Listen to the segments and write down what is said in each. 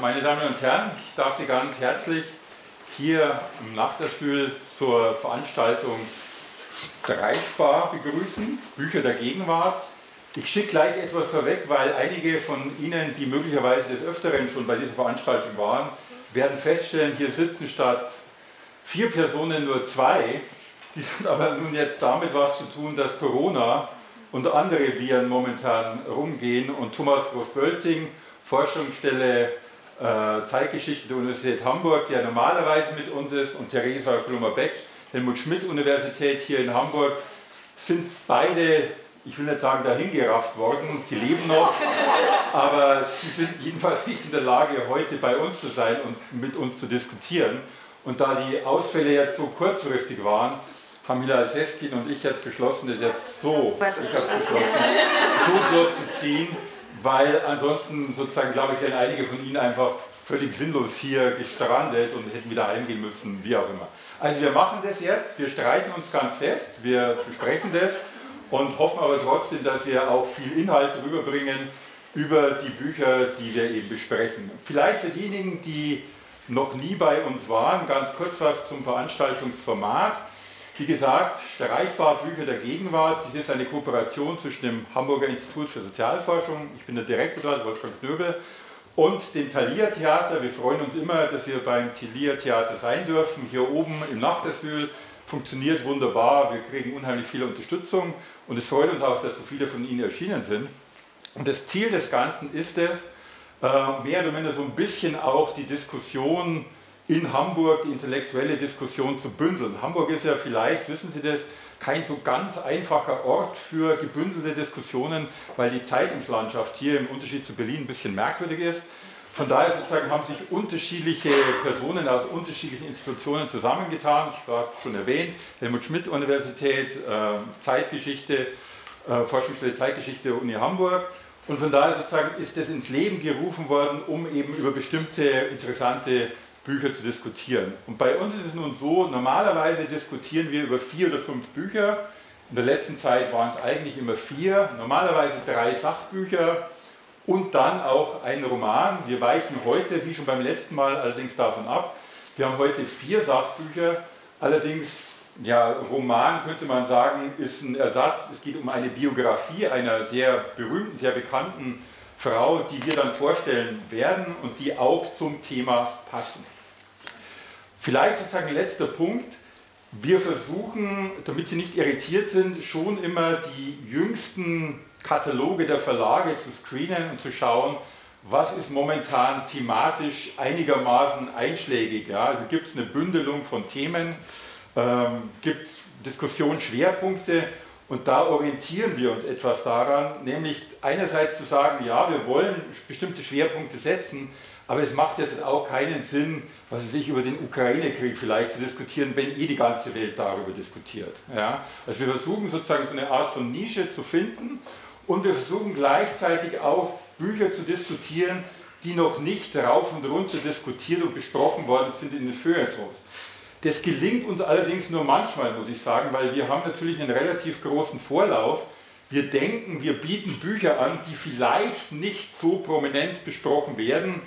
Meine Damen und Herren, ich darf Sie ganz herzlich hier im Nachtasyl zur Veranstaltung Streitbar begrüßen, Bücher der Gegenwart. Ich schicke gleich etwas vorweg, weil einige von Ihnen, die möglicherweise des Öfteren schon bei dieser Veranstaltung waren, werden feststellen, hier sitzen statt vier Personen nur zwei. Die sind aber nun jetzt damit was zu tun, dass Corona und andere Viren momentan rumgehen und Thomas Groß-Bölting, Forschungsstelle äh, Zeitgeschichte der Universität Hamburg, der normalerweise mit uns ist, und Theresa Klummer-Beck, Helmut Schmidt Universität hier in Hamburg, sind beide, ich will nicht sagen dahingerafft worden, sie leben noch, aber sie sind jedenfalls nicht in der Lage, heute bei uns zu sein und mit uns zu diskutieren. Und da die Ausfälle jetzt so kurzfristig waren, haben Hilal Seskin und ich jetzt beschlossen, das jetzt so, so durchzuziehen weil ansonsten sozusagen, glaube ich, wären einige von Ihnen einfach völlig sinnlos hier gestrandet und hätten wieder heimgehen müssen, wie auch immer. Also wir machen das jetzt, wir streiten uns ganz fest, wir versprechen das und hoffen aber trotzdem, dass wir auch viel Inhalt rüberbringen über die Bücher, die wir eben besprechen. Vielleicht für diejenigen, die noch nie bei uns waren, ganz kurz was zum Veranstaltungsformat. Wie gesagt, streitbar Bücher der Gegenwart. Dies ist eine Kooperation zwischen dem Hamburger Institut für Sozialforschung, ich bin der Direktor dort, Wolfgang Knöbel, und dem Thalia Theater. Wir freuen uns immer, dass wir beim Thalia Theater sein dürfen. Hier oben im Nachtasyl funktioniert wunderbar. Wir kriegen unheimlich viel Unterstützung und es freut uns auch, dass so viele von Ihnen erschienen sind. Und das Ziel des Ganzen ist es, äh, mehr oder minder so ein bisschen auch die Diskussion in Hamburg die intellektuelle Diskussion zu bündeln. Hamburg ist ja vielleicht, wissen Sie das, kein so ganz einfacher Ort für gebündelte Diskussionen, weil die Zeitungslandschaft hier im Unterschied zu Berlin ein bisschen merkwürdig ist. Von daher sozusagen haben sich unterschiedliche Personen aus unterschiedlichen Institutionen zusammengetan. Ich habe schon erwähnt, Helmut Schmidt Universität, äh, Zeitgeschichte, äh, Forschungsstelle Zeitgeschichte der Uni Hamburg. Und von daher sozusagen ist das ins Leben gerufen worden, um eben über bestimmte interessante Bücher zu diskutieren. Und bei uns ist es nun so, normalerweise diskutieren wir über vier oder fünf Bücher. In der letzten Zeit waren es eigentlich immer vier, normalerweise drei Sachbücher und dann auch ein Roman. Wir weichen heute, wie schon beim letzten Mal, allerdings davon ab. Wir haben heute vier Sachbücher, allerdings, ja, Roman könnte man sagen, ist ein Ersatz. Es geht um eine Biografie einer sehr berühmten, sehr bekannten Frau, die wir dann vorstellen werden und die auch zum Thema passen. Vielleicht sozusagen letzter Punkt. Wir versuchen, damit Sie nicht irritiert sind, schon immer die jüngsten Kataloge der Verlage zu screenen und zu schauen, was ist momentan thematisch einigermaßen einschlägig. Ja? Also gibt es eine Bündelung von Themen, ähm, gibt es Diskussionsschwerpunkte und da orientieren wir uns etwas daran, nämlich einerseits zu sagen, ja, wir wollen bestimmte Schwerpunkte setzen, aber es macht jetzt auch keinen Sinn, was weiß ich, über den Ukraine-Krieg vielleicht zu diskutieren, wenn eh die ganze Welt darüber diskutiert. Ja? Also wir versuchen sozusagen so eine Art von Nische zu finden und wir versuchen gleichzeitig auch Bücher zu diskutieren, die noch nicht rauf und runter diskutiert und besprochen worden sind in den Feuilletons. Das gelingt uns allerdings nur manchmal, muss ich sagen, weil wir haben natürlich einen relativ großen Vorlauf. Wir denken, wir bieten Bücher an, die vielleicht nicht so prominent besprochen werden,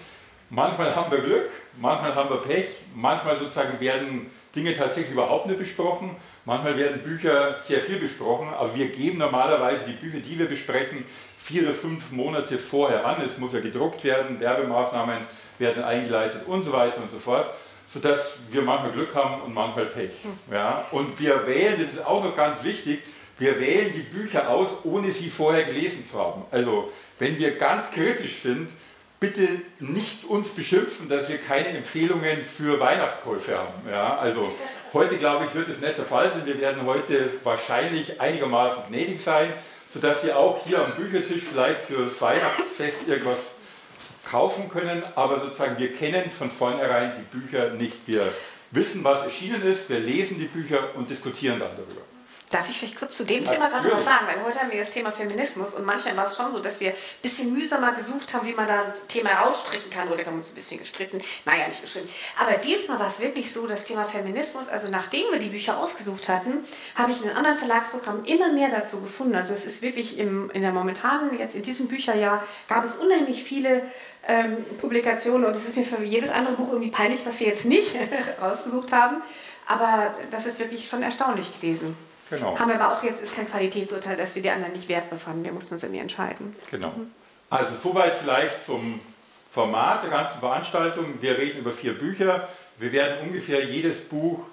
Manchmal haben wir Glück, manchmal haben wir Pech, manchmal sozusagen werden Dinge tatsächlich überhaupt nicht besprochen, manchmal werden Bücher sehr viel besprochen, aber wir geben normalerweise die Bücher, die wir besprechen, vier oder fünf Monate vorher an. Es muss ja gedruckt werden, Werbemaßnahmen werden eingeleitet und so weiter und so fort, sodass wir manchmal Glück haben und manchmal Pech. Ja? Und wir wählen, das ist auch noch ganz wichtig, wir wählen die Bücher aus, ohne sie vorher gelesen zu haben. Also wenn wir ganz kritisch sind, bitte nicht uns beschimpfen, dass wir keine Empfehlungen für Weihnachtskäufe haben. Ja, also heute, glaube ich, wird es nicht der Fall sein. Wir werden heute wahrscheinlich einigermaßen gnädig sein, sodass Sie auch hier am Büchertisch vielleicht fürs Weihnachtsfest irgendwas kaufen können. Aber sozusagen, wir kennen von vornherein die Bücher nicht. Wir wissen, was erschienen ist, wir lesen die Bücher und diskutieren dann darüber. Darf ich vielleicht kurz zu dem Thema gerade ja. was sagen? Weil heute haben wir das Thema Feminismus und manchmal war es schon so, dass wir ein bisschen mühsamer gesucht haben, wie man da ein Thema rausstricken kann. Oder wir haben uns ein bisschen gestritten. Naja, nicht geschritten. Aber diesmal war es wirklich so, das Thema Feminismus, also nachdem wir die Bücher ausgesucht hatten, habe ich in den anderen Verlagsprogrammen immer mehr dazu gefunden. Also es ist wirklich im, in der momentanen, jetzt in diesem Bücherjahr, gab es unheimlich viele ähm, Publikationen und es ist mir für jedes andere Buch irgendwie peinlich, was wir jetzt nicht rausgesucht haben. Aber das ist wirklich schon erstaunlich gewesen. Genau. Haben wir aber auch jetzt ist kein Qualitätsurteil, dass wir die anderen nicht wert befanden. Wir mussten uns irgendwie entscheiden. Genau. Also soweit vielleicht zum Format der ganzen Veranstaltung. Wir reden über vier Bücher. Wir werden ungefähr jedes Buch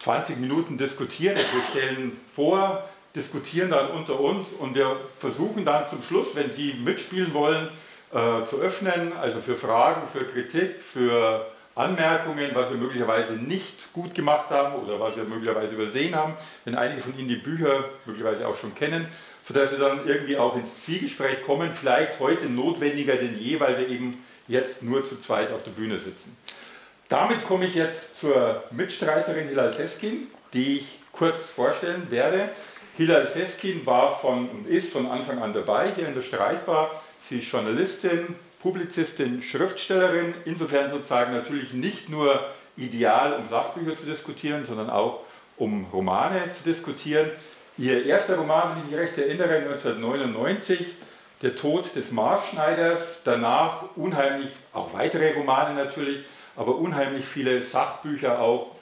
20 Minuten diskutieren. Wir stellen vor, diskutieren dann unter uns und wir versuchen dann zum Schluss, wenn Sie mitspielen wollen, äh, zu öffnen, also für Fragen, für Kritik, für Anmerkungen, was wir möglicherweise nicht gut gemacht haben oder was wir möglicherweise übersehen haben, wenn einige von Ihnen die Bücher möglicherweise auch schon kennen, sodass wir dann irgendwie auch ins Zwiegespräch kommen, vielleicht heute notwendiger denn je, weil wir eben jetzt nur zu zweit auf der Bühne sitzen. Damit komme ich jetzt zur Mitstreiterin Hilal Seskin, die ich kurz vorstellen werde. Hilal Seskin war von und ist von Anfang an dabei hier in der Streitbar. Sie ist Journalistin, Publizistin, Schriftstellerin, insofern sozusagen natürlich nicht nur ideal, um Sachbücher zu diskutieren, sondern auch um Romane zu diskutieren. Ihr erster Roman, wenn ich mich recht erinnere, 1999, Der Tod des Maßschneiders, danach unheimlich, auch weitere Romane natürlich, aber unheimlich viele Sachbücher auch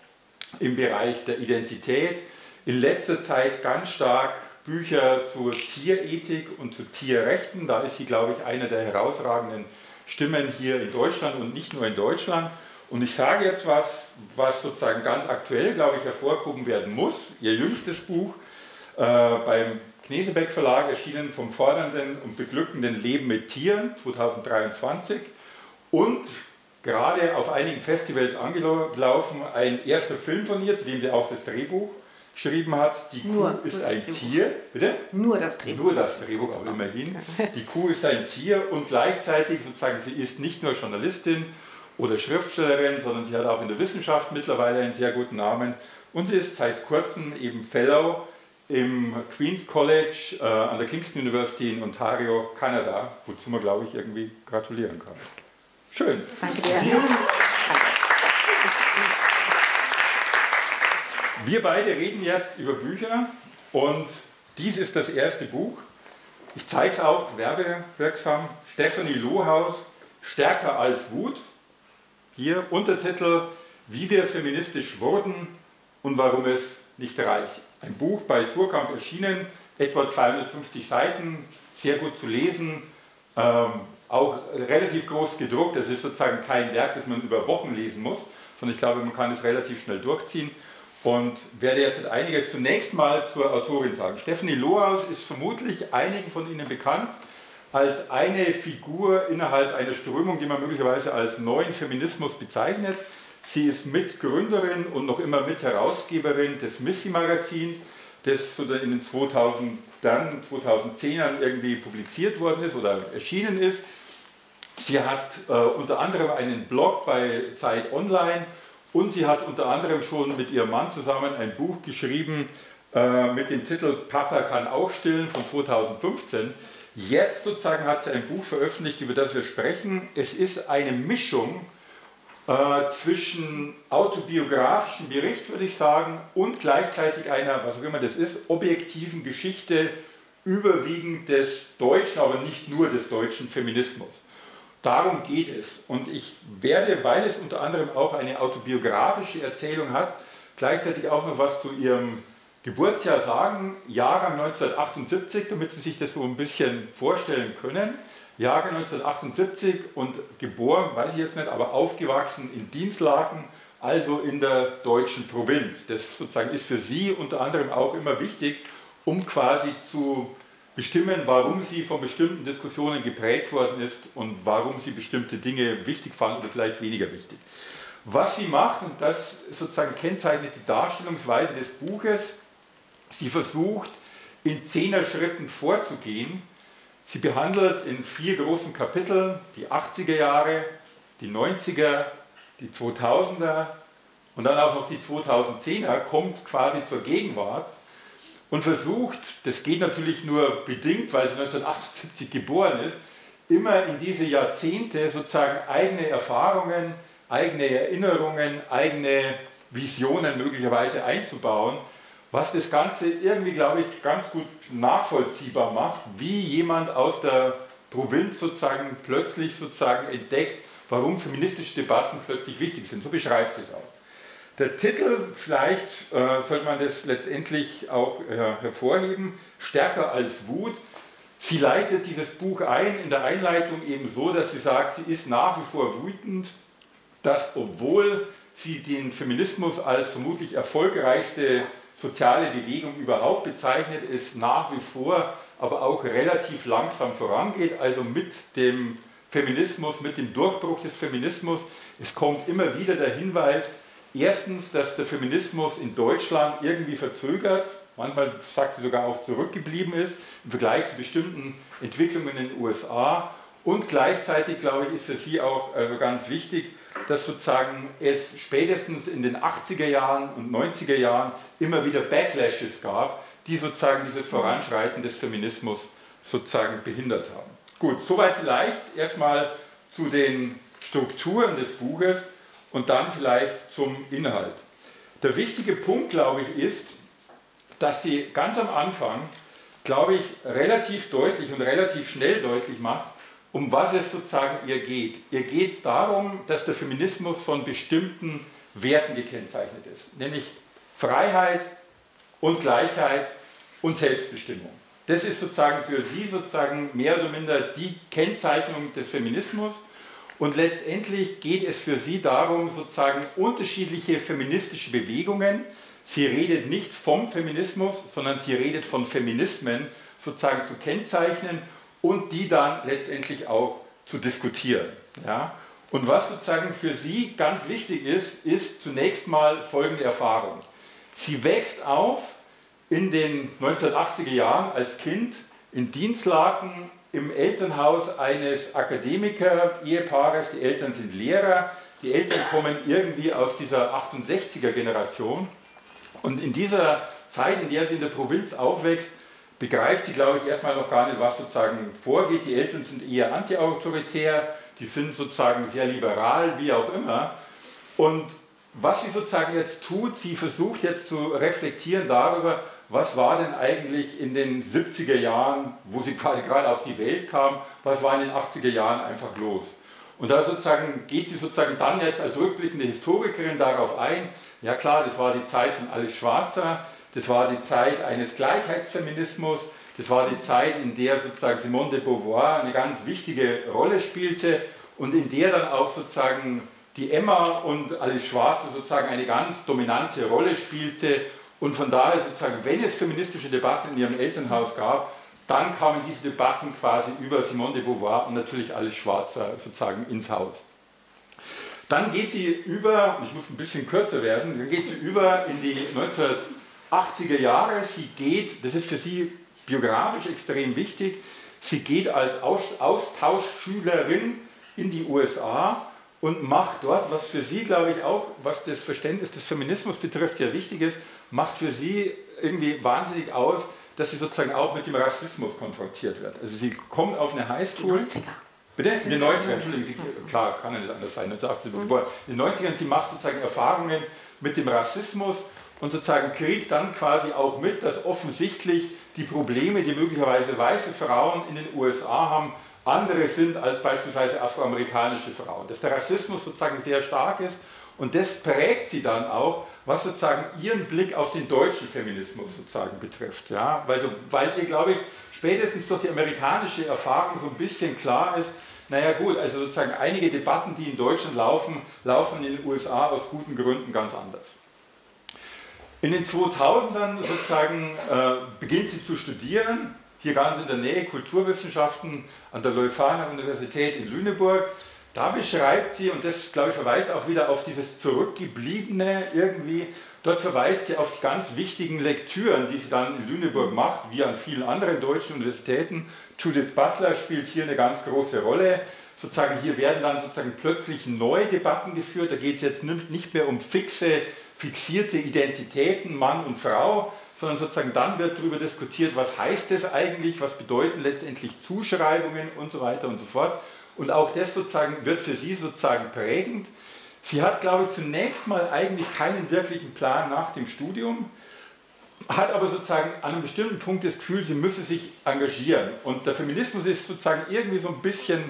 im Bereich der Identität. In letzter Zeit ganz stark Bücher zur Tierethik und zu Tierrechten. Da ist sie, glaube ich, eine der herausragenden Stimmen hier in Deutschland und nicht nur in Deutschland. Und ich sage jetzt was, was sozusagen ganz aktuell, glaube ich, hervorgehoben werden muss. Ihr jüngstes Buch äh, beim Knesebeck Verlag erschienen vom fordernden und beglückenden Leben mit Tieren 2023 und gerade auf einigen Festivals angelaufen ein erster Film von ihr, zu dem sie auch das Drehbuch geschrieben hat, die Kuh ist ein. Tier. Bitte? Nur das Drehbuch. Nur das Drehbuch, aber immerhin. Die Kuh ist ein Tier und gleichzeitig sozusagen, sie ist nicht nur Journalistin oder Schriftstellerin, sondern sie hat auch in der Wissenschaft mittlerweile einen sehr guten Namen. Und sie ist seit kurzem eben Fellow im Queen's College äh, an der Kingston University in Ontario, Kanada, wozu man, glaube ich, irgendwie gratulieren kann. Schön. Danke dir. Wir, Wir beide reden jetzt über Bücher und dies ist das erste Buch. Ich zeige es auch werbewirksam. Stephanie Lohaus, Stärker als Wut. Hier Untertitel, wie wir feministisch wurden und warum es nicht reicht. Ein Buch bei Surkamp erschienen, etwa 250 Seiten, sehr gut zu lesen, ähm, auch relativ groß gedruckt. Es ist sozusagen kein Werk, das man über Wochen lesen muss, sondern ich glaube, man kann es relativ schnell durchziehen und werde jetzt einiges zunächst mal zur Autorin sagen. Stephanie Lohaus ist vermutlich einigen von Ihnen bekannt als eine Figur innerhalb einer Strömung, die man möglicherweise als neuen Feminismus bezeichnet. Sie ist Mitgründerin und noch immer Mitherausgeberin des Missy-Magazins, das in den 2000, dann 2010ern irgendwie publiziert worden ist oder erschienen ist. Sie hat äh, unter anderem einen Blog bei Zeit Online und sie hat unter anderem schon mit ihrem Mann zusammen ein Buch geschrieben äh, mit dem Titel Papa kann auch stillen von 2015. Jetzt sozusagen hat sie ein Buch veröffentlicht, über das wir sprechen. Es ist eine Mischung äh, zwischen autobiografischem Bericht, würde ich sagen, und gleichzeitig einer, was auch immer das ist, objektiven Geschichte überwiegend des deutschen, aber nicht nur des deutschen Feminismus. Darum geht es. Und ich werde, weil es unter anderem auch eine autobiografische Erzählung hat, gleichzeitig auch noch was zu ihrem Geburtsjahr sagen. Jahrgang 1978, damit Sie sich das so ein bisschen vorstellen können. Jahrgang 1978 und geboren, weiß ich jetzt nicht, aber aufgewachsen in Dienstlaken, also in der deutschen Provinz. Das sozusagen ist für Sie unter anderem auch immer wichtig, um quasi zu bestimmen, warum sie von bestimmten Diskussionen geprägt worden ist und warum sie bestimmte Dinge wichtig fand oder vielleicht weniger wichtig. Was sie macht, und das sozusagen kennzeichnet die Darstellungsweise des Buches, sie versucht in zehner Schritten vorzugehen. Sie behandelt in vier großen Kapiteln die 80er Jahre, die 90er, die 2000er und dann auch noch die 2010er, kommt quasi zur Gegenwart und versucht, das geht natürlich nur bedingt, weil sie 1978 geboren ist, immer in diese Jahrzehnte sozusagen eigene Erfahrungen, eigene Erinnerungen, eigene Visionen möglicherweise einzubauen, was das Ganze irgendwie, glaube ich, ganz gut nachvollziehbar macht, wie jemand aus der Provinz sozusagen plötzlich sozusagen entdeckt, warum feministische Debatten plötzlich wichtig sind. So beschreibt sie es auch. Der Titel, vielleicht äh, sollte man das letztendlich auch äh, hervorheben, Stärker als Wut. Sie leitet dieses Buch ein in der Einleitung eben so, dass sie sagt, sie ist nach wie vor wütend, dass obwohl sie den Feminismus als vermutlich erfolgreichste soziale Bewegung überhaupt bezeichnet, es nach wie vor aber auch relativ langsam vorangeht, also mit dem Feminismus, mit dem Durchbruch des Feminismus. Es kommt immer wieder der Hinweis, erstens, dass der Feminismus in Deutschland irgendwie verzögert, manchmal sagt sie sogar auch zurückgeblieben ist im Vergleich zu bestimmten Entwicklungen in den USA. Und gleichzeitig, glaube ich, ist für sie auch also ganz wichtig, dass sozusagen es spätestens in den 80er Jahren und 90er Jahren immer wieder Backlashes gab, die sozusagen dieses Voranschreiten des Feminismus sozusagen behindert haben. Gut, soweit vielleicht erstmal zu den Strukturen des Buches und dann vielleicht zum Inhalt. Der wichtige Punkt, glaube ich, ist, dass sie ganz am Anfang, glaube ich, relativ deutlich und relativ schnell deutlich macht, um was es sozusagen ihr geht. Ihr geht es darum, dass der Feminismus von bestimmten Werten gekennzeichnet ist, nämlich Freiheit und Gleichheit und Selbstbestimmung. Das ist sozusagen für sie sozusagen mehr oder minder die Kennzeichnung des Feminismus. Und letztendlich geht es für sie darum, sozusagen unterschiedliche feministische Bewegungen, sie redet nicht vom Feminismus, sondern sie redet von Feminismen sozusagen zu kennzeichnen und die dann letztendlich auch zu diskutieren. Ja? Und was sozusagen für sie ganz wichtig ist, ist zunächst mal folgende Erfahrung. Sie wächst auf in den 1980er Jahren als Kind in Dienstlaken im Elternhaus eines Akademiker-Ehepaares. Die Eltern sind Lehrer, die Eltern kommen irgendwie aus dieser 68er Generation. Und in dieser Zeit, in der sie in der Provinz aufwächst, begreift sie, glaube ich, erstmal noch gar nicht, was sozusagen vorgeht. Die Eltern sind eher antiautoritär, die sind sozusagen sehr liberal, wie auch immer. Und was sie sozusagen jetzt tut, sie versucht jetzt zu reflektieren darüber, was war denn eigentlich in den 70er Jahren, wo sie gerade auf die Welt kam, was war in den 80er Jahren einfach los. Und da sozusagen geht sie sozusagen dann jetzt als rückblickende Historikerin darauf ein, ja klar, das war die Zeit von Alice Schwarzer, das war die Zeit eines Gleichheitsfeminismus, das war die Zeit, in der sozusagen Simone de Beauvoir eine ganz wichtige Rolle spielte und in der dann auch sozusagen die Emma und Alice Schwarzer sozusagen eine ganz dominante Rolle spielte und von daher sozusagen, wenn es feministische Debatten in ihrem Elternhaus gab, dann kamen diese Debatten quasi über Simone de Beauvoir und natürlich alles Schwarzer sozusagen ins Haus. Dann geht sie über, ich muss ein bisschen kürzer werden, dann geht sie über in die 1980er Jahre. Sie geht, das ist für sie biografisch extrem wichtig, sie geht als Austauschschülerin in die USA und macht dort, was für sie, glaube ich, auch, was das Verständnis des Feminismus betrifft, sehr wichtig ist, macht für sie irgendwie wahnsinnig aus, dass sie sozusagen auch mit dem Rassismus konfrontiert wird. Also sie kommt auf eine Highschool. Die 90er. Bitte? In den 90ern, Entschuldigung, sie, klar, kann ja nicht anders sein. In den 90ern, sie macht sozusagen Erfahrungen mit dem Rassismus und sozusagen kriegt dann quasi auch mit, dass offensichtlich die Probleme, die möglicherweise weiße Frauen in den USA haben, andere sind als beispielsweise afroamerikanische Frauen. Dass der Rassismus sozusagen sehr stark ist und das prägt sie dann auch, was sozusagen ihren Blick auf den deutschen Feminismus sozusagen betrifft. Ja? Weil, so, weil ihr, glaube ich, spätestens durch die amerikanische Erfahrung so ein bisschen klar ist, naja gut, also sozusagen einige Debatten, die in Deutschland laufen, laufen in den USA aus guten Gründen ganz anders. In den 2000ern sozusagen äh, beginnt sie zu studieren, hier ganz in der Nähe Kulturwissenschaften an der Leuphana Universität in Lüneburg. Da beschreibt sie, und das glaube ich verweist auch wieder auf dieses Zurückgebliebene irgendwie, dort verweist sie auf die ganz wichtigen Lektüren, die sie dann in Lüneburg macht, wie an vielen anderen deutschen Universitäten. Judith Butler spielt hier eine ganz große Rolle. Sozusagen hier werden dann sozusagen plötzlich neue Debatten geführt. Da geht es jetzt nicht mehr um fixe, fixierte Identitäten, Mann und Frau, sondern sozusagen dann wird darüber diskutiert, was heißt das eigentlich, was bedeuten letztendlich Zuschreibungen und so weiter und so fort. Und auch das sozusagen wird für sie sozusagen prägend. Sie hat, glaube ich, zunächst mal eigentlich keinen wirklichen Plan nach dem Studium, hat aber sozusagen an einem bestimmten Punkt das Gefühl, sie müsse sich engagieren. Und der Feminismus ist sozusagen irgendwie so ein bisschen,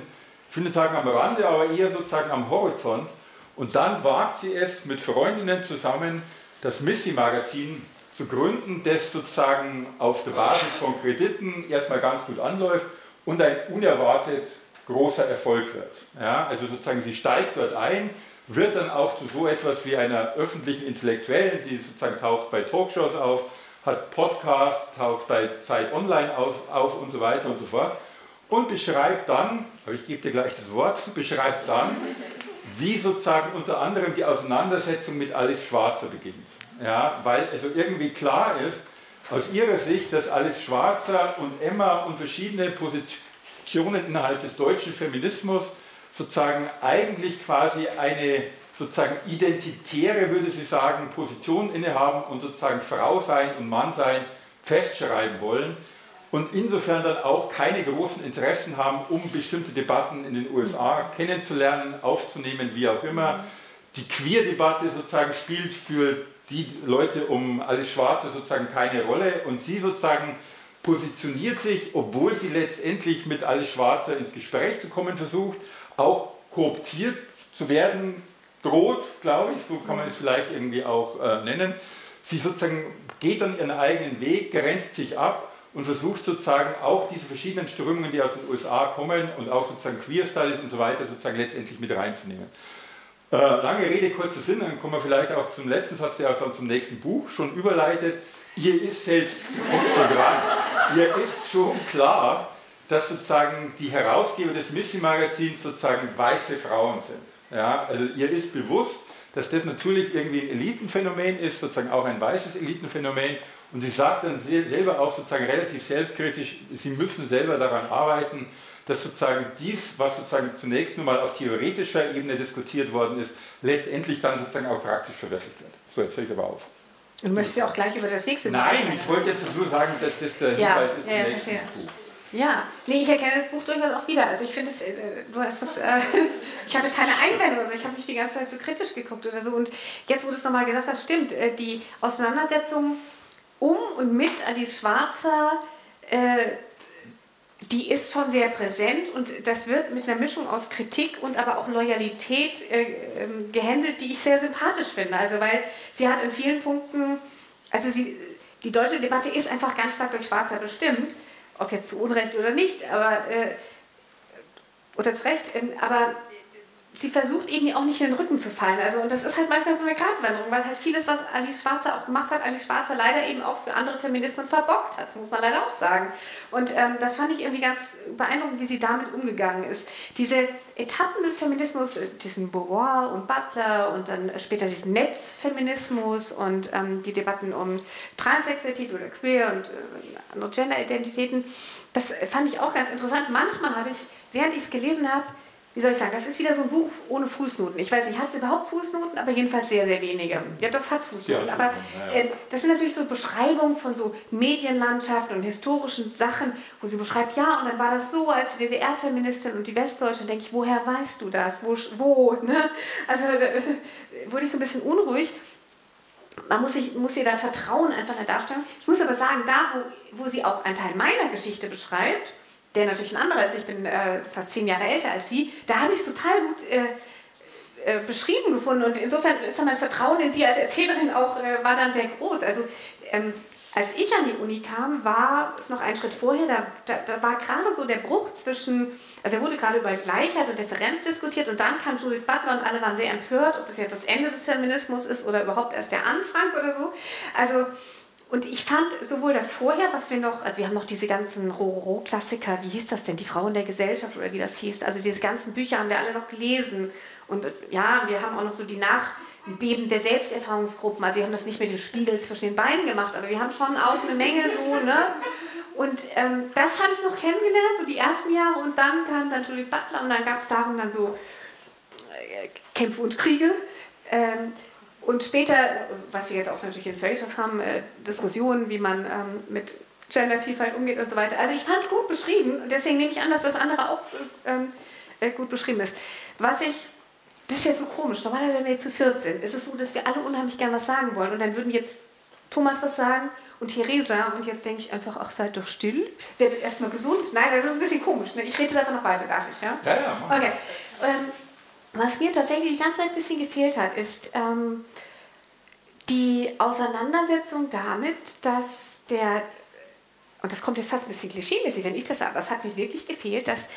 ich nicht sagen am Rande, aber eher sozusagen am Horizont. Und dann wagt sie es mit Freundinnen zusammen, das Missy-Magazin zu gründen, das sozusagen auf der Basis von Krediten erstmal ganz gut anläuft und ein unerwartet großer Erfolg wird. Ja, also sozusagen sie steigt dort ein, wird dann auch zu so etwas wie einer öffentlichen Intellektuellen, sie sozusagen taucht bei Talkshows auf, hat Podcasts, taucht bei Zeit Online auf, auf und so weiter und so fort und beschreibt dann, aber ich gebe dir gleich das Wort, beschreibt dann, wie sozusagen unter anderem die Auseinandersetzung mit Alice Schwarzer beginnt. Ja, weil also irgendwie klar ist, aus ihrer Sicht, dass Alice Schwarzer und Emma und verschiedene Positionen innerhalb des deutschen Feminismus sozusagen eigentlich quasi eine sozusagen identitäre, würde sie sagen, Position innehaben und sozusagen Frau sein und Mann sein festschreiben wollen und insofern dann auch keine großen Interessen haben, um bestimmte Debatten in den USA kennenzulernen, aufzunehmen, wie auch immer. Die Queer-Debatte sozusagen spielt für die Leute um alles Schwarze sozusagen keine Rolle und sie sozusagen positioniert sich, obwohl sie letztendlich mit alles Schwarze ins Gespräch zu kommen versucht, auch kooptiert zu werden, droht, glaube ich, so kann man es vielleicht irgendwie auch äh, nennen. Sie sozusagen geht dann ihren eigenen Weg, grenzt sich ab und versucht sozusagen auch diese verschiedenen Strömungen, die aus den USA kommen und auch sozusagen Queer Studies und so weiter, sozusagen letztendlich mit reinzunehmen. Äh, lange Rede, kurzer Sinn, dann kommen wir vielleicht auch zum letzten Satz, der auch dann zum nächsten Buch schon überleitet. Ihr ist selbst, ihr ist schon klar, dass sozusagen die Herausgeber des Missy-Magazins sozusagen weiße Frauen sind. Ja, also ihr ist bewusst, dass das natürlich irgendwie ein Elitenphänomen ist, sozusagen auch ein weißes Elitenphänomen. Und sie sagt dann selber auch sozusagen relativ selbstkritisch, sie müssen selber daran arbeiten, dass sozusagen dies, was sozusagen zunächst nur mal auf theoretischer Ebene diskutiert worden ist, letztendlich dann sozusagen auch praktisch verwirklicht wird. So, jetzt höre ich aber auf. Du möchtest ja auch gleich über das nächste Buch Nein, ich wollte jetzt nur sagen, dass das der ja, Hinweis ist ja, zum nächsten Buch. Ja, nee, ich erkenne das Buch durchaus auch wieder. Also ich finde es, äh, du hast das, äh, ich hatte keine Einwände oder so, ich habe nicht die ganze Zeit so kritisch geguckt oder so. Und jetzt, wo du es nochmal gesagt hast, stimmt, äh, die Auseinandersetzung um und mit Alice Schwarzer, äh, die ist schon sehr präsent und das wird mit einer Mischung aus Kritik und aber auch Loyalität äh, ähm, gehandelt, die ich sehr sympathisch finde. Also weil sie hat in vielen Punkten, also sie, die deutsche Debatte ist einfach ganz stark durch Schwarzer bestimmt, ob jetzt zu Unrecht oder nicht, aber äh, oder zu Recht, äh, aber sie versucht eben auch nicht in den Rücken zu fallen. Also, und das ist halt manchmal so eine Gratwanderung, weil halt vieles, was Alice Schwarzer auch gemacht hat, Alice Schwarzer leider eben auch für andere Feminismen verbockt hat. Das muss man leider auch sagen. Und ähm, das fand ich irgendwie ganz beeindruckend, wie sie damit umgegangen ist. Diese Etappen des Feminismus, äh, diesen Beauvoir und Butler und dann später diesen Netzfeminismus und ähm, die Debatten um Transsexualität oder Queer und äh, Gender-Identitäten, das fand ich auch ganz interessant. Manchmal habe ich, während ich es gelesen habe, wie soll ich sagen, das ist wieder so ein Buch ohne Fußnoten. Ich weiß nicht, hat es überhaupt Fußnoten, aber jedenfalls sehr, sehr wenige. Ja, doch, es hat Fußnoten. Ja, aber äh, das sind natürlich so Beschreibungen von so Medienlandschaften und historischen Sachen, wo sie beschreibt, ja, und dann war das so als DDR-Feministin und die Westdeutsche, denke ich, woher weißt du das? Wo? wo ne? Also äh, wurde ich so ein bisschen unruhig. Man muss, sich, muss ihr da vertrauen, einfach in der Darstellung. Ich muss aber sagen, da, wo, wo sie auch einen Teil meiner Geschichte beschreibt, der natürlich ein anderer ist, ich bin äh, fast zehn Jahre älter als sie, da habe ich es total gut äh, äh, beschrieben gefunden und insofern ist dann mein Vertrauen in sie als Erzählerin auch, äh, war dann sehr groß. Also ähm, als ich an die Uni kam, war es noch ein Schritt vorher, da, da, da war gerade so der Bruch zwischen, also er wurde gerade über Gleichheit und Differenz diskutiert und dann kam Judith Butler und alle waren sehr empört, ob das jetzt das Ende des Feminismus ist oder überhaupt erst der Anfang oder so. Also und ich fand sowohl das vorher, was wir noch, also wir haben noch diese ganzen Rororo-Klassiker, wie hieß das denn, die Frauen der Gesellschaft oder wie das hieß, also diese ganzen Bücher haben wir alle noch gelesen. Und ja, wir haben auch noch so die Nachbeben der Selbsterfahrungsgruppen, also sie haben das nicht mit dem Spiegel zwischen den Beinen gemacht, aber wir haben schon auch eine Menge so, ne? Und ähm, das habe ich noch kennengelernt, so die ersten Jahre und dann kam dann Judith Butler und dann gab es darum dann so äh, Kämpfe und Kriege. Ähm, und später, was wir jetzt auch natürlich in Feuilletons haben, äh, Diskussionen, wie man ähm, mit Gendervielfalt umgeht und so weiter. Also ich fand es gut beschrieben deswegen nehme ich an, dass das andere auch ähm, äh, gut beschrieben ist. Was ich, das ist jetzt so komisch, normalerweise wenn wir jetzt zu 14, ist es so, dass wir alle unheimlich gern was sagen wollen und dann würden jetzt Thomas was sagen und Theresa und jetzt denke ich einfach, ach seid doch still, werdet erstmal gesund. Nein, das ist ein bisschen komisch. Ne? Ich rede jetzt einfach noch weiter, darf ich? Ja, ja. ja okay. Ähm, was mir tatsächlich die ganze Zeit ein bisschen gefehlt hat, ist ähm, die Auseinandersetzung damit, dass der und das kommt jetzt fast ein bisschen klischeemäßig, wenn ich das sage, aber es hat mir wirklich gefehlt, dass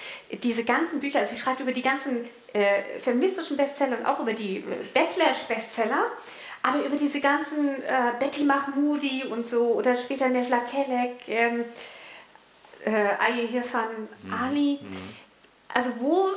diese ganzen Bücher, also sie schreibt über die ganzen äh, feministischen Bestseller und auch über die äh, Backlash-Bestseller, aber über diese ganzen äh, Betty Mahmoudi und so oder später Nevla Kelek, ähm, äh, Aye Hirsan mhm. Ali, mhm. also wo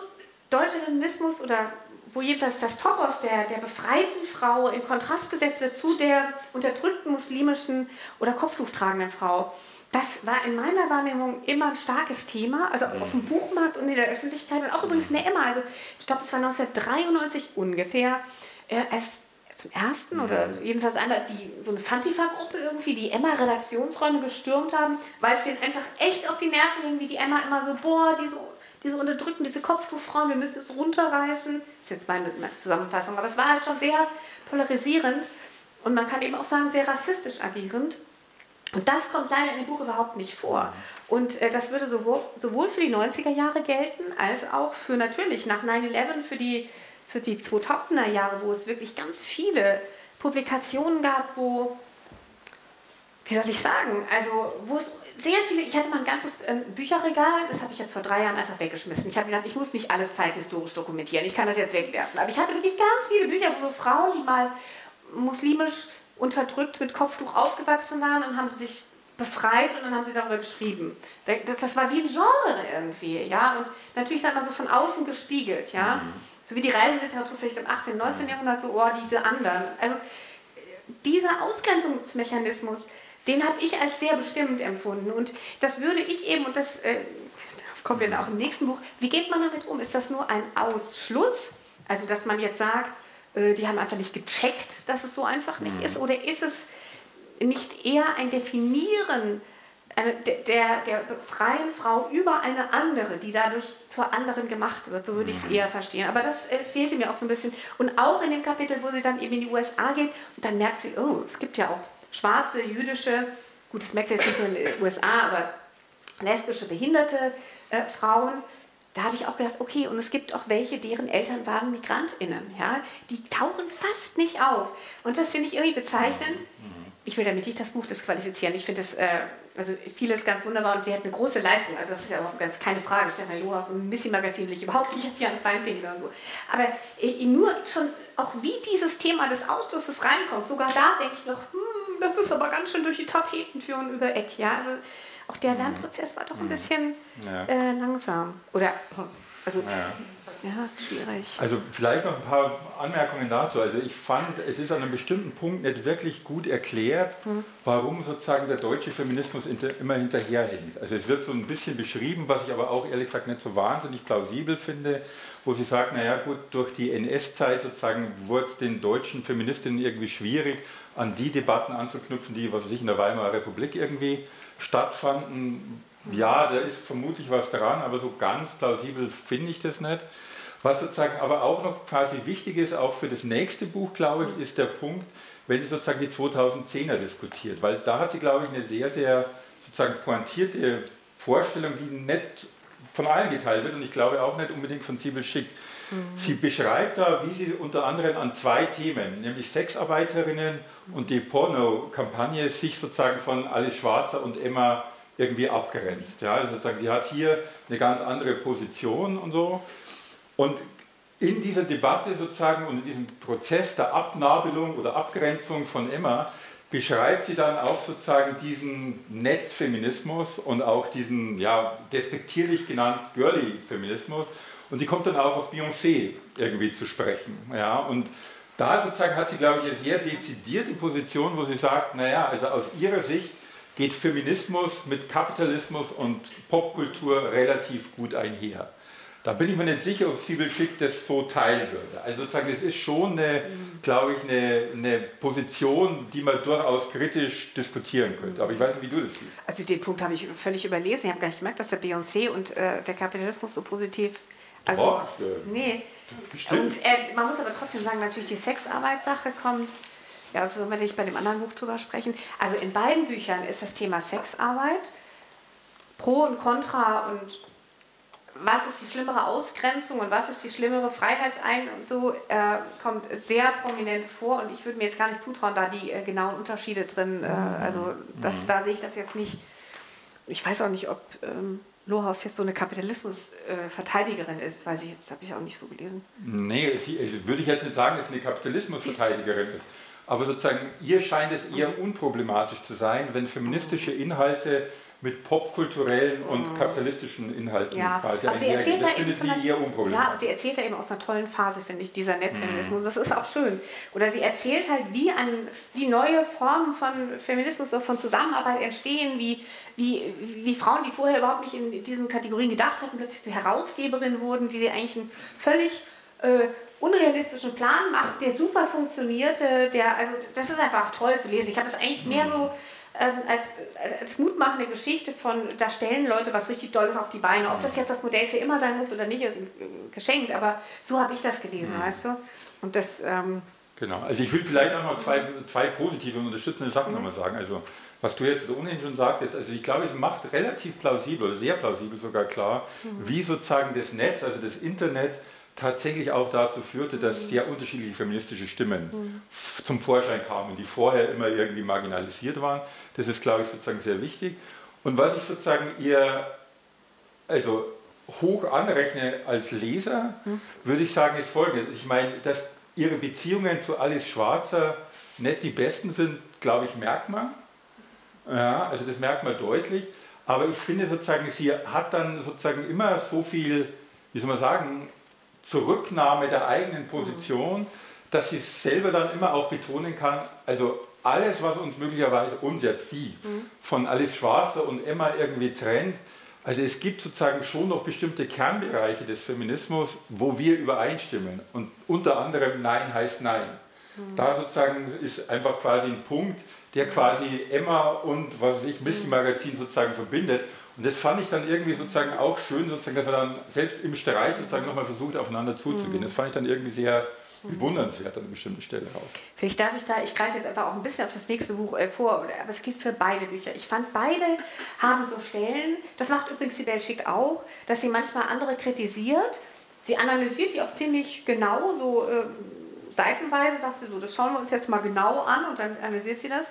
deutscher Feminismus oder wo jedenfalls das Topos der, der befreiten Frau in Kontrast gesetzt wird zu der unterdrückten muslimischen oder Kopftuchtragenden Frau das war in meiner Wahrnehmung immer ein starkes Thema, also auf dem Buchmarkt und in der Öffentlichkeit und auch übrigens in der Emma. Also ich glaube, es war 1993 ungefähr, äh, als zum ersten oder jedenfalls einmal die, so eine Fantifa-Gruppe irgendwie die Emma-Redaktionsräume gestürmt haben, weil es ihnen einfach echt auf die Nerven ging, wie die Emma immer so, boah, diese, diese unterdrücken, diese Kopftuchfrauen, wir müssen es runterreißen. Das ist jetzt meine, meine Zusammenfassung, aber es war halt schon sehr polarisierend und man kann eben auch sagen, sehr rassistisch agierend. Und das kommt leider in dem Buch überhaupt nicht vor. Und äh, das würde sowohl, sowohl für die 90er Jahre gelten, als auch für natürlich nach 9-11, für die, für die 2000er Jahre, wo es wirklich ganz viele Publikationen gab, wo, wie soll ich sagen, also wo es sehr viele, ich hatte mal ein ganzes äh, Bücherregal, das habe ich jetzt vor drei Jahren einfach weggeschmissen. Ich habe gesagt, ich muss nicht alles zeithistorisch dokumentieren, ich kann das jetzt wegwerfen. Aber ich hatte wirklich ganz viele Bücher, wo so Frauen, die mal muslimisch unterdrückt mit Kopftuch aufgewachsen waren und haben sie sich befreit und dann haben sie darüber geschrieben. Das, das war wie ein Genre irgendwie, ja, und natürlich dann mal so von außen gespiegelt, ja. Mhm. So wie die Reiseliteratur vielleicht im 18., 19. Jahrhundert, so, oh, diese anderen. Also dieser Ausgrenzungsmechanismus, den habe ich als sehr bestimmend empfunden. Und das würde ich eben, und das äh, kommt ja auch im nächsten Buch, wie geht man damit um? Ist das nur ein Ausschluss? Also, dass man jetzt sagt, äh, die haben einfach nicht gecheckt, dass es so einfach nicht mhm. ist? Oder ist es nicht eher ein Definieren der, der freien Frau über eine andere, die dadurch zur anderen gemacht wird? So würde ich es mhm. eher verstehen. Aber das äh, fehlte mir auch so ein bisschen. Und auch in dem Kapitel, wo sie dann eben in die USA geht, und dann merkt sie, oh, es gibt ja auch schwarze, jüdische, gut, das merkt sie jetzt nicht nur in den USA, aber lesbische, behinderte äh, Frauen da habe ich auch gedacht, okay, und es gibt auch welche, deren Eltern waren MigrantInnen. Ja? Die tauchen fast nicht auf. Und das finde ich irgendwie bezeichnend. Ich will damit nicht das Buch disqualifizieren. Ich finde es, äh, also vieles ganz wunderbar und sie hat eine große Leistung. Also das ist ja auch ganz keine Frage. Stefan Lohaus und Missy Magazin will ich überhaupt nicht jetzt hier ans Bein pinkeln oder so. Aber äh, nur schon auch wie dieses Thema des Ausschlusses reinkommt, sogar da denke ich noch, hm, das ist aber ganz schön durch die Tapeten führen über Eck. Ja? Also, auch der mhm. Lernprozess war doch ein mhm. bisschen ja. äh, langsam. Oder, also, ja. ja. schwierig. Also vielleicht noch ein paar Anmerkungen dazu. Also ich fand, es ist an einem bestimmten Punkt nicht wirklich gut erklärt, hm. warum sozusagen der deutsche Feminismus immer hinterherhängt. Also es wird so ein bisschen beschrieben, was ich aber auch ehrlich gesagt nicht so wahnsinnig plausibel finde, wo sie sagt, naja gut, durch die NS-Zeit sozusagen wurde es den deutschen Feministinnen irgendwie schwierig, an die Debatten anzuknüpfen, die, was weiß ich, in der Weimarer Republik irgendwie stattfanden. Ja, da ist vermutlich was dran, aber so ganz plausibel finde ich das nicht. Was sozusagen aber auch noch quasi wichtig ist, auch für das nächste Buch, glaube ich, ist der Punkt, wenn sie sozusagen die 2010er diskutiert, weil da hat sie, glaube ich, eine sehr, sehr sozusagen pointierte Vorstellung, die nicht von allen geteilt wird und ich glaube auch nicht unbedingt von Sibyl Schick. Mhm. Sie beschreibt da, wie sie unter anderem an zwei Themen, nämlich Sexarbeiterinnen und die Porno-Kampagne, sich sozusagen von Alice Schwarzer und Emma irgendwie abgrenzt. Ja, also sozusagen, sie hat hier eine ganz andere Position und so. Und in dieser Debatte sozusagen und in diesem Prozess der Abnabelung oder Abgrenzung von Emma beschreibt sie dann auch sozusagen diesen Netzfeminismus und auch diesen ja, despektierlich genannt Girly-Feminismus und sie kommt dann auch auf Beyoncé irgendwie zu sprechen. Ja? Und da sozusagen hat sie, glaube ich, eine sehr dezidierte Position, wo sie sagt, naja, also aus ihrer Sicht geht Feminismus mit Kapitalismus und Popkultur relativ gut einher. Da bin ich mir nicht sicher, ob Sibyl Schick das so teilen würde. Also sozusagen, es ist schon eine, glaube ich, eine, eine Position, die man durchaus kritisch diskutieren könnte. Aber ich weiß nicht, wie du das siehst. Also den Punkt habe ich völlig überlesen. Ich habe gar nicht gemerkt, dass der Beyoncé und äh, der Kapitalismus so positiv. Also, Boah, nee. Stimmt. Und äh, man muss aber trotzdem sagen, natürlich die Sexarbeitssache kommt. Ja, sollen wir nicht bei dem anderen Buch drüber sprechen? Also in beiden Büchern ist das Thema Sexarbeit, Pro und Contra und was ist die schlimmere Ausgrenzung und was ist die schlimmere Freiheitsein und so äh, kommt sehr prominent vor und ich würde mir jetzt gar nicht zutrauen, da die äh, genauen Unterschiede drin, äh, also das, mhm. da sehe ich das jetzt nicht. Ich weiß auch nicht, ob ähm, Lohaus jetzt so eine Kapitalismusverteidigerin äh, ist, weiß ich jetzt, habe ich auch nicht so gelesen. Nee, sie, also würde ich jetzt nicht sagen, dass sie eine Kapitalismusverteidigerin ist. Aber sozusagen, ihr scheint es eher unproblematisch zu sein, wenn feministische Inhalte mit popkulturellen und mhm. kapitalistischen Inhalten ja. quasi aber sie erzählt Das findet sie eher unproblematisch. Ja, sie erzählt ja eben aus einer tollen Phase, finde ich, dieser Netzfeminismus. Mhm. Das ist auch schön. Oder sie erzählt halt, wie, an, wie neue Formen von Feminismus oder von Zusammenarbeit entstehen, wie, wie, wie Frauen, die vorher überhaupt nicht in diesen Kategorien gedacht hatten, plötzlich zur Herausgeberin wurden, wie sie eigentlich einen völlig äh, unrealistischen Plan macht, der super funktionierte, der, also das ist einfach toll zu lesen. Ich habe es eigentlich mehr so ähm, als, als mutmachende Geschichte von, da stellen Leute was richtig Tolles auf die Beine. Ob das jetzt das Modell für immer sein muss oder nicht, ist geschenkt, aber so habe ich das gelesen, mhm. weißt du? Und das. Ähm, genau, also ich will vielleicht auch noch zwei, zwei positive und unterstützende Sachen mhm. nochmal sagen. Also, was du jetzt ohnehin schon sagtest, also ich glaube, es macht relativ plausibel sehr plausibel sogar klar, mhm. wie sozusagen das Netz, also das Internet, tatsächlich auch dazu führte, dass sehr unterschiedliche feministische Stimmen mhm. zum Vorschein kamen, die vorher immer irgendwie marginalisiert waren. Das ist, glaube ich, sozusagen sehr wichtig. Und was ich sozusagen ihr also hoch anrechne als Leser, mhm. würde ich sagen, ist folgendes. Ich meine, dass ihre Beziehungen zu Alice Schwarzer nicht die besten sind, glaube ich, merkt man. Ja, also das merkt man deutlich. Aber ich finde sozusagen, sie hat dann sozusagen immer so viel, wie soll man sagen, Zurücknahme der eigenen Position, dass sie selber dann immer auch betonen kann, also alles, was uns möglicherweise, uns jetzt sie, von Alice Schwarzer und Emma irgendwie trennt, also es gibt sozusagen schon noch bestimmte Kernbereiche des Feminismus, wo wir übereinstimmen. Und unter anderem Nein heißt Nein. Mhm. Da sozusagen ist einfach quasi ein Punkt, der quasi Emma und was weiß ich, Missy Magazin sozusagen verbindet. Und das fand ich dann irgendwie sozusagen auch schön, sozusagen, dass man dann selbst im Streit sozusagen nochmal versucht, aufeinander zuzugehen. Das fand ich dann irgendwie sehr bewundernswert an einer bestimmten Stelle auch. Vielleicht darf ich da, ich greife jetzt einfach auch ein bisschen auf das nächste Buch äh, vor, aber es gilt für beide Bücher. Ich fand, beide haben so Stellen, das macht übrigens Sibel Schick auch, dass sie manchmal andere kritisiert. Sie analysiert die auch ziemlich genau, so äh, seitenweise, sagt sie so, das schauen wir uns jetzt mal genau an und dann analysiert sie das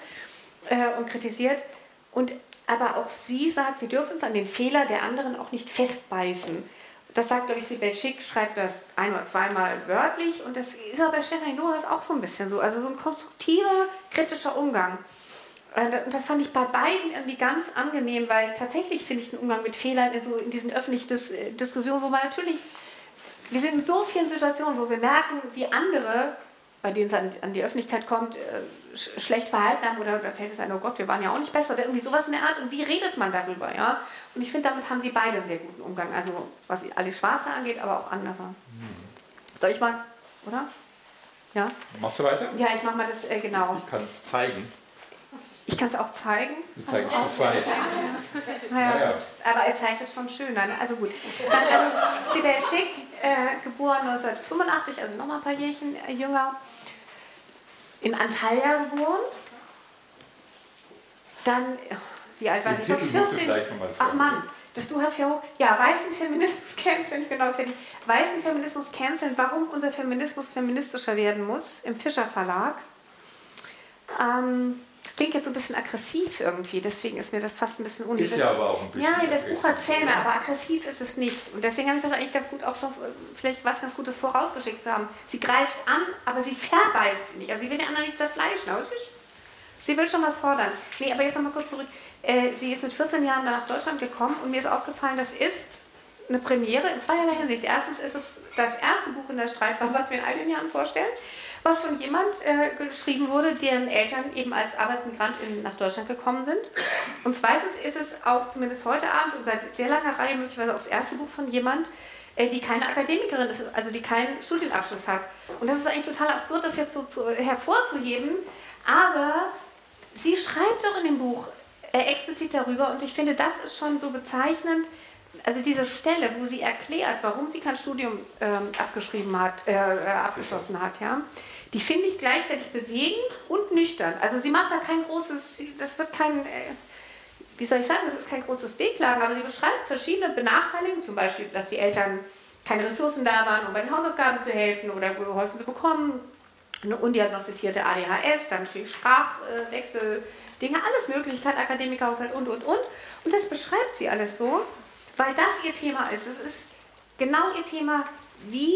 äh, und kritisiert. Und aber auch sie sagt, wir dürfen uns an den Fehler der anderen auch nicht festbeißen. Das sagt, glaube ich, Sibel Schick, schreibt das ein oder zweimal wörtlich und das ist aber bei Stefanie Loras auch so ein bisschen so. Also so ein konstruktiver, kritischer Umgang. Und das fand ich bei beiden irgendwie ganz angenehm, weil tatsächlich finde ich den Umgang mit Fehlern in, so in diesen öffentlichen Dis äh, Diskussionen, wo man natürlich, wir sind in so vielen Situationen, wo wir merken, wie andere bei denen es an, an die Öffentlichkeit kommt, äh, sch schlecht verhalten haben oder da fällt es ein, oh Gott, wir waren ja auch nicht besser oder irgendwie sowas in der Art. Und wie redet man darüber? Ja? Und ich finde, damit haben sie beide einen sehr guten Umgang. Also was alle Schwarze angeht, aber auch andere. Hm. Soll ich mal, oder? Ja? Machst du weiter? Ja, ich mache mal das äh, genau. Ich kann es zeigen. Ich kann es auch zeigen. Du zeigst also, zwei. Naja, ja, ja. Aber er zeigt es schon schön dann. Also gut. Dann also Sibel Schick, äh, geboren 1985, also nochmal ein paar Jährchen äh, jünger in Antalya geboren. Dann, wie alt war sie? Ich glaube 14. Ach Mann, das, du hast ja ja, weißen Feminismus canceln, genau, das ja die weißen Feminismus canceln, warum unser Feminismus feministischer werden muss, im Fischer Verlag. Ähm, das klingt jetzt so ein bisschen aggressiv irgendwie, deswegen ist mir das fast ein bisschen unnötig. Ist ja aber auch ein bisschen. Ja, das Buch hat Zähne, aber aggressiv ist es nicht. Und deswegen habe ich das eigentlich ganz gut auch schon, vielleicht was ganz Gutes vorausgeschickt zu haben. Sie greift an, aber sie verbeißt sie nicht. Also sie will den anderen nicht zerfleischen, aber sie, sie will schon was fordern. Nee, aber jetzt nochmal kurz zurück. Äh, sie ist mit 14 Jahren dann nach Deutschland gekommen und mir ist aufgefallen, das ist eine Premiere in zweierlei Hinsicht. Erstens ist es das erste Buch in der Streitbahn, was wir in all den Jahren vorstellen was von jemand äh, geschrieben wurde, deren Eltern eben als Arbeitsmigrantin nach Deutschland gekommen sind. Und zweitens ist es auch zumindest heute Abend und seit sehr langer Reihe möglicherweise auch das erste Buch von jemand, äh, die keine Akademikerin ist, also die keinen Studienabschluss hat. Und das ist eigentlich total absurd, das jetzt so zu, hervorzuheben, aber sie schreibt doch in dem Buch äh, explizit darüber und ich finde, das ist schon so bezeichnend, also diese Stelle, wo sie erklärt, warum sie kein Studium ähm, abgeschrieben hat, äh, äh, abgeschlossen hat, ja, die finde ich gleichzeitig bewegend und nüchtern. Also sie macht da kein großes, das wird kein, äh, wie soll ich sagen, das ist kein großes Wehklagen, aber sie beschreibt verschiedene Benachteiligungen, zum Beispiel, dass die Eltern keine Ressourcen da waren, um bei den Hausaufgaben zu helfen oder geholfen zu bekommen, eine undiagnostizierte ADHS, dann natürlich Sprachwechsel, Dinge, alles mögliche, kein Akademikerhaushalt und, und, und. Und das beschreibt sie alles so weil das ihr Thema ist. Es ist genau ihr Thema, wie,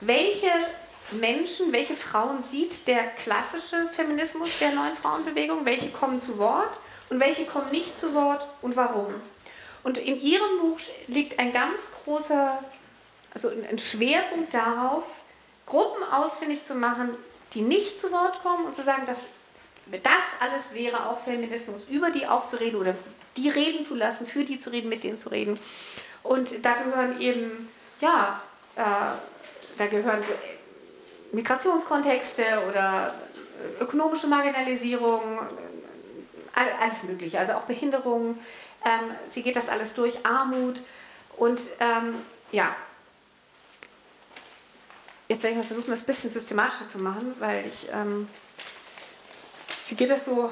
welche Menschen, welche Frauen sieht der klassische Feminismus der neuen Frauenbewegung, welche kommen zu Wort und welche kommen nicht zu Wort und warum. Und in ihrem Buch liegt ein ganz großer, also ein Schwerpunkt darauf, Gruppen ausfindig zu machen, die nicht zu Wort kommen und zu sagen, dass das alles wäre auch Feminismus, über die auch zu reden oder die reden zu lassen, für die zu reden, mit denen zu reden. Und da gehören eben, ja, äh, da gehören Migrationskontexte oder ökonomische Marginalisierung, alles Mögliche, also auch Behinderung. Ähm, sie geht das alles durch, Armut und ähm, ja. Jetzt werde ich mal versuchen, das ein bisschen systematischer zu machen, weil ich. Ähm, sie geht das so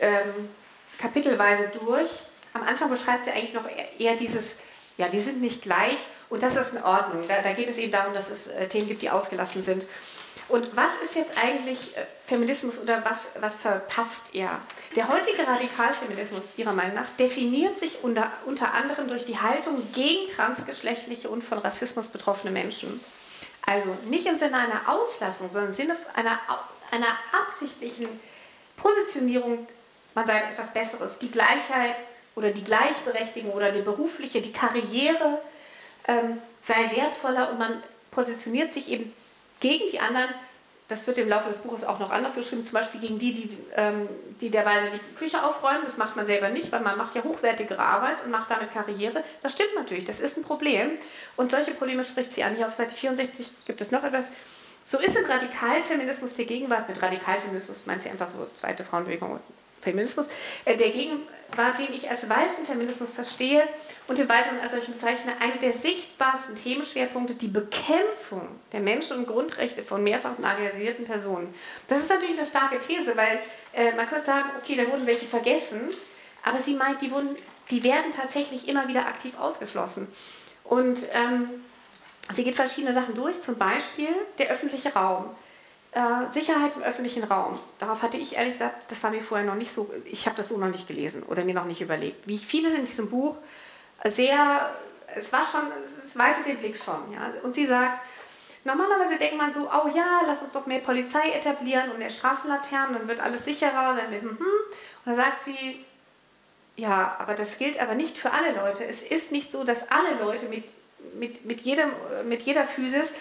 ähm, kapitelweise durch. Am Anfang beschreibt sie eigentlich noch eher dieses, ja, die sind nicht gleich und das ist in Ordnung. Da, da geht es eben darum, dass es äh, Themen gibt, die ausgelassen sind. Und was ist jetzt eigentlich äh, Feminismus oder was, was verpasst er? Der heutige Radikalfeminismus, Ihrer Meinung nach, definiert sich unter, unter anderem durch die Haltung gegen transgeschlechtliche und von Rassismus betroffene Menschen. Also nicht im Sinne einer Auslassung, sondern im Sinne einer, einer absichtlichen Positionierung man sagt etwas Besseres. Die Gleichheit oder die Gleichberechtigung oder die berufliche, die Karriere ähm, sei wertvoller und man positioniert sich eben gegen die anderen. Das wird im Laufe des Buches auch noch anders geschrieben, zum Beispiel gegen die, die, ähm, die derweil die Küche aufräumen. Das macht man selber nicht, weil man macht ja hochwertigere Arbeit und macht damit Karriere. Das stimmt natürlich, das ist ein Problem. Und solche Probleme spricht sie an. Hier auf Seite 64 gibt es noch etwas. So ist im Radikalfeminismus der Gegenwart, mit Radikalfeminismus meint sie einfach so zweite Frauenbewegung Feminismus, äh, der Gegenwart, den ich als weißen Feminismus verstehe und im Weiteren als solchen bezeichne, eine der sichtbarsten Themenschwerpunkte die Bekämpfung der Menschen- und Grundrechte von mehrfach marginalisierten Personen. Das ist natürlich eine starke These, weil äh, man könnte sagen, okay, da wurden welche vergessen, aber sie meint, die, wurden, die werden tatsächlich immer wieder aktiv ausgeschlossen. Und ähm, sie geht verschiedene Sachen durch, zum Beispiel der öffentliche Raum. Äh, Sicherheit im öffentlichen Raum. Darauf hatte ich ehrlich gesagt, das war mir vorher noch nicht so, ich habe das so noch nicht gelesen oder mir noch nicht überlegt. Wie viele sind in diesem Buch sehr, es war schon, es weitet den Blick schon. Ja? Und sie sagt, normalerweise denkt man so, oh ja, lass uns doch mehr Polizei etablieren und mehr Straßenlaternen, dann wird alles sicherer, wenn wir, hm, hm. Und dann sagt sie, ja, aber das gilt aber nicht für alle Leute. Es ist nicht so, dass alle Leute mit, mit, mit, jedem, mit jeder Physis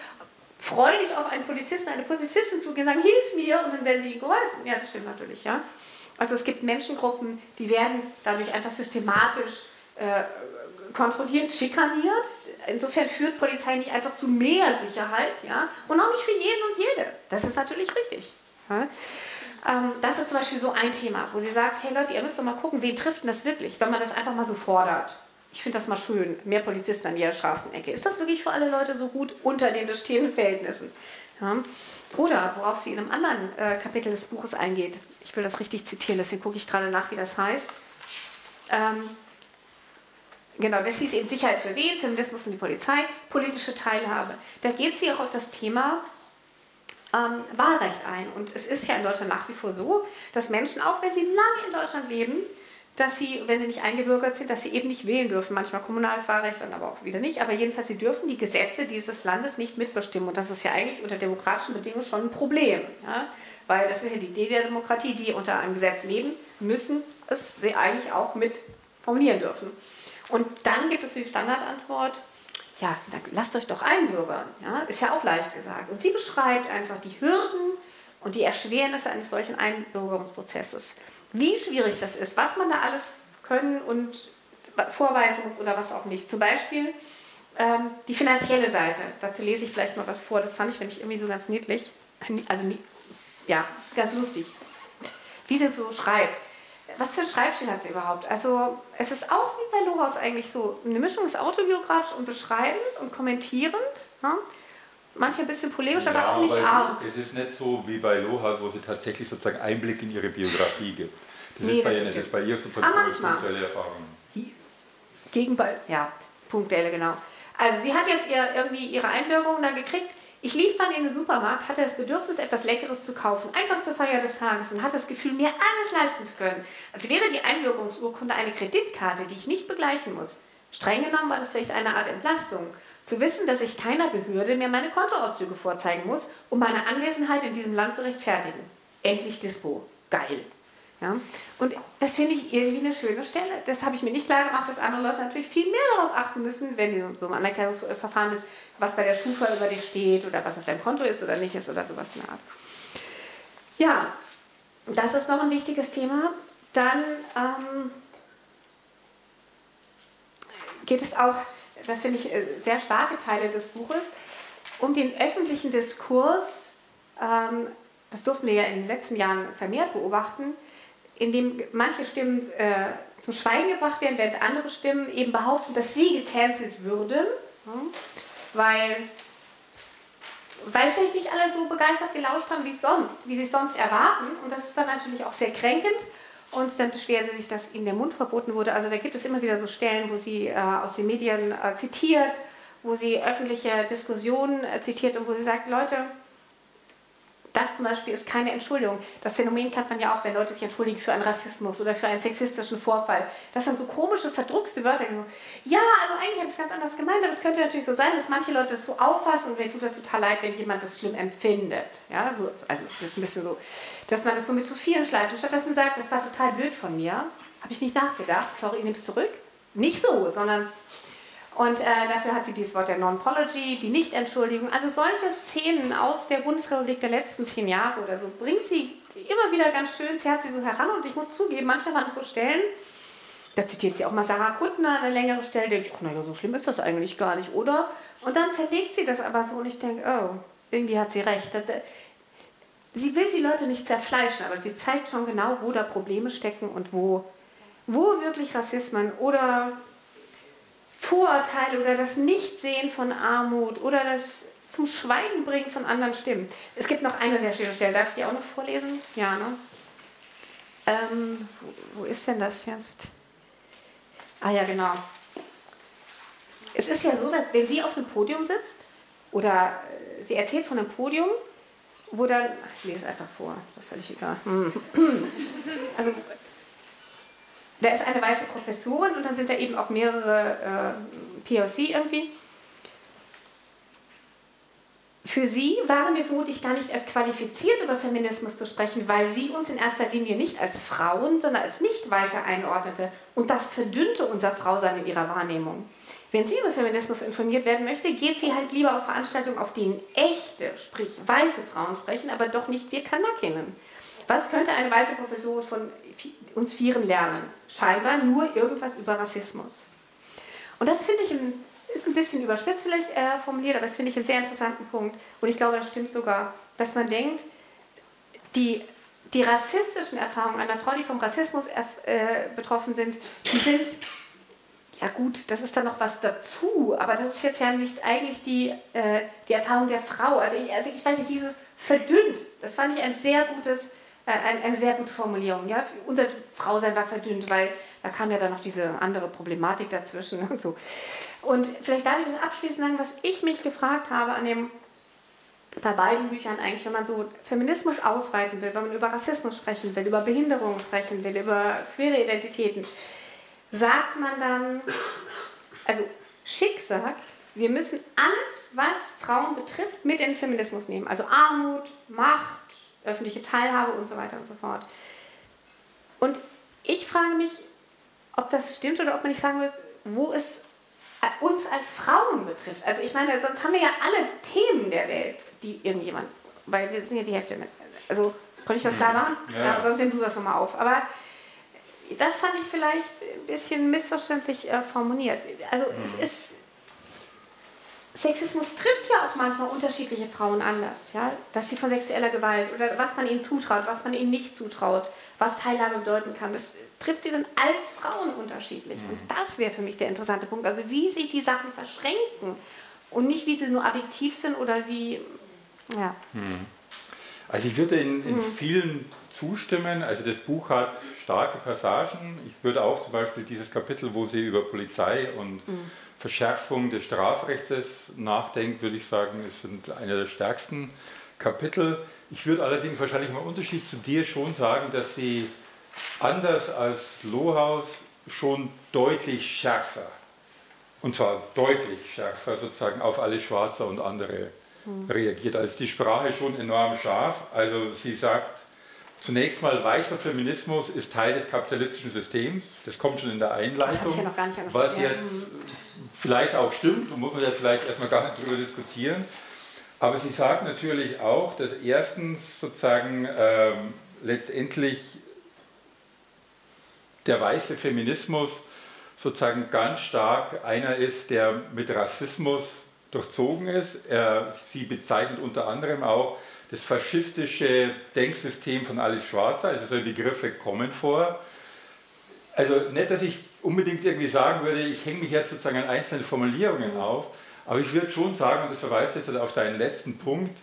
freudig auf einen Polizisten, eine Polizistin zugehen und sagen, hilf mir und dann werden sie geholfen. Ja, das stimmt natürlich, ja. Also es gibt Menschengruppen, die werden dadurch einfach systematisch äh, kontrolliert, schikaniert. Insofern führt Polizei nicht einfach zu mehr Sicherheit, ja, und auch nicht für jeden und jede. Das ist natürlich richtig. Ja? Ähm, das ist zum Beispiel so ein Thema, wo sie sagt, hey Leute, ihr müsst doch mal gucken, wen trifft denn das wirklich, wenn man das einfach mal so fordert ich finde das mal schön, mehr Polizisten an jeder Straßenecke. Ist das wirklich für alle Leute so gut unter den bestehenden Verhältnissen? Ja. Oder worauf sie in einem anderen äh, Kapitel des Buches eingeht. Ich will das richtig zitieren, deswegen gucke ich gerade nach, wie das heißt. Ähm, genau, das hieß eben Sicherheit für wen, Feminismus und die Polizei, politische Teilhabe. Da geht sie auch auf das Thema ähm, Wahlrecht ein. Und es ist ja in Deutschland nach wie vor so, dass Menschen, auch wenn sie lange in Deutschland leben, dass sie, wenn sie nicht eingebürgert sind, dass sie eben nicht wählen dürfen. Manchmal kommunales Wahlrecht, dann aber auch wieder nicht. Aber jedenfalls, sie dürfen die Gesetze dieses Landes nicht mitbestimmen. Und das ist ja eigentlich unter demokratischen Bedingungen schon ein Problem. Ja? Weil das ist ja die Idee der Demokratie, die unter einem Gesetz leben müssen, es sie eigentlich auch mit formulieren dürfen. Und dann gibt es die Standardantwort, ja, dann lasst euch doch einbürgern. Ja? Ist ja auch leicht gesagt. Und sie beschreibt einfach die Hürden und die Erschwernisse eines solchen Einbürgerungsprozesses. Wie schwierig das ist, was man da alles können und vorweisen muss oder was auch nicht. Zum Beispiel ähm, die finanzielle Seite. Dazu lese ich vielleicht mal was vor. Das fand ich nämlich irgendwie so ganz niedlich. Also, ja, ganz lustig. Wie sie so schreibt was für ein Schreibstil hat sie überhaupt? Also es ist auch wie bei Lohaus eigentlich so eine Mischung ist autobiografisch und beschreibend und kommentierend. Ne? Manchmal ein bisschen polemisch, ja, aber auch nicht arm. Es ist nicht so wie bei Lohaus, wo sie tatsächlich sozusagen Einblick in ihre Biografie gibt. Das nee, ist bei das ihr das ist bei ihr sozusagen ah, punktuelle Erfahrung. Gegenball, ja, punktuelle, genau. Also sie hat jetzt ihr, irgendwie ihre Einbürgerung da gekriegt ich lief dann in den Supermarkt, hatte das Bedürfnis, etwas Leckeres zu kaufen, einfach zur Feier des Tages und hatte das Gefühl, mir alles leisten zu können. Als wäre die Einbürgerungsurkunde eine Kreditkarte, die ich nicht begleichen muss. Streng genommen war das vielleicht eine Art Entlastung. Zu wissen, dass ich keiner Behörde mehr meine Kontoauszüge vorzeigen muss, um meine Anwesenheit in diesem Land zu rechtfertigen. Endlich Dispo. Geil. Ja? Und das finde ich irgendwie eine schöne Stelle. Das habe ich mir nicht klar gemacht, dass andere Leute natürlich viel mehr darauf achten müssen, wenn so ein Anerkennungsverfahren ist, was bei der Schufa über dich steht oder was auf deinem Konto ist oder nicht ist oder sowas in der Art. Ja, das ist noch ein wichtiges Thema. Dann ähm, geht es auch, das finde ich äh, sehr starke Teile des Buches, um den öffentlichen Diskurs. Ähm, das durften wir ja in den letzten Jahren vermehrt beobachten in dem manche Stimmen äh, zum Schweigen gebracht werden, während andere Stimmen eben behaupten, dass sie gecancelt würden, weil, weil vielleicht nicht alle so begeistert gelauscht haben, wie sonst, wie sie es sonst erwarten. Und das ist dann natürlich auch sehr kränkend. Und dann beschweren sie sich, dass ihnen der Mund verboten wurde. Also da gibt es immer wieder so Stellen, wo sie äh, aus den Medien äh, zitiert, wo sie öffentliche Diskussionen äh, zitiert und wo sie sagt, Leute, das zum Beispiel ist keine Entschuldigung. Das Phänomen kennt man ja auch, wenn Leute sich entschuldigen für einen Rassismus oder für einen sexistischen Vorfall. Das sind so komische, verdruckste Wörter. Ja, also eigentlich habe ich es ganz anders gemeint, aber es könnte natürlich so sein, dass manche Leute das so auffassen und mir tut das total leid, wenn jemand das schlimm empfindet. Ja, so, also es ist jetzt ein bisschen so, dass man das so mit zu vielen schleift. Statt dass man sagt, das war total blöd von mir, habe ich nicht nachgedacht, sorry, ich nehme es zurück. Nicht so, sondern und äh, dafür hat sie dieses Wort der Non-Pology, die Nichtentschuldigung. Also solche Szenen aus der Bundesrepublik der letzten zehn Jahre oder so bringt sie immer wieder ganz schön. Hat sie so heran und ich muss zugeben, manchmal waren es so Stellen, da zitiert sie auch mal Sarah Kuttner eine längere Stelle, denke ich, oh naja, so schlimm ist das eigentlich gar nicht, oder? Und dann zerlegt sie das aber so und ich denke, oh, irgendwie hat sie recht. Sie will die Leute nicht zerfleischen, aber sie zeigt schon genau, wo da Probleme stecken und wo, wo wirklich Rassismen oder Vorurteile oder das Nichtsehen von Armut oder das zum Schweigen bringen von anderen Stimmen. Es gibt noch eine sehr schöne Stelle, darf ich die auch noch vorlesen? Ja, ne? Ähm, wo, ist denn das jetzt? Ah ja, genau. Es ist ja so, dass wenn sie auf einem Podium sitzt oder äh, sie erzählt von einem Podium, wo dann, ach, ich lese es einfach vor, ist völlig egal. Also da ist eine weiße Professorin und dann sind da eben auch mehrere äh, POC irgendwie. Für sie waren wir vermutlich gar nicht erst qualifiziert, über Feminismus zu sprechen, weil sie uns in erster Linie nicht als Frauen, sondern als Nicht-Weiße einordnete. Und das verdünnte unser Frausein in ihrer Wahrnehmung. Wenn sie über Feminismus informiert werden möchte, geht sie halt lieber auf Veranstaltungen, auf denen echte, sprich weiße Frauen sprechen, aber doch nicht wir Kanakinnen. Was könnte eine weiße Professorin von uns Vieren lernen? Scheinbar nur irgendwas über Rassismus. Und das finde ich ein, ist ein bisschen überspitzt vielleicht äh, formuliert, aber das finde ich einen sehr interessanten Punkt. Und ich glaube, das stimmt sogar, dass man denkt, die, die rassistischen Erfahrungen einer Frau, die vom Rassismus äh, betroffen sind, die sind, ja gut, das ist dann noch was dazu, aber das ist jetzt ja nicht eigentlich die, äh, die Erfahrung der Frau. Also ich, also ich weiß nicht, dieses verdünnt, das fand ich ein sehr gutes äh, eine sehr gute Formulierung. Ja? Unser Frausein war verdünnt, weil da kam ja dann noch diese andere Problematik dazwischen und so. Und vielleicht darf ich das abschließend sagen, was ich mich gefragt habe an dem, bei beiden Büchern eigentlich, wenn man so Feminismus ausweiten will, wenn man über Rassismus sprechen will, über Behinderungen sprechen will, über queere Identitäten, sagt man dann, also Schick sagt, wir müssen alles, was Frauen betrifft, mit in den Feminismus nehmen. Also Armut, Macht, öffentliche Teilhabe und so weiter und so fort. Und ich frage mich, ob das stimmt oder ob man nicht sagen muss, wo ist, uns als Frauen betrifft. Also ich meine, sonst haben wir ja alle Themen der Welt, die irgendjemand, weil wir sind ja die Hälfte. Also konnte ich das klar machen? Ja. ja sonst nimm du das nochmal auf. Aber das fand ich vielleicht ein bisschen missverständlich äh, formuliert. Also mhm. es ist Sexismus trifft ja auch manchmal unterschiedliche Frauen anders, ja, dass sie von sexueller Gewalt oder was man ihnen zutraut, was man ihnen nicht zutraut, was Teilhabe bedeuten kann, das trifft sie dann als Frauen unterschiedlich. Mhm. Und das wäre für mich der interessante Punkt. Also wie sich die Sachen verschränken und nicht wie sie nur addiktiv sind oder wie, ja. Mhm. Also ich würde in, in mhm. vielen zustimmen. Also das Buch hat starke Passagen. Ich würde auch zum Beispiel dieses Kapitel, wo sie über Polizei und mhm. Verschärfung des Strafrechts nachdenkt, würde ich sagen, ist einer der stärksten Kapitel. Ich würde allerdings wahrscheinlich im Unterschied zu dir schon sagen, dass sie anders als Lohaus schon deutlich schärfer, und zwar deutlich schärfer sozusagen auf alle Schwarze und andere mhm. reagiert. Also die Sprache schon enorm scharf. Also sie sagt, Zunächst mal, weißer Feminismus ist Teil des kapitalistischen Systems. Das kommt schon in der Einleitung. Ja was jetzt vielleicht auch stimmt, da muss man jetzt vielleicht erstmal gar nicht drüber diskutieren. Aber sie sagt natürlich auch, dass erstens sozusagen ähm, letztendlich der weiße Feminismus sozusagen ganz stark einer ist, der mit Rassismus durchzogen ist. Er, sie bezeichnet unter anderem auch das faschistische Denksystem von Alice Schwarzer, also solche Begriffe kommen vor. Also nicht, dass ich unbedingt irgendwie sagen würde, ich hänge mich jetzt sozusagen an einzelnen Formulierungen mhm. auf, aber ich würde schon sagen, und das verweist jetzt auf deinen letzten Punkt,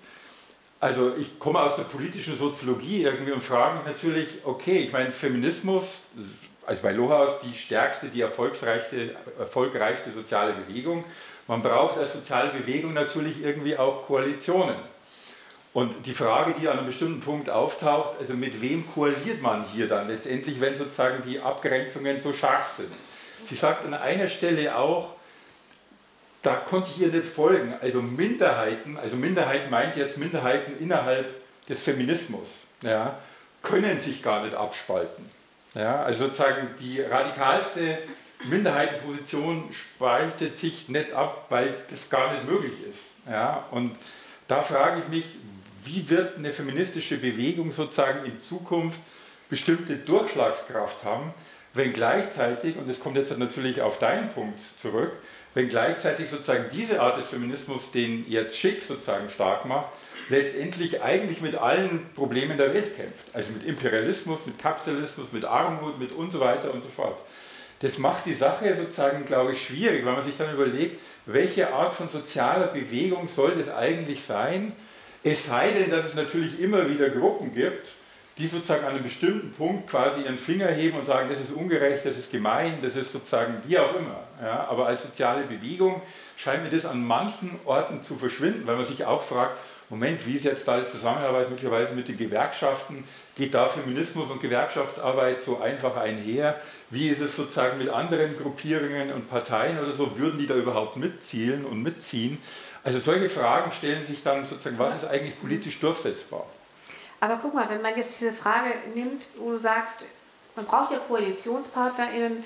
also ich komme aus der politischen Soziologie irgendwie und frage mich natürlich, okay, ich meine Feminismus, also bei Lohaus die stärkste, die erfolgreichste, erfolgreichste soziale Bewegung. Man braucht als soziale Bewegung natürlich irgendwie auch Koalitionen. Und die Frage, die an einem bestimmten Punkt auftaucht, also mit wem koaliert man hier dann letztendlich, wenn sozusagen die Abgrenzungen so scharf sind? Sie sagt an einer Stelle auch, da konnte ich ihr nicht folgen. Also Minderheiten, also Minderheiten meint jetzt Minderheiten innerhalb des Feminismus, ja, können sich gar nicht abspalten. Ja, also sozusagen die radikalste Minderheitenposition spaltet sich nicht ab, weil das gar nicht möglich ist. Ja, und da frage ich mich, wie wird eine feministische Bewegung sozusagen in Zukunft bestimmte Durchschlagskraft haben, wenn gleichzeitig, und das kommt jetzt natürlich auf deinen Punkt zurück, wenn gleichzeitig sozusagen diese Art des Feminismus, den jetzt Schick sozusagen stark macht, letztendlich eigentlich mit allen Problemen der Welt kämpft. Also mit Imperialismus, mit Kapitalismus, mit Armut, mit und so weiter und so fort. Das macht die Sache sozusagen, glaube ich, schwierig, weil man sich dann überlegt, welche Art von sozialer Bewegung soll das eigentlich sein, es sei denn, dass es natürlich immer wieder Gruppen gibt, die sozusagen an einem bestimmten Punkt quasi ihren Finger heben und sagen, das ist ungerecht, das ist gemein, das ist sozusagen wie auch immer. Ja, aber als soziale Bewegung scheint mir das an manchen Orten zu verschwinden, weil man sich auch fragt, Moment, wie ist jetzt da die Zusammenarbeit möglicherweise mit den Gewerkschaften? Geht da Feminismus und Gewerkschaftsarbeit so einfach einher? Wie ist es sozusagen mit anderen Gruppierungen und Parteien oder so? Würden die da überhaupt mitzielen und mitziehen? Also solche Fragen stellen sich dann sozusagen, was ist eigentlich politisch durchsetzbar? Aber guck mal, wenn man jetzt diese Frage nimmt, wo du sagst, man braucht ja KoalitionspartnerInnen,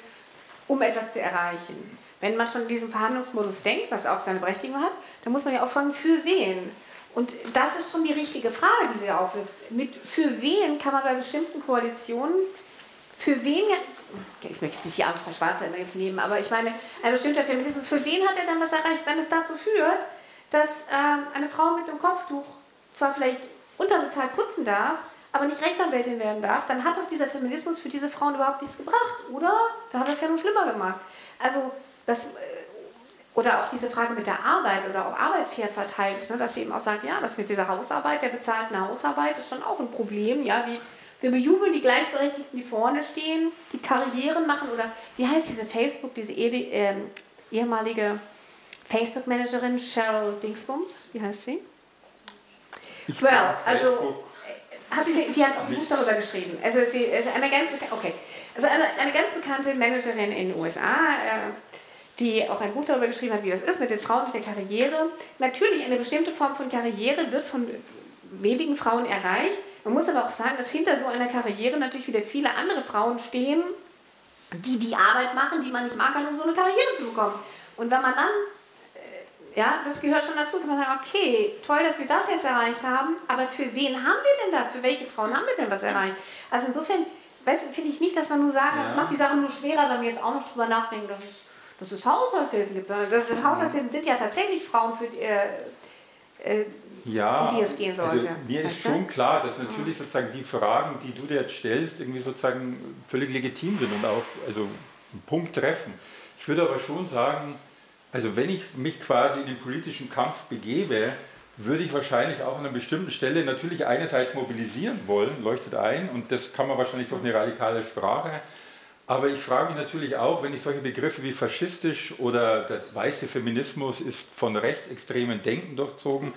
um etwas zu erreichen. Wenn man schon in diesem Verhandlungsmodus denkt, was auch seine Berechtigung hat, dann muss man ja auch fragen, für wen? Und das ist schon die richtige Frage, die sie aufwirft. Mit, für wen kann man bei bestimmten Koalitionen, für wen, ich möchte jetzt nicht die Arme von Schwarzer jetzt nehmen, aber ich meine, ein bestimmter Feminismus, für wen hat er dann was erreicht, wenn es dazu führt, dass äh, eine Frau mit dem Kopftuch zwar vielleicht unterbezahlt putzen darf, aber nicht Rechtsanwältin werden darf, dann hat doch dieser Feminismus für diese Frauen überhaupt nichts gebracht, oder? Da hat es ja nur schlimmer gemacht. Also das äh, oder auch diese Frage mit der Arbeit oder ob Arbeit fair verteilt ist, ne, dass sie eben auch sagt, ja, das mit dieser Hausarbeit, der bezahlten Hausarbeit ist schon auch ein Problem, ja, wie wir bejubeln die Gleichberechtigten, die vorne stehen, die Karrieren machen oder wie heißt diese Facebook, diese ewig, äh, ehemalige Facebook-Managerin Cheryl Dingsbums, wie heißt sie? Ich well, also hat sie, die hat auch ein Buch darüber geschrieben. Also sie ist eine ganz, okay. also eine, eine ganz bekannte Managerin in den USA, äh, die auch ein Buch darüber geschrieben hat, wie das ist mit den Frauen und der Karriere. Natürlich, eine bestimmte Form von Karriere wird von wenigen Frauen erreicht. Man muss aber auch sagen, dass hinter so einer Karriere natürlich wieder viele andere Frauen stehen, die die Arbeit machen, die man nicht machen kann, um so eine Karriere zu bekommen. Und wenn man dann, äh, ja, das gehört schon dazu, kann man sagen, okay, toll, dass wir das jetzt erreicht haben, aber für wen haben wir denn da, für welche Frauen haben wir denn was erreicht? Also insofern, finde ich nicht, dass man nur sagen, ja. das macht die Sache nur schwerer, wenn wir jetzt auch noch drüber nachdenken, dass es, dass es Haushaltshilfen gibt, sondern das ist, Haushaltshilfen sind ja tatsächlich Frauen, für die, äh, äh, ja, um die es gehen sollte. Also mir ist schon klar, dass natürlich sozusagen die Fragen, die du dir jetzt stellst, irgendwie sozusagen völlig legitim sind und auch also einen Punkt treffen. Ich würde aber schon sagen, also wenn ich mich quasi in den politischen Kampf begebe, würde ich wahrscheinlich auch an einer bestimmten Stelle natürlich einerseits mobilisieren wollen, leuchtet ein, und das kann man wahrscheinlich durch eine radikale Sprache. Aber ich frage mich natürlich auch, wenn ich solche Begriffe wie faschistisch oder der weiße Feminismus ist von rechtsextremen Denken durchzogen,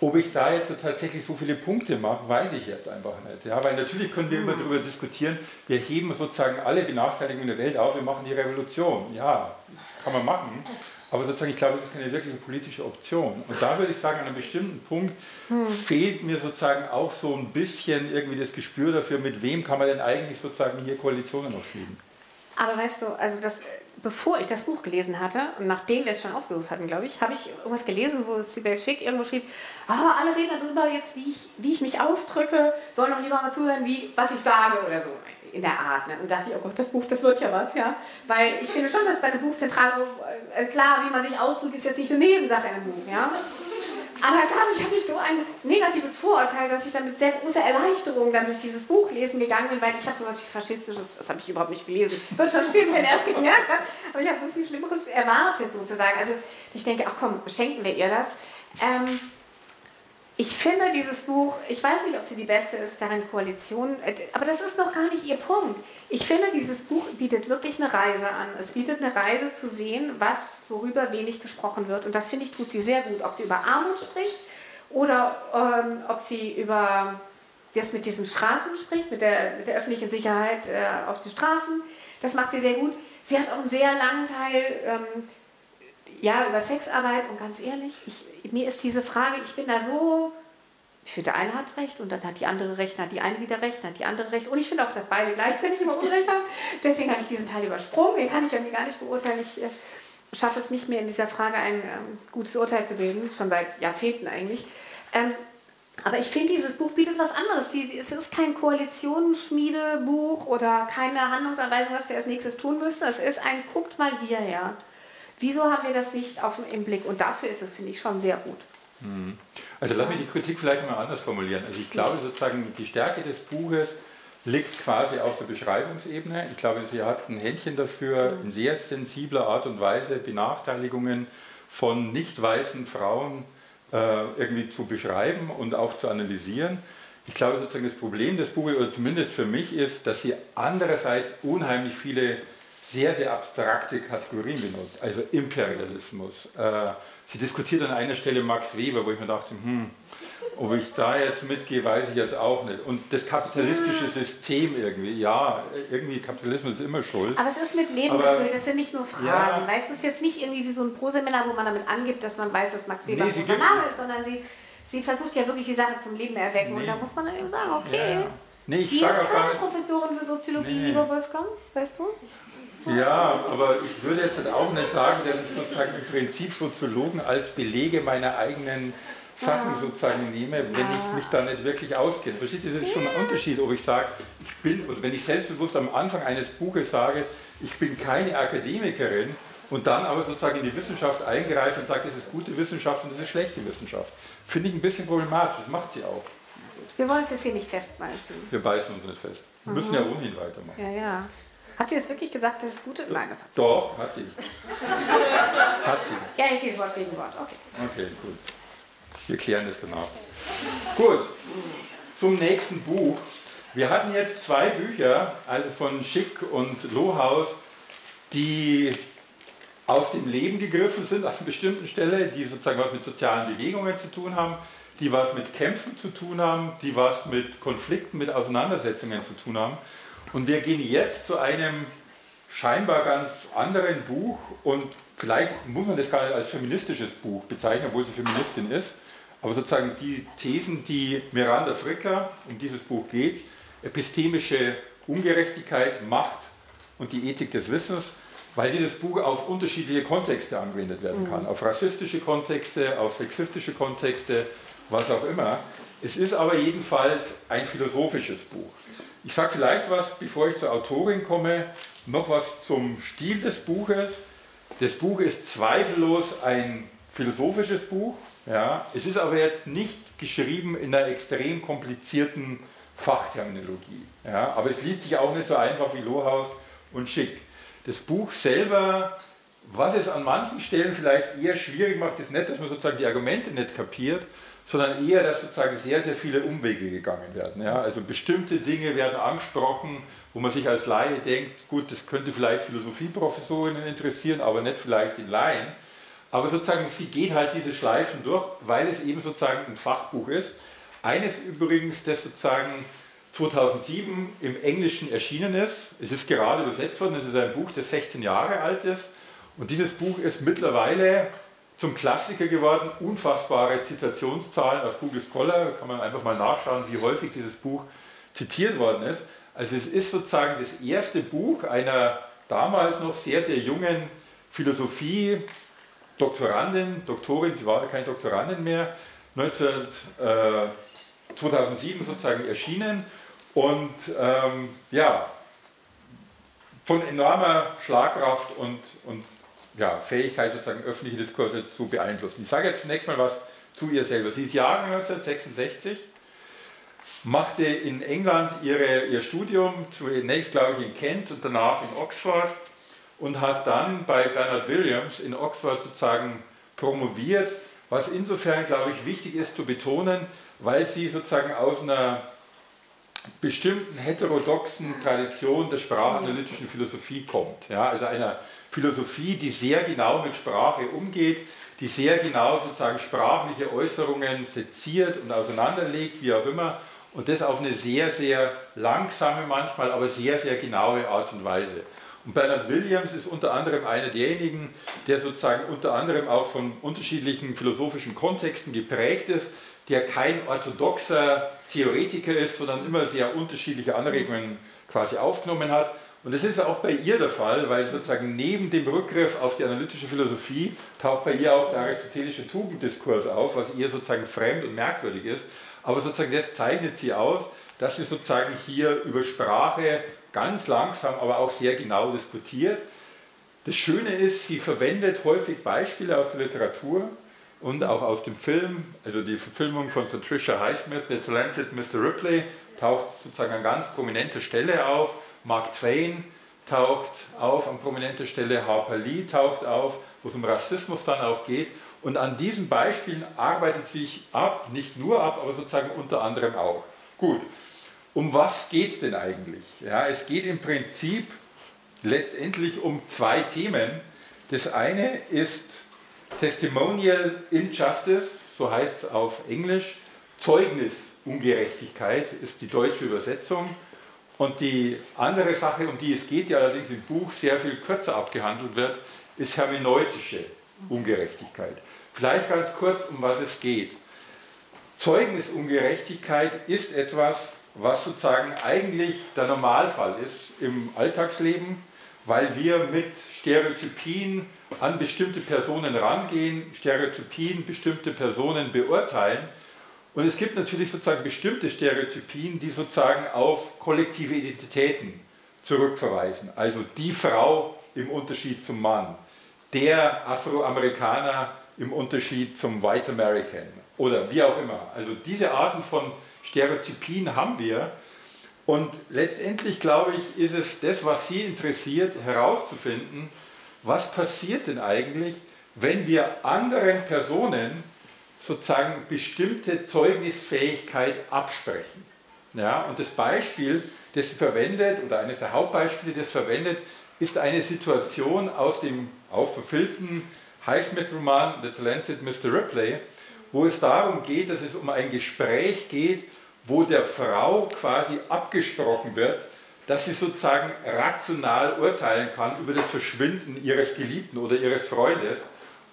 ob ich da jetzt tatsächlich so viele Punkte mache, weiß ich jetzt einfach nicht. Ja, weil natürlich können wir immer hm. darüber diskutieren, wir heben sozusagen alle Benachteiligungen der Welt auf, wir machen die Revolution. Ja, kann man machen. Aber sozusagen, ich glaube, das ist keine wirkliche politische Option. Und da würde ich sagen, an einem bestimmten Punkt hm. fehlt mir sozusagen auch so ein bisschen irgendwie das Gespür dafür, mit wem kann man denn eigentlich sozusagen hier Koalitionen noch schieben. Aber weißt du, also das, bevor ich das Buch gelesen hatte und nachdem wir es schon ausgesucht hatten, glaube ich, habe ich irgendwas gelesen, wo Sibel Schick irgendwo schrieb, oh, alle reden darüber jetzt, wie ich, wie ich mich ausdrücke, sollen doch lieber mal zuhören, wie, was ich sage oder so in der Art. Ne? Und dachte ich, oh Gott, das Buch, das wird ja was, ja. Weil ich finde schon, dass bei einem Buch zentral, äh, klar, wie man sich ausdrückt, ist jetzt nicht eine Nebensache in einem Buch, ja. Aber dadurch hatte ich so ein negatives Vorurteil, dass ich dann mit sehr großer Erleichterung dann durch dieses Buch lesen gegangen bin, weil ich habe sowas wie Faschistisches, das habe ich überhaupt nicht gelesen. Wird schon stimmen, wenn er es gemerkt hat. Aber ich habe so viel Schlimmeres erwartet sozusagen. Also ich denke, ach komm, schenken wir ihr das. Ähm, ich finde dieses Buch, ich weiß nicht, ob sie die beste ist, darin Koalition, äh, aber das ist noch gar nicht ihr Punkt. Ich finde, dieses Buch bietet wirklich eine Reise an. Es bietet eine Reise zu sehen, was, worüber wenig gesprochen wird. Und das finde ich, tut sie sehr gut. Ob sie über Armut spricht oder ähm, ob sie über das mit diesen Straßen spricht, mit der, mit der öffentlichen Sicherheit äh, auf den Straßen. Das macht sie sehr gut. Sie hat auch einen sehr langen Teil ähm, ja, über Sexarbeit und ganz ehrlich, ich, mir ist diese Frage, ich bin da so, ich finde, der eine hat recht und dann hat die andere recht, dann hat die eine wieder recht, dann hat die andere recht und ich finde auch, dass beide gleichzeitig immer Unrecht haben. Deswegen habe ich diesen Teil übersprungen, den kann ich irgendwie gar nicht beurteilen. Ich äh, schaffe es nicht mehr in dieser Frage ein ähm, gutes Urteil zu bilden, schon seit Jahrzehnten eigentlich. Ähm, aber ich finde, dieses Buch bietet was anderes. Es ist kein Koalitionsschmiedebuch oder keine Handlungsanweisung, was wir als nächstes tun müssen. Es ist ein, guckt mal hierher. Wieso haben wir das nicht auf, im Blick? Und dafür ist es, finde ich, schon sehr gut. Mhm. Also lass mich die Kritik vielleicht mal anders formulieren. Also ich glaube sozusagen, die Stärke des Buches liegt quasi auf der Beschreibungsebene. Ich glaube, sie hat ein Händchen dafür, mhm. in sehr sensibler Art und Weise Benachteiligungen von nicht weißen Frauen äh, irgendwie zu beschreiben und auch zu analysieren. Ich glaube sozusagen, das Problem des Buches, oder zumindest für mich, ist, dass sie andererseits unheimlich viele sehr, sehr abstrakte Kategorien benutzt, also Imperialismus. Äh, sie diskutiert an einer Stelle Max Weber, wo ich mir dachte, hm, ob ich da jetzt mitgehe, weiß ich jetzt auch nicht. Und das kapitalistische. System irgendwie, ja, irgendwie Kapitalismus ist immer schuld. Aber es ist mit Leben Aber, gefüllt, das sind nicht nur Phrasen. Ja, weißt du, es ist jetzt nicht irgendwie wie so ein Proseminar, wo man damit angibt, dass man weiß, dass Max Weber nee, ein Name ist, sondern sie, sie versucht ja wirklich die Sache zum Leben erwecken. Nee. Und da muss man dann eben sagen, okay, ja. nee, sie ist keine Professorin für Soziologie, lieber Wolfgang, weißt du? Ja, aber ich würde jetzt auch nicht sagen, dass ich sozusagen im Prinzip Soziologen als Belege meiner eigenen Sachen sozusagen nehme, wenn ich mich da nicht wirklich auskenne. Versteht ihr, das ist schon ein Unterschied, ob ich sage, ich bin, oder wenn ich selbstbewusst am Anfang eines Buches sage, ich bin keine Akademikerin und dann aber sozusagen in die Wissenschaft eingreife und sage, es ist gute Wissenschaft und es ist schlechte Wissenschaft. Finde ich ein bisschen problematisch, das macht sie auch. Wir wollen es jetzt hier nicht festbeißen. Wir beißen uns nicht fest. Wir mhm. müssen ja ohnehin weitermachen. Ja, ja. Hat sie das wirklich gesagt, dass es gut ist? Nein, das hat sie Doch, hat sie. hat sie. Ja, ich stehe Wort gegen Wort. Okay. Okay, gut. Wir klären das danach. Gut, zum nächsten Buch. Wir hatten jetzt zwei Bücher, also von Schick und Lohaus, die aus dem Leben gegriffen sind, an einer bestimmten Stelle, die sozusagen was mit sozialen Bewegungen zu tun haben, die was mit Kämpfen zu tun haben, die was mit Konflikten, mit Auseinandersetzungen zu tun haben. Und wir gehen jetzt zu einem scheinbar ganz anderen Buch und vielleicht muss man das gar nicht als feministisches Buch bezeichnen, obwohl sie Feministin ist, aber sozusagen die Thesen, die Miranda Fricker, um dieses Buch geht, epistemische Ungerechtigkeit, Macht und die Ethik des Wissens, weil dieses Buch auf unterschiedliche Kontexte angewendet werden kann, mhm. auf rassistische Kontexte, auf sexistische Kontexte, was auch immer. Es ist aber jedenfalls ein philosophisches Buch. Ich sage vielleicht was, bevor ich zur Autorin komme, noch was zum Stil des Buches. Das Buch ist zweifellos ein philosophisches Buch. Ja. Es ist aber jetzt nicht geschrieben in einer extrem komplizierten Fachterminologie. Ja. Aber es liest sich auch nicht so einfach wie Lohaus und Schick. Das Buch selber, was es an manchen Stellen vielleicht eher schwierig macht, ist nicht, dass man sozusagen die Argumente nicht kapiert, sondern eher, dass sozusagen sehr, sehr viele Umwege gegangen werden. Ja? Also bestimmte Dinge werden angesprochen, wo man sich als Laie denkt, gut, das könnte vielleicht Philosophieprofessorinnen interessieren, aber nicht vielleicht den Laien. Aber sozusagen, sie geht halt diese Schleifen durch, weil es eben sozusagen ein Fachbuch ist. Eines übrigens, das sozusagen 2007 im Englischen erschienen ist. Es ist gerade übersetzt worden, es ist ein Buch, das 16 Jahre alt ist. Und dieses Buch ist mittlerweile zum Klassiker geworden, unfassbare Zitationszahlen auf Google Scholar, da kann man einfach mal nachschauen, wie häufig dieses Buch zitiert worden ist. Also es ist sozusagen das erste Buch einer damals noch sehr, sehr jungen Philosophie-Doktorandin, Doktorin, sie war keine Doktorandin mehr, 19, äh, 2007 sozusagen erschienen. Und ähm, ja, von enormer Schlagkraft und, und ja, Fähigkeit, sozusagen öffentliche Diskurse zu beeinflussen. Ich sage jetzt zunächst mal was zu ihr selber. Sie ist Jahrgang 1966, machte in England ihre, ihr Studium, zunächst glaube ich in Kent und danach in Oxford und hat dann bei Bernard Williams in Oxford sozusagen promoviert, was insofern, glaube ich, wichtig ist zu betonen, weil sie sozusagen aus einer bestimmten heterodoxen Tradition der sprachanalytischen Philosophie kommt. Ja, also einer Philosophie, die sehr genau mit Sprache umgeht, die sehr genau sozusagen sprachliche Äußerungen seziert und auseinanderlegt, wie auch immer, und das auf eine sehr, sehr langsame manchmal, aber sehr, sehr genaue Art und Weise. Und Bernard Williams ist unter anderem einer derjenigen, der sozusagen unter anderem auch von unterschiedlichen philosophischen Kontexten geprägt ist, der kein orthodoxer Theoretiker ist, sondern immer sehr unterschiedliche Anregungen quasi aufgenommen hat und das ist auch bei ihr der Fall, weil sozusagen neben dem Rückgriff auf die analytische Philosophie taucht bei ihr auch der aristotelische Tugenddiskurs auf, was ihr sozusagen fremd und merkwürdig ist. Aber sozusagen das zeichnet sie aus, dass sie sozusagen hier über Sprache ganz langsam, aber auch sehr genau diskutiert. Das Schöne ist, sie verwendet häufig Beispiele aus der Literatur und auch aus dem Film. Also die Verfilmung von Patricia Highsmith, The Talented Mr. Ripley, taucht sozusagen an ganz prominenter Stelle auf Mark Twain taucht auf an prominenter Stelle, Harper Lee taucht auf, wo es um Rassismus dann auch geht. Und an diesen Beispielen arbeitet sich ab, nicht nur ab, aber sozusagen unter anderem auch. Gut, um was geht es denn eigentlich? Ja, es geht im Prinzip letztendlich um zwei Themen. Das eine ist Testimonial Injustice, so heißt es auf Englisch. Zeugnisungerechtigkeit ist die deutsche Übersetzung. Und die andere Sache, um die es geht, die allerdings im Buch sehr viel kürzer abgehandelt wird, ist hermeneutische Ungerechtigkeit. Vielleicht ganz kurz, um was es geht. Zeugnisungerechtigkeit ist etwas, was sozusagen eigentlich der Normalfall ist im Alltagsleben, weil wir mit Stereotypien an bestimmte Personen rangehen, Stereotypien bestimmte Personen beurteilen und es gibt natürlich sozusagen bestimmte Stereotypien, die sozusagen auf kollektive Identitäten zurückverweisen. Also die Frau im Unterschied zum Mann, der Afroamerikaner im Unterschied zum White American oder wie auch immer. Also diese Arten von Stereotypien haben wir. Und letztendlich, glaube ich, ist es das, was Sie interessiert, herauszufinden, was passiert denn eigentlich, wenn wir anderen Personen sozusagen bestimmte Zeugnisfähigkeit absprechen. Ja, und das Beispiel, das verwendet, oder eines der Hauptbeispiele, das verwendet, ist eine Situation aus dem auch verfilmten Highsmith-Roman The Talented Mr. Ripley, wo es darum geht, dass es um ein Gespräch geht, wo der Frau quasi abgesprochen wird, dass sie sozusagen rational urteilen kann über das Verschwinden ihres Geliebten oder ihres Freundes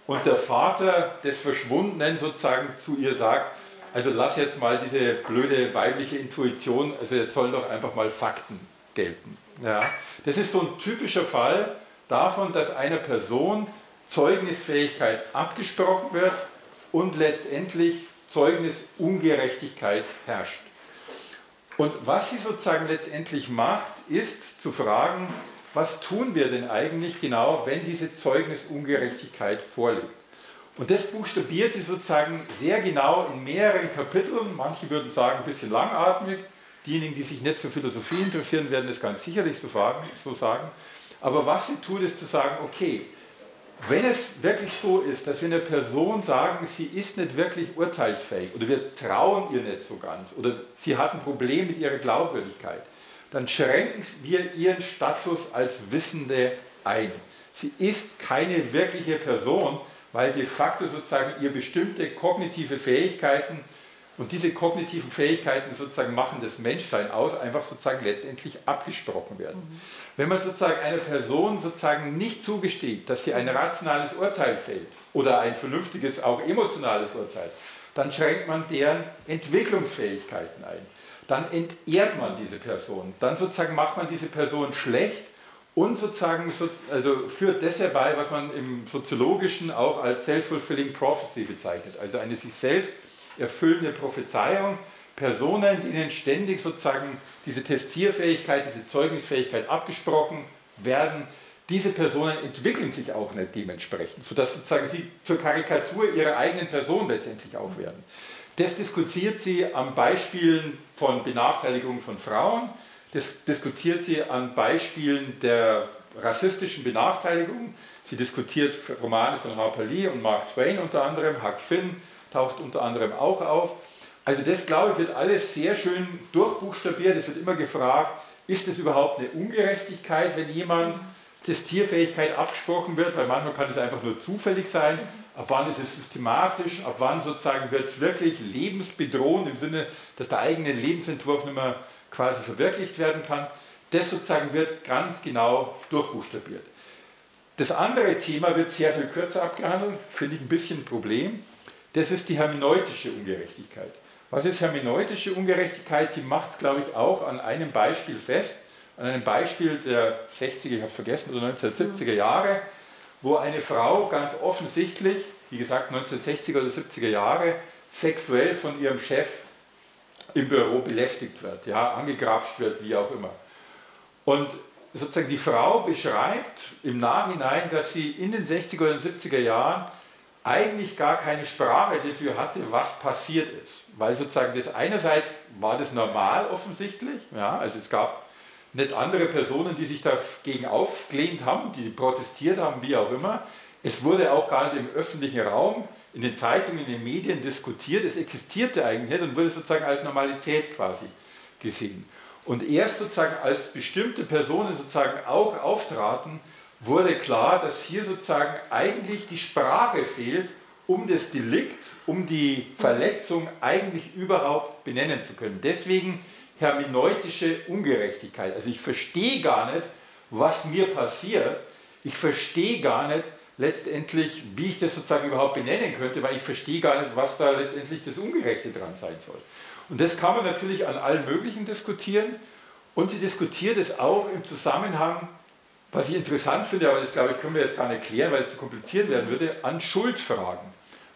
und der Vater des Verschwundenen sozusagen zu ihr sagt, also lass jetzt mal diese blöde weibliche Intuition, also jetzt sollen doch einfach mal Fakten gelten. Ja, das ist so ein typischer Fall davon, dass einer Person Zeugnisfähigkeit abgesprochen wird und letztendlich Zeugnisungerechtigkeit herrscht. Und was sie sozusagen letztendlich macht, ist zu fragen, was tun wir denn eigentlich genau, wenn diese Zeugnisungerechtigkeit vorliegt. Und das buchstabiert sie sozusagen sehr genau in mehreren Kapiteln. Manche würden sagen, ein bisschen langatmig. Diejenigen, die sich nicht für Philosophie interessieren, werden es ganz sicherlich so sagen. Aber was sie tut, ist zu sagen, okay, wenn es wirklich so ist, dass wir einer Person sagen, sie ist nicht wirklich urteilsfähig oder wir trauen ihr nicht so ganz oder sie hat ein Problem mit ihrer Glaubwürdigkeit, dann schränken wir ihren Status als Wissende ein. Sie ist keine wirkliche Person, weil de facto sozusagen ihr bestimmte kognitive Fähigkeiten und diese kognitiven Fähigkeiten sozusagen machen das Menschsein aus, einfach sozusagen letztendlich abgesprochen werden. Mhm. Wenn man sozusagen einer Person sozusagen nicht zugesteht, dass sie ein rationales Urteil fällt oder ein vernünftiges, auch emotionales Urteil, dann schränkt man deren Entwicklungsfähigkeiten ein. Dann entehrt man diese Person. Dann sozusagen macht man diese Person schlecht und sozusagen also führt das herbei, was man im Soziologischen auch als Self-Fulfilling Prophecy bezeichnet. Also eine sich selbst erfüllende Prophezeiung, Personen, denen ständig sozusagen diese Testierfähigkeit, diese Zeugnisfähigkeit abgesprochen werden, diese Personen entwickeln sich auch nicht dementsprechend, sodass sozusagen sie zur Karikatur ihrer eigenen Person letztendlich auch werden. Das diskutiert sie am Beispielen von Benachteiligung von Frauen, das diskutiert sie an Beispielen der rassistischen Benachteiligung, sie diskutiert Romane von Harper Lee und Mark Twain unter anderem, Huck Finn taucht unter anderem auch auf. Also das, glaube ich, wird alles sehr schön durchbuchstabiert. Es wird immer gefragt, ist es überhaupt eine Ungerechtigkeit, wenn jemand Testierfähigkeit abgesprochen wird, weil manchmal kann es einfach nur zufällig sein. Ab wann ist es systematisch? Ab wann sozusagen wird es wirklich lebensbedrohend im Sinne, dass der eigene Lebensentwurf nicht mehr quasi verwirklicht werden kann? Das sozusagen wird ganz genau durchbuchstabiert. Das andere Thema wird sehr viel kürzer abgehandelt, finde ich ein bisschen ein Problem. Das ist die hermeneutische Ungerechtigkeit. Was ist hermeneutische Ungerechtigkeit? Sie macht es, glaube ich, auch an einem Beispiel fest, an einem Beispiel der 60er, ich habe es vergessen, oder 1970er Jahre, wo eine Frau ganz offensichtlich, wie gesagt 1960er oder 70er Jahre, sexuell von ihrem Chef im Büro belästigt wird, ja, angegrapscht wird, wie auch immer. Und sozusagen die Frau beschreibt im Nachhinein, dass sie in den 60er oder 70er Jahren eigentlich gar keine Sprache dafür hatte, was passiert ist. Weil sozusagen das einerseits war das normal offensichtlich, ja, also es gab nicht andere Personen, die sich dagegen aufgelehnt haben, die protestiert haben, wie auch immer. Es wurde auch gar nicht im öffentlichen Raum, in den Zeitungen, in den Medien diskutiert, es existierte eigentlich nicht und wurde sozusagen als Normalität quasi gesehen. Und erst sozusagen als bestimmte Personen sozusagen auch auftraten, wurde klar, dass hier sozusagen eigentlich die Sprache fehlt, um das Delikt, um die Verletzung eigentlich überhaupt benennen zu können. Deswegen hermeneutische Ungerechtigkeit. Also ich verstehe gar nicht, was mir passiert. Ich verstehe gar nicht letztendlich, wie ich das sozusagen überhaupt benennen könnte, weil ich verstehe gar nicht, was da letztendlich das Ungerechte dran sein soll. Und das kann man natürlich an allen möglichen diskutieren. Und sie diskutiert es auch im Zusammenhang was ich interessant finde, aber das glaube ich, können wir jetzt gar nicht klären, weil es zu kompliziert werden würde, an Schuldfragen.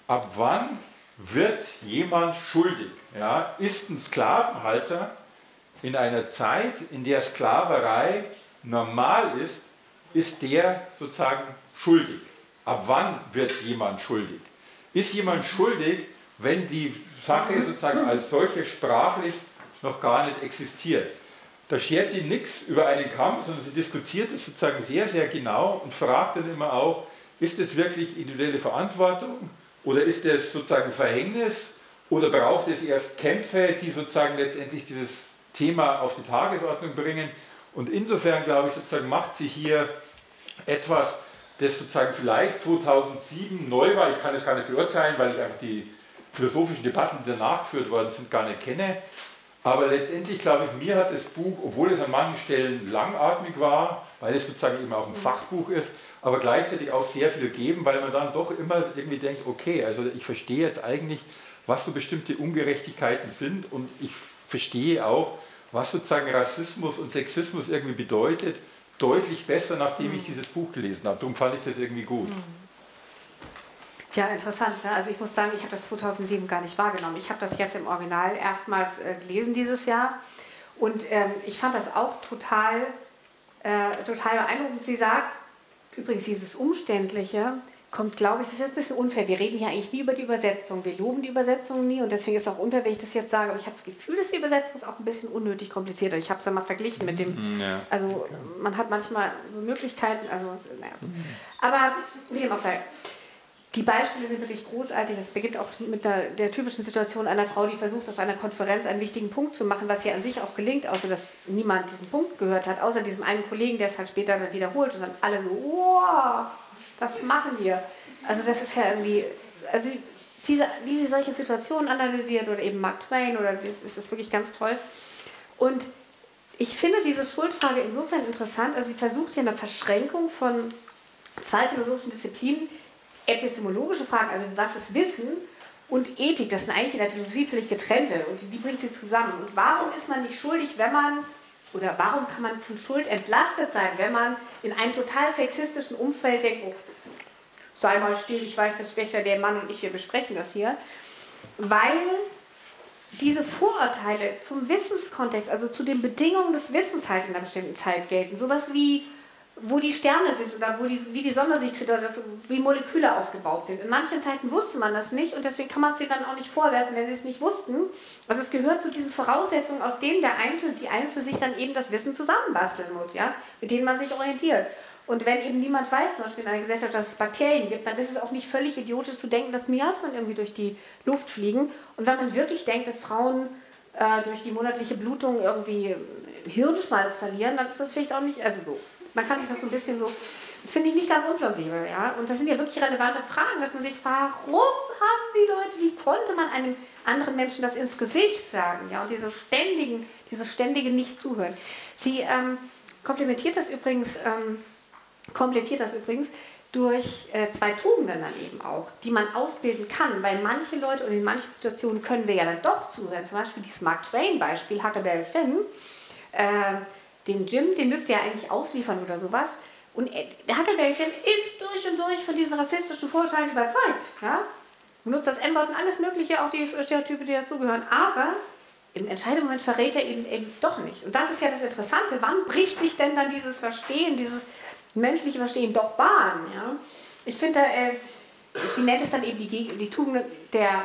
Ab wann wird jemand schuldig? Ja, ist ein Sklavenhalter in einer Zeit, in der Sklaverei normal ist, ist der sozusagen schuldig? Ab wann wird jemand schuldig? Ist jemand schuldig, wenn die Sache sozusagen als solche sprachlich noch gar nicht existiert? Da schert sie nichts über einen Kamm, sondern sie diskutiert es sozusagen sehr, sehr genau und fragt dann immer auch, ist es wirklich individuelle Verantwortung oder ist es sozusagen Verhängnis oder braucht es erst Kämpfe, die sozusagen letztendlich dieses Thema auf die Tagesordnung bringen? Und insofern, glaube ich, sozusagen macht sie hier etwas, das sozusagen vielleicht 2007 neu war. Ich kann es gar nicht beurteilen, weil ich einfach die philosophischen Debatten, die danach geführt worden sind, gar nicht kenne. Aber letztendlich glaube ich, mir hat das Buch, obwohl es an manchen Stellen langatmig war, weil es sozusagen eben auch ein Fachbuch ist, aber gleichzeitig auch sehr viel gegeben, weil man dann doch immer irgendwie denkt, okay, also ich verstehe jetzt eigentlich, was so bestimmte Ungerechtigkeiten sind und ich verstehe auch, was sozusagen Rassismus und Sexismus irgendwie bedeutet, deutlich besser, nachdem ich dieses Buch gelesen habe. Darum fand ich das irgendwie gut. Ja, interessant. Ne? Also ich muss sagen, ich habe das 2007 gar nicht wahrgenommen. Ich habe das jetzt im Original erstmals äh, gelesen dieses Jahr und ähm, ich fand das auch total, äh, total beeindruckend. Sie sagt, übrigens dieses Umständliche, kommt, glaube ich, das ist jetzt ein bisschen unfair. Wir reden hier eigentlich nie über die Übersetzung. Wir loben die Übersetzung nie und deswegen ist es auch unfair, wenn ich das jetzt sage. Aber ich habe das Gefühl, dass die Übersetzung ist auch ein bisschen unnötig komplizierter. Ich habe es ja mal verglichen mit dem. Mhm, ja. Also man hat manchmal so Möglichkeiten. Also, naja. Aber wie dem auch sei. Die Beispiele sind wirklich großartig. Das beginnt auch mit der, der, typischen Situation einer Frau, die versucht, auf einer Konferenz einen wichtigen Punkt zu machen, was ihr an sich auch gelingt, außer dass niemand diesen Punkt gehört hat, außer diesem einen Kollegen, der es halt später dann wiederholt und dann alle so, wow, das machen wir. Also das ist ja irgendwie, also diese, wie sie solche Situationen analysiert oder eben Mark Twain oder das, das ist wirklich ganz toll. Und ich finde diese Schuldfrage insofern interessant, also sie versucht ja eine Verschränkung von zwei philosophischen Disziplinen, epistemologische Fragen, also was ist Wissen und Ethik, das sind eigentlich in der Philosophie völlig getrennte und die bringt sie zusammen. Und warum ist man nicht schuldig, wenn man oder warum kann man von Schuld entlastet sein, wenn man in einem total sexistischen Umfeld denkt, oh, sei mal still, ich weiß, das besser der Mann und ich, wir besprechen das hier. Weil diese Vorurteile zum Wissenskontext, also zu den Bedingungen des Wissens halt in einer bestimmten Zeit gelten. Sowas wie wo die Sterne sind oder wo die, wie die Sonne sich dreht oder das, wie Moleküle aufgebaut sind. In manchen Zeiten wusste man das nicht und deswegen kann man es sie dann auch nicht vorwerfen, wenn sie es nicht wussten. Also es gehört zu diesen Voraussetzungen, aus denen der Einzelne, die Einzelne sich dann eben das Wissen zusammenbasteln muss, ja, mit denen man sich orientiert. Und wenn eben niemand weiß, zum Beispiel in einer Gesellschaft, dass es Bakterien gibt, dann ist es auch nicht völlig idiotisch zu denken, dass Miasmen irgendwie durch die Luft fliegen. Und wenn man wirklich denkt, dass Frauen äh, durch die monatliche Blutung irgendwie Hirnschmalz verlieren, dann ist das vielleicht auch nicht, also so man kann sich das so ein bisschen so, das finde ich nicht ganz unplausibel, ja. Und das sind ja wirklich relevante Fragen, dass man sich, warum haben die Leute, wie konnte man einem anderen Menschen das ins Gesicht sagen, ja, und diese ständigen, dieses ständige Nicht-Zuhören. Sie ähm, komplementiert das übrigens, ähm, komplettiert das übrigens durch äh, zwei Tugenden dann eben auch, die man ausbilden kann, weil manche Leute und in manchen Situationen können wir ja dann doch zuhören. Zum Beispiel dieses Mark Twain-Beispiel, Huckleberry Finn. Äh, den Jim, den müsst ihr ja eigentlich ausliefern oder sowas. Und der Huckleberry Finn ist durch und durch von diesen rassistischen Vorurteilen überzeugt. Ja? Benutzt das N-Wort und alles Mögliche, auch die Stereotype, die dazugehören. Aber im entscheidenden Moment verrät er eben, eben doch nicht. Und das ist ja das Interessante. Wann bricht sich denn dann dieses Verstehen, dieses menschliche Verstehen doch Bahn? Ja? Ich finde, äh, sie nennt es dann eben die, die Tugend der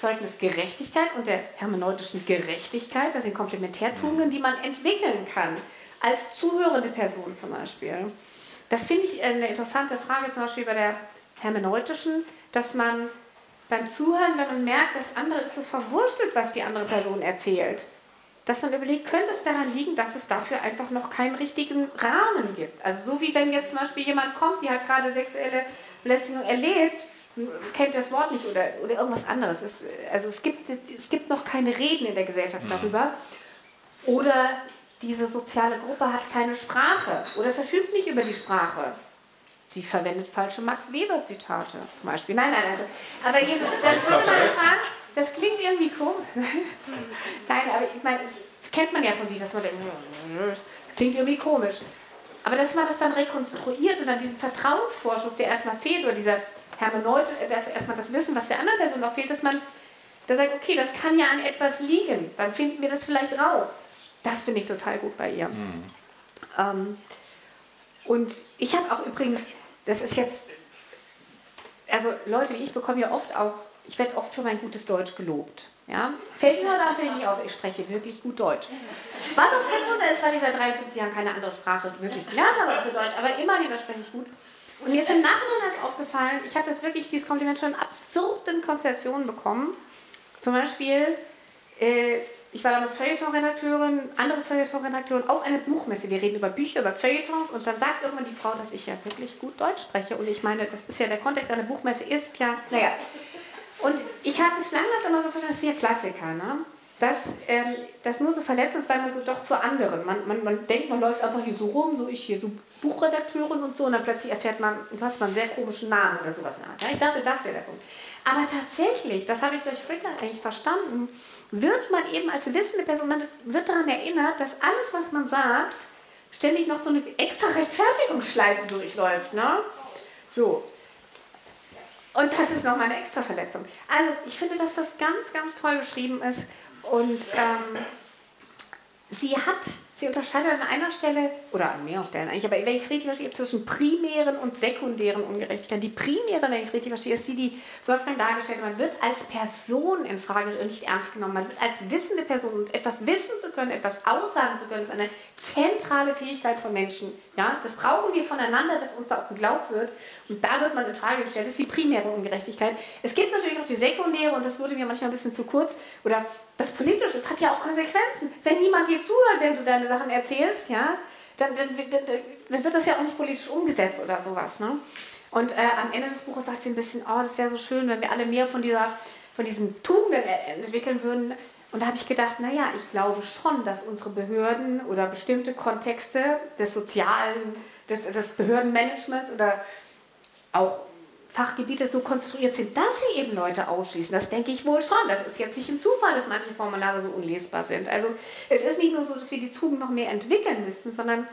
Zeugnisgerechtigkeit und der hermeneutischen Gerechtigkeit. Das sind Komplementärtugenden, die man entwickeln kann als zuhörende Person zum Beispiel. Das finde ich eine interessante Frage, zum Beispiel bei der hermeneutischen, dass man beim Zuhören, wenn man merkt, das andere ist so verwurschtelt, was die andere Person erzählt, dass man überlegt, könnte es daran liegen, dass es dafür einfach noch keinen richtigen Rahmen gibt. Also so wie wenn jetzt zum Beispiel jemand kommt, die hat gerade sexuelle Belästigung erlebt, kennt das Wort nicht oder, oder irgendwas anderes. Es, also es gibt, es gibt noch keine Reden in der Gesellschaft darüber. Oder diese soziale Gruppe hat keine Sprache oder verfügt nicht über die Sprache. Sie verwendet falsche Max Weber-Zitate zum Beispiel. Nein, nein, also. Aber hier, dann würde man fragen, das klingt irgendwie komisch. nein, aber ich meine, das kennt man ja von sich, dass man denkt, das klingt irgendwie komisch. Aber dass man das dann rekonstruiert und dann diesen Vertrauensvorschuss, der erstmal fehlt, oder dieser Hermeneut, dass erstmal das Wissen, was der anderen Person noch fehlt, dass man da sagt, okay, das kann ja an etwas liegen, dann finden wir das vielleicht raus. Das finde ich total gut bei ihr. Mhm. Ähm, und ich habe auch übrigens, das ist jetzt, also Leute wie ich bekommen ja oft auch, ich werde oft für mein gutes Deutsch gelobt. Ja? Fällt mir heute Abend nicht auf, ich spreche wirklich gut Deutsch. Was auch kein Wunder ist, weil ich seit 43 Jahren keine andere Sprache wirklich gelernt habe als Deutsch, aber immerhin, da spreche ich gut. Und mir ist im Nachhinein das aufgefallen, ich habe das wirklich, dieses Kompliment schon in absurden Konstellationen bekommen. Zum Beispiel, äh, ich war damals Feuilleton-Redakteurin, andere Feuilleton-Redakteurin auf einer Buchmesse. Wir reden über Bücher, über Feuilletons und dann sagt irgendwann die Frau, dass ich ja wirklich gut Deutsch spreche. Und ich meine, das ist ja der Kontext einer Buchmesse, ist ja, naja. Und ich habe bislang das immer so verstanden, das ist ja Klassiker, ne? dass ähm, das nur so verletzend ist, weil man so doch zu anderen. Man, man, man denkt, man läuft einfach hier so rum, so ich hier, so Buchredakteurin und so, und dann plötzlich erfährt man, du hast mal einen sehr komischen Namen oder sowas. Ja, ich dachte, das wäre der Punkt. Aber tatsächlich, das habe ich durch Frickler eigentlich verstanden, wird man eben als wissende Person, man wird daran erinnert, dass alles, was man sagt, ständig noch so eine extra Rechtfertigungsschleife durchläuft. Ne? So. Und das ist nochmal eine extra Verletzung. Also ich finde, dass das ganz, ganz toll geschrieben ist. Und ähm, sie hat Sie unterscheidet an einer Stelle, oder an mehreren Stellen eigentlich, aber wenn ich es richtig verstehe, zwischen primären und sekundären Ungerechtigkeiten. Die primäre, wenn ich es richtig verstehe, ist die, die Wolfgang dargestellt hat. Man wird als Person in Frage nicht ernst genommen. Man wird als wissende Person und etwas wissen zu können, etwas aussagen zu können, ist eine zentrale Fähigkeit von Menschen. Ja? Das brauchen wir voneinander, dass uns auch geglaubt wird. Und da wird man in Frage gestellt. Das ist die primäre Ungerechtigkeit. Es gibt natürlich noch die sekundäre, und das wurde mir manchmal ein bisschen zu kurz, oder das Politische, es hat ja auch Konsequenzen. Wenn niemand dir zuhört, wenn du deine Sachen erzählst, ja, dann, dann, dann, dann wird das ja auch nicht politisch umgesetzt oder sowas. Ne? Und äh, am Ende des Buches sagt sie ein bisschen, oh, das wäre so schön, wenn wir alle mehr von, dieser, von diesen Tugenden entwickeln würden. Und da habe ich gedacht, naja, ich glaube schon, dass unsere Behörden oder bestimmte Kontexte des sozialen, des, des Behördenmanagements oder auch Fachgebiete so konstruiert sind, dass sie eben Leute ausschließen. Das denke ich wohl schon. Das ist jetzt nicht im Zufall, dass manche Formulare so unlesbar sind. Also es ist nicht nur so, dass wir die Tugend noch mehr entwickeln müssen, sondern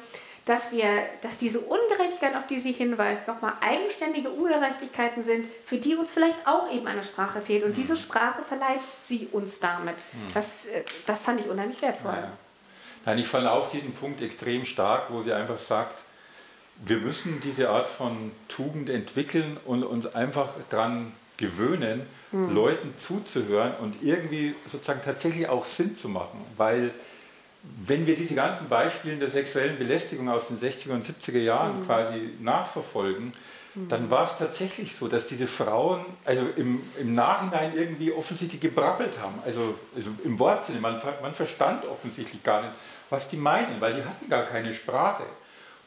dass wir, dass diese Ungerechtigkeit, auf die sie hinweist, nochmal eigenständige Ungerechtigkeiten sind, für die uns vielleicht auch eben eine Sprache fehlt. Und diese Sprache verleiht sie uns damit. Hm. Das, äh, das fand ich unheimlich wertvoll. Ja. Nein, ich fand auch diesen Punkt extrem stark, wo sie einfach sagt, wir müssen diese Art von Tugend entwickeln und uns einfach daran gewöhnen, mhm. Leuten zuzuhören und irgendwie sozusagen tatsächlich auch Sinn zu machen. Weil wenn wir diese ganzen Beispiele der sexuellen Belästigung aus den 60er und 70er Jahren mhm. quasi nachverfolgen, mhm. dann war es tatsächlich so, dass diese Frauen also im, im Nachhinein irgendwie offensichtlich gebrabbelt haben. Also, also im Wortsinne, man, man verstand offensichtlich gar nicht, was die meinen, weil die hatten gar keine Sprache.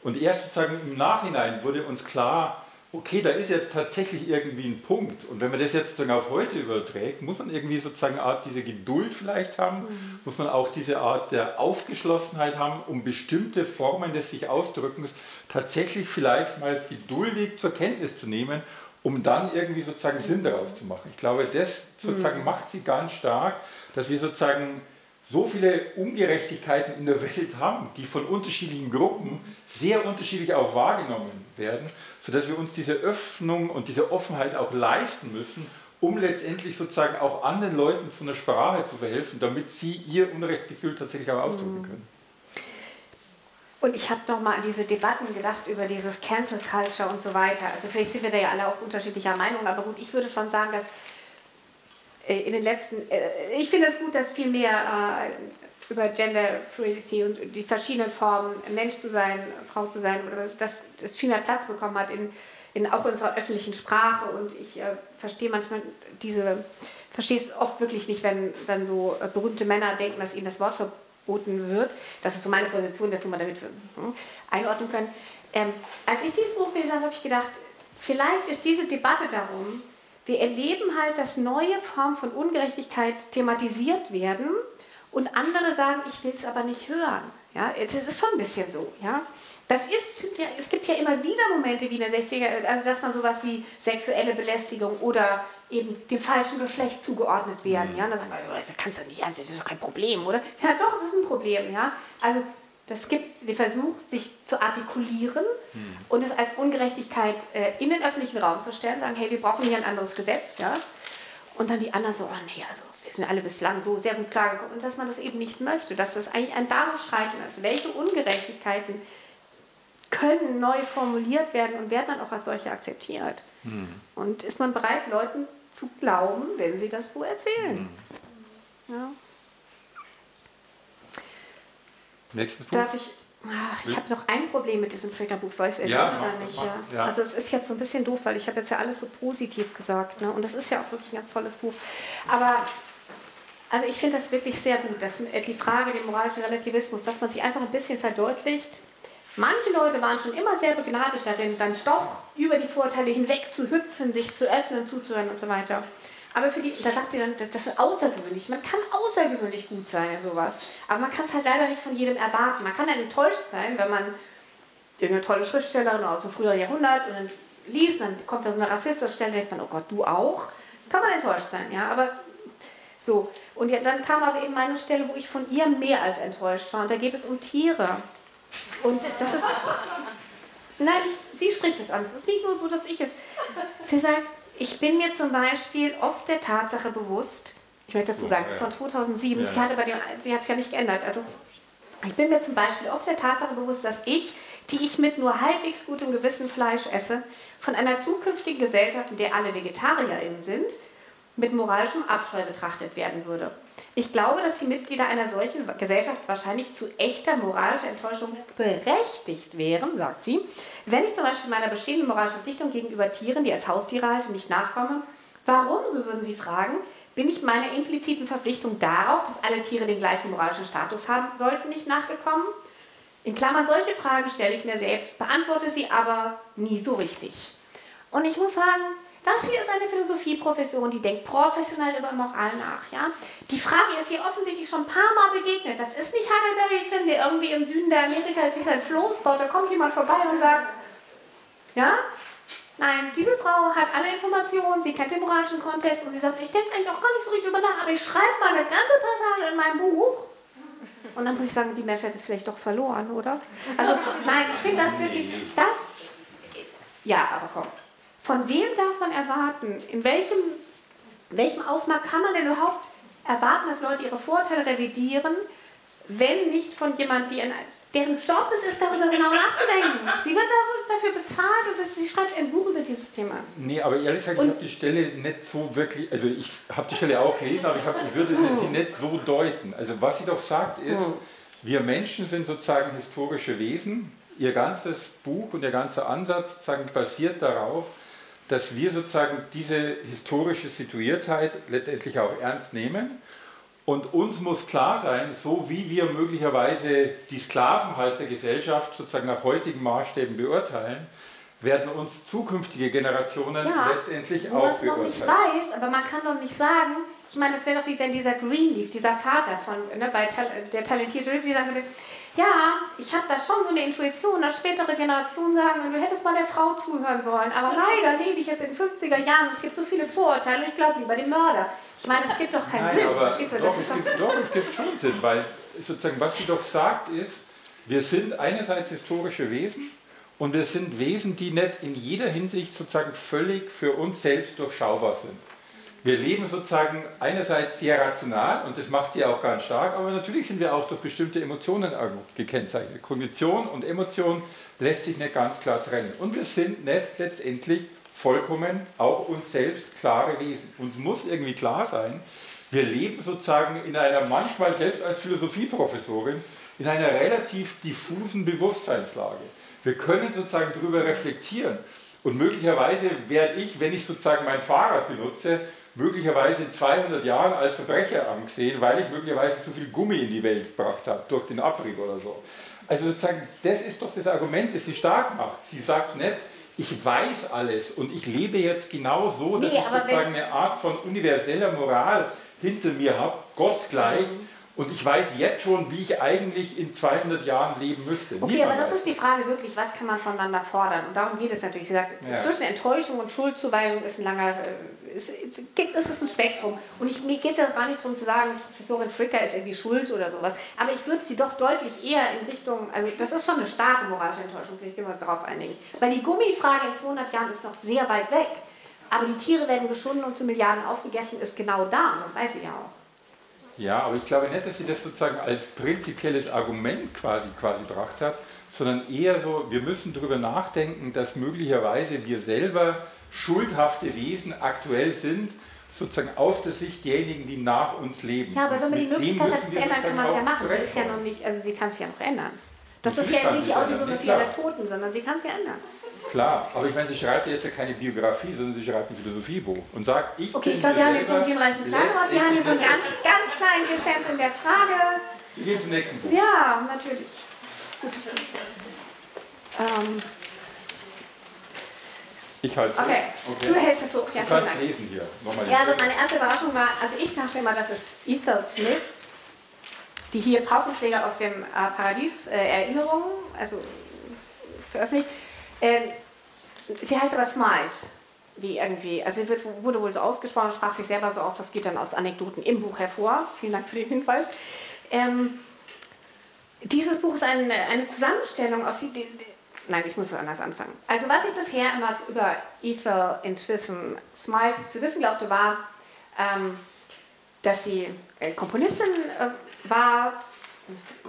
Und erst sozusagen im Nachhinein wurde uns klar, okay, da ist jetzt tatsächlich irgendwie ein Punkt. Und wenn man das jetzt sozusagen auf heute überträgt, muss man irgendwie sozusagen eine Art diese Geduld vielleicht haben, mhm. muss man auch diese Art der Aufgeschlossenheit haben, um bestimmte Formen des sich Ausdrückens tatsächlich vielleicht mal geduldig zur Kenntnis zu nehmen, um dann irgendwie sozusagen Sinn daraus zu machen. Ich glaube, das sozusagen mhm. macht sie ganz stark, dass wir sozusagen so viele Ungerechtigkeiten in der Welt haben, die von unterschiedlichen Gruppen sehr unterschiedlich auch wahrgenommen werden, sodass wir uns diese Öffnung und diese Offenheit auch leisten müssen, um letztendlich sozusagen auch anderen Leuten zu einer Sprache zu verhelfen, damit sie ihr Unrechtsgefühl tatsächlich auch ausdrücken können. Und ich habe nochmal an diese Debatten gedacht über dieses Cancel Culture und so weiter. Also vielleicht sind wir da ja alle auch unterschiedlicher Meinung, aber gut, ich würde schon sagen, dass in den letzten, äh, ich finde es gut, dass viel mehr äh, über Gender Fluidity und die verschiedenen Formen, Mensch zu sein, Frau zu sein, oder dass das viel mehr Platz bekommen hat in, in auch unserer öffentlichen Sprache. Und ich äh, verstehe manchmal diese, verstehe es oft wirklich nicht, wenn dann so äh, berühmte Männer denken, dass ihnen das Wort verboten wird. Das ist so meine Position, dass wir mal damit hm, einordnen können. Ähm, als ich dieses Buch gelesen habe, habe ich gedacht, vielleicht ist diese Debatte darum, wir erleben halt, dass neue Formen von Ungerechtigkeit thematisiert werden und andere sagen, ich will es aber nicht hören. Ja, es ist schon ein bisschen so. Ja. Das ist, ja, es gibt ja immer wieder Momente wie in den 60er, also dass man sowas wie sexuelle Belästigung oder eben dem falschen Geschlecht zugeordnet werden. Ja, und dann sagen wir, das kannst du nicht, also das ist doch kein Problem, oder? Ja, doch, es ist ein Problem. Ja. Also das gibt den Versuch, sich zu artikulieren hm. und es als Ungerechtigkeit äh, in den öffentlichen Raum zu stellen, sagen, hey, wir brauchen hier ein anderes Gesetz, ja. Und dann die anderen so, oh nee, also wir sind alle bislang so sehr gut klargekommen. Und dass man das eben nicht möchte, dass das eigentlich ein Darumschreiten ist. Welche Ungerechtigkeiten können neu formuliert werden und werden dann auch als solche akzeptiert? Hm. Und ist man bereit, Leuten zu glauben, wenn sie das so erzählen? Hm. Ja. Nächsten Punkt. Darf ich? Ach, ich habe noch ein Problem mit diesem Filterbuch, soll ich es erzählen ja, oder nicht? Ja. ja. Also es ist jetzt so ein bisschen doof, weil ich habe jetzt ja alles so positiv gesagt. Ne? Und das ist ja auch wirklich ein ganz tolles Buch. Aber also ich finde das wirklich sehr gut, dass äh, die Frage des moralischen Relativismus, dass man sich einfach ein bisschen verdeutlicht. Manche Leute waren schon immer sehr begnadet darin, dann doch über die Vorteile hinweg zu hüpfen, sich zu öffnen, zuzuhören und so weiter. Aber für die, da sagt sie dann, das ist außergewöhnlich. Man kann außergewöhnlich gut sein in sowas. Aber man kann es halt leider nicht von jedem erwarten. Man kann dann enttäuscht sein, wenn man irgendeine tolle Schriftstellerin aus dem früheren Jahrhundert und dann liest, dann kommt da so eine rassistische Stelle, denkt man, oh Gott, du auch? Kann man enttäuscht sein, ja. Aber so. Und ja, dann kam aber eben meine Stelle, wo ich von ihr mehr als enttäuscht war. Und da geht es um Tiere. Und das ist. Nein, sie spricht es an. Es ist nicht nur so, dass ich es. Sie sagt, ich bin mir zum Beispiel oft der Tatsache bewusst, ich möchte dazu sagen, es ist von 2007, ja. sie, hatte bei dem, sie hat es ja nicht geändert. Also, ich bin mir zum Beispiel oft der Tatsache bewusst, dass ich, die ich mit nur halbwegs gutem Gewissen Fleisch esse, von einer zukünftigen Gesellschaft, in der alle VegetarierInnen sind, mit moralischem Abscheu betrachtet werden würde. Ich glaube, dass die Mitglieder einer solchen Gesellschaft wahrscheinlich zu echter moralischer Enttäuschung berechtigt wären, sagt sie, wenn ich zum Beispiel meiner bestehenden moralischen Verpflichtung gegenüber Tieren, die als Haustiere halten, nicht nachkomme. Warum, so würden sie fragen, bin ich meiner impliziten Verpflichtung darauf, dass alle Tiere den gleichen moralischen Status haben sollten, nicht nachgekommen? In Klammern, solche Fragen stelle ich mir selbst, beantworte sie aber nie so richtig. Und ich muss sagen, das hier ist eine Philosophieprofession, die denkt professionell über Moral nach. Ja? Die Frage ist hier offensichtlich schon ein paar Mal begegnet. Das ist nicht Huckleberry Finn, der irgendwie im Süden der Amerika jetzt sich sein Floß baut. Da kommt jemand vorbei und sagt, ja, nein, diese Frau hat alle Informationen, sie kennt den moralischen Kontext und sie sagt, ich denke eigentlich auch gar nicht so richtig über nach, aber ich schreibe mal eine ganze Passage in meinem Buch. Und dann muss ich sagen, die Menschheit ist vielleicht doch verloren, oder? Also, nein, ich finde das wirklich, das, ja, aber komm. Von wem darf man erwarten, in welchem, welchem Ausmaß kann man denn überhaupt erwarten, dass Leute ihre Vorteile revidieren, wenn nicht von jemand, die in, deren Job es ist, darüber genau nachzudenken. Sie wird dafür bezahlt und sie schreibt ein Buch über dieses Thema. Nee, aber ehrlich gesagt, und ich habe die Stelle nicht so wirklich, also ich habe die Stelle auch gelesen, aber ich, hab, ich würde sie nicht so deuten. Also was sie doch sagt ist, hm. wir Menschen sind sozusagen historische Wesen. Ihr ganzes Buch und ihr ganzer Ansatz sozusagen basiert darauf, dass wir sozusagen diese historische Situiertheit letztendlich auch ernst nehmen. Und uns muss klar sein, so wie wir möglicherweise die Sklavenhaltergesellschaft sozusagen nach heutigen Maßstäben beurteilen, werden uns zukünftige Generationen ja, letztendlich auch beurteilen. Was noch nicht weiß, aber man kann doch nicht sagen, ich meine, das wäre doch wie wenn dieser Greenleaf, dieser Vater von, ne, bei der talentierte Ripley sagen würde, ja, ich habe da schon so eine Intuition, dass spätere Generationen sagen, du hättest mal der Frau zuhören sollen. Aber leider lebe ich jetzt in den 50er Jahren, es gibt so viele Vorurteile und ich glaube lieber dem Mörder. Ich meine, es gibt doch keinen Nein, Sinn. Aber doch, es gibt, doch, es gibt schon Sinn, weil sozusagen, was sie doch sagt, ist, wir sind einerseits historische Wesen und wir sind Wesen, die nicht in jeder Hinsicht sozusagen völlig für uns selbst durchschaubar sind wir leben sozusagen einerseits sehr rational und das macht sie auch ganz stark, aber natürlich sind wir auch durch bestimmte Emotionen gekennzeichnet. Kognition und Emotion lässt sich nicht ganz klar trennen. Und wir sind nicht letztendlich vollkommen auch uns selbst klare Wesen. Uns muss irgendwie klar sein, wir leben sozusagen in einer manchmal selbst als Philosophieprofessorin in einer relativ diffusen Bewusstseinslage. Wir können sozusagen darüber reflektieren. Und möglicherweise werde ich, wenn ich sozusagen mein Fahrrad benutze, möglicherweise in 200 Jahren als Verbrecher angesehen, weil ich möglicherweise zu viel Gummi in die Welt gebracht habe, durch den Abrieb oder so. Also sozusagen, das ist doch das Argument, das sie stark macht. Sie sagt nicht, ich weiß alles und ich lebe jetzt genau so, dass nee, ich sozusagen eine Art von universeller Moral hinter mir habe, Gott gleich. Mhm. Und ich weiß jetzt schon, wie ich eigentlich in 200 Jahren leben müsste. Okay, Niemand aber das ist die Frage wirklich, was kann man voneinander fordern? Und darum geht es natürlich. Sie sagt, ja. zwischen Enttäuschung und Schuldzuweisung ist ein langer äh, es, gibt, es ist ein Spektrum. Und ich, mir geht es ja gar nicht darum zu sagen, Professorin Fricker ist irgendwie schuld oder sowas. Aber ich würde sie doch deutlich eher in Richtung, also das ist schon eine starke moralische Enttäuschung, finde ich, können wir uns darauf einigen. Weil die Gummifrage in 200 Jahren ist noch sehr weit weg. Aber die Tiere werden geschunden und zu Milliarden aufgegessen, ist genau da. Und das weiß ich ja auch. Ja, aber ich glaube nicht, dass sie das sozusagen als prinzipielles Argument quasi, quasi gebracht hat, sondern eher so, wir müssen darüber nachdenken, dass möglicherweise wir selber schuldhafte Wesen aktuell sind, sozusagen aus der Sicht derjenigen, die nach uns leben. Ja, aber wenn man die Möglichkeit hat, es zu ändern, kann man es ja machen. Sie ist ja noch nicht, also sie kann es ja noch ändern. Das ist ja jetzt nicht die Autobiografie aller Toten, sondern sie kann es ja ändern. Klar, aber ich meine, sie schreibt ja jetzt ja keine Biografie, sondern sie schreibt ein Philosophiebuch und sagt, ich Okay, ich glaube, wir haben den Punkt hinreichend klar gemacht. Wir haben hier so einen ganz, ganz kleinen Dissens in der Frage. Wir gehen zum nächsten Buch. Ja, natürlich. Gut. Ähm, ich halte okay. okay. du hältst es hoch. Ja, du kannst lesen hier. Nochmal ja, also meine erste Überraschung war, also ich dachte immer, das ist Ethel Smith, die hier Paukenschläger aus dem äh, Paradies äh, Erinnerungen, also veröffentlicht. Ähm, sie heißt aber Smythe, wie irgendwie, also sie wird, wurde wohl so ausgesprochen, sprach sich selber so aus, das geht dann aus Anekdoten im Buch hervor. Vielen Dank für den Hinweis. Ähm, dieses Buch ist eine, eine Zusammenstellung aus... Die, nein, ich muss es anders anfangen. Also was ich bisher immer über Ethel Intuition Smythe zu wissen glaubte, war, ähm, dass sie äh, Komponistin äh, war.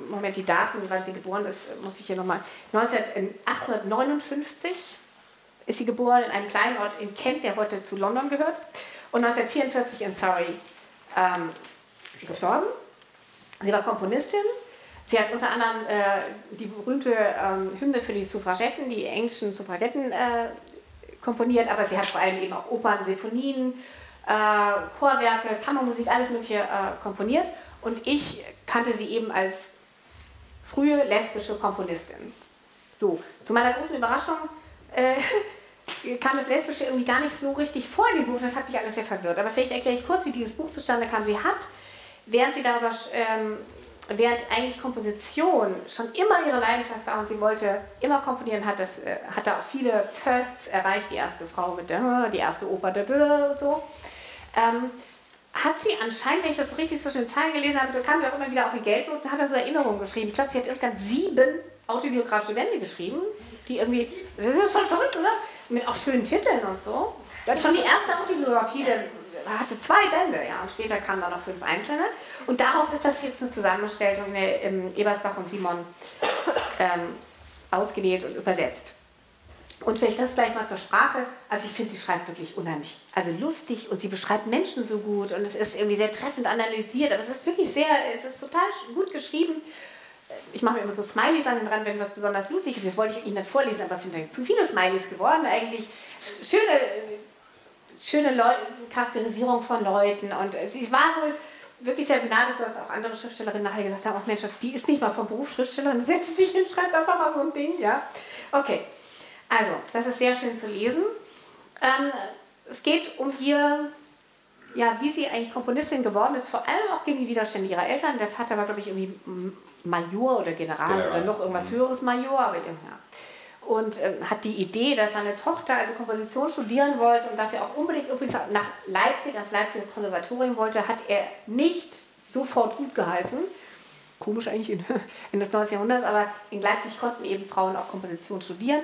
Moment, die Daten, wann sie geboren ist, muss ich hier nochmal. 1859 ist sie geboren in einem kleinen Ort in Kent, der heute zu London gehört. Und 1944 in Surrey ähm, gestorben. Sie war Komponistin. Sie hat unter anderem äh, die berühmte ähm, Hymne für die Suffragetten, die englischen Suffragetten äh, komponiert, aber sie hat vor allem eben auch Opern, Sinfonien, äh, Chorwerke, Kammermusik, alles Mögliche äh, komponiert. Und ich kannte sie eben als frühe lesbische Komponistin. So, zu meiner großen Überraschung äh, kam das Lesbische irgendwie gar nicht so richtig vor in dem Buch. Das hat mich alles sehr verwirrt. Aber vielleicht erkläre ich kurz, wie dieses Buch zustande kam. Sie hat, während sie darüber, ähm, während eigentlich Komposition schon immer ihre Leidenschaft war und sie wollte immer komponieren, hat, das, äh, hat da auch viele Firsts erreicht. Die erste Frau mit der, die erste Oper der und so. Ähm, hat sie anscheinend, wenn ich das so richtig zwischen den Zeilen gelesen habe, kam sie auch immer wieder auf die Geldnoten, hat er so Erinnerungen geschrieben. Ich glaube, sie hat insgesamt sieben autobiografische Bände geschrieben, die irgendwie, das ist schon verrückt, oder? Mit auch schönen Titeln und so. Sie hat schon die erste Autobiografie, der hatte zwei Bände, ja, und später kamen dann noch fünf einzelne. Und daraus ist das jetzt eine Zusammenstellung in Ebersbach und Simon ähm, ausgewählt und übersetzt. Und vielleicht das gleich mal zur Sprache. Also ich finde, sie schreibt wirklich unheimlich, also lustig und sie beschreibt Menschen so gut und es ist irgendwie sehr treffend analysiert. Aber es ist wirklich sehr, es ist total gut geschrieben. Ich mache mir immer so Smileys an den Rand, wenn was besonders lustig ist. Das wollte ich Ihnen nicht vorlesen, aber es sind zu viele Smileys geworden. Eigentlich schöne, schöne Leu Charakterisierung von Leuten und sie war wohl wirklich sehr begnadet, dass auch andere Schriftstellerinnen nachher gesagt haben, ach Mensch, die ist nicht mal vom Beruf Schriftstellerin, setzt sich hin, schreibt einfach mal so ein Ding, ja. Okay. Also, das ist sehr schön zu lesen. Ähm, es geht um ihr, ja, wie sie eigentlich Komponistin geworden ist, vor allem auch gegen die Widerstände ihrer Eltern. Der Vater war, glaube ich, irgendwie Major oder General ja. oder noch irgendwas höheres Major, aber ja. Und äh, hat die Idee, dass seine Tochter also Komposition studieren wollte und dafür auch unbedingt übrigens nach Leipzig, ans Leipziger Konservatorium wollte, hat er nicht sofort gut geheißen. Komisch eigentlich in, in das 19. Jahrhundert, aber in Leipzig konnten eben Frauen auch Komposition studieren.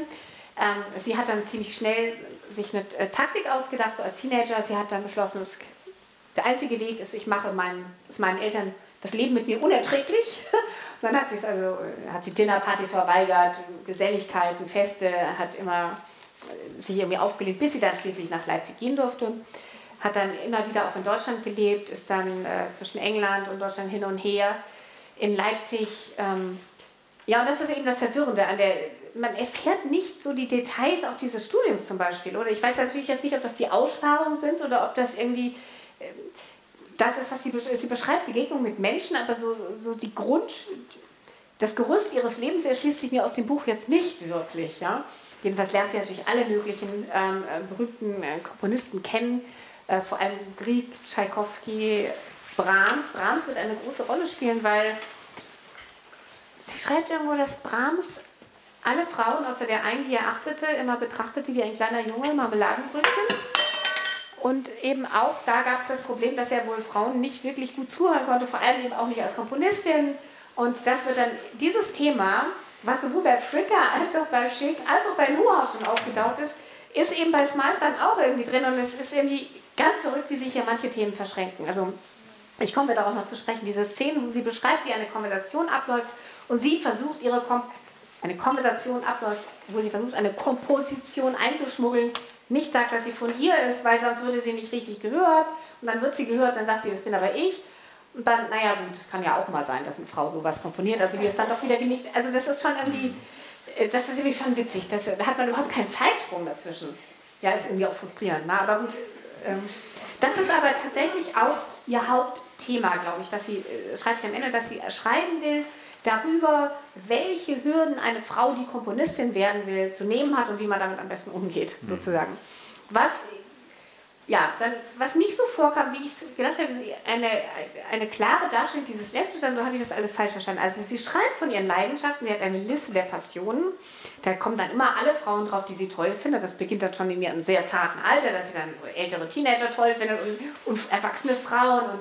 Ähm, sie hat dann ziemlich schnell sich eine äh, Taktik ausgedacht, so als Teenager. Sie hat dann beschlossen, es, der einzige Weg ist, ich mache mein, ist meinen Eltern das Leben mit mir unerträglich. Dann hat, sie also, äh, hat sie Dinnerpartys verweigert, Geselligkeiten, Feste, hat immer äh, sich irgendwie aufgelegt, bis sie dann schließlich nach Leipzig gehen durfte. Hat dann immer wieder auch in Deutschland gelebt, ist dann äh, zwischen England und Deutschland hin und her. In Leipzig, ähm, ja, und das ist eben das Verwirrende an der man erfährt nicht so die Details auch dieses Studiums zum Beispiel. Oder ich weiß natürlich jetzt nicht, ob das die Aussparungen sind oder ob das irgendwie ähm, das ist, was sie, sie beschreibt, Begegnung mit Menschen, aber so, so die Grund, das Gerüst ihres Lebens erschließt sich mir aus dem Buch jetzt nicht wirklich. Ja? Jedenfalls lernt sie natürlich alle möglichen ähm, äh, berühmten äh, Komponisten kennen, äh, vor allem Grieg, Tschaikowski, Brahms. Brahms wird eine große Rolle spielen, weil sie schreibt irgendwo, dass Brahms alle Frauen, außer der einen, die er achtete, immer betrachtete wie ein kleiner Junge, Marmeladenbrötchen. Und eben auch da gab es das Problem, dass er wohl Frauen nicht wirklich gut zuhören konnte, vor allem eben auch nicht als Komponistin. Und das wird dann dieses Thema, was sowohl bei Fricker als auch bei Schick als auch bei Noah schon aufgetaucht ist, ist eben bei Smart dann auch irgendwie drin. Und es ist irgendwie ganz verrückt, wie sich hier manche Themen verschränken. Also ich komme darauf noch zu sprechen, diese Szene, wo sie beschreibt, wie eine Konversation abläuft und sie versucht, ihre Kom eine Konversation abläuft, wo sie versucht, eine Komposition einzuschmuggeln, nicht sagt, dass sie von ihr ist, weil sonst würde sie nicht richtig gehört. Und dann wird sie gehört, dann sagt sie, das bin aber ich. Und dann, naja, gut, das kann ja auch mal sein, dass eine Frau sowas komponiert. Also wie es dann doch wieder nicht. Also das ist schon irgendwie, äh, das ist irgendwie schon witzig. Das, da hat man überhaupt keinen Zeitsprung dazwischen. Ja, ist irgendwie auch frustrierend. Na, aber gut. Ähm, das ist aber tatsächlich auch ihr Hauptthema, glaube ich, dass sie, äh, schreibt sie am Ende, dass sie schreiben will, darüber, welche Hürden eine Frau, die Komponistin werden will, zu nehmen hat und wie man damit am besten umgeht, mhm. sozusagen. Was, ja, dann, was nicht so vorkam, wie ich es gedacht habe, eine, eine klare Darstellung dieses Lesbischen, so habe ich das alles falsch verstanden. Also sie schreibt von ihren Leidenschaften, sie hat eine Liste der Passionen, da kommen dann immer alle Frauen drauf, die sie toll findet. Das beginnt dann schon in ihrem sehr zarten Alter, dass sie dann ältere Teenager toll findet und, und erwachsene Frauen und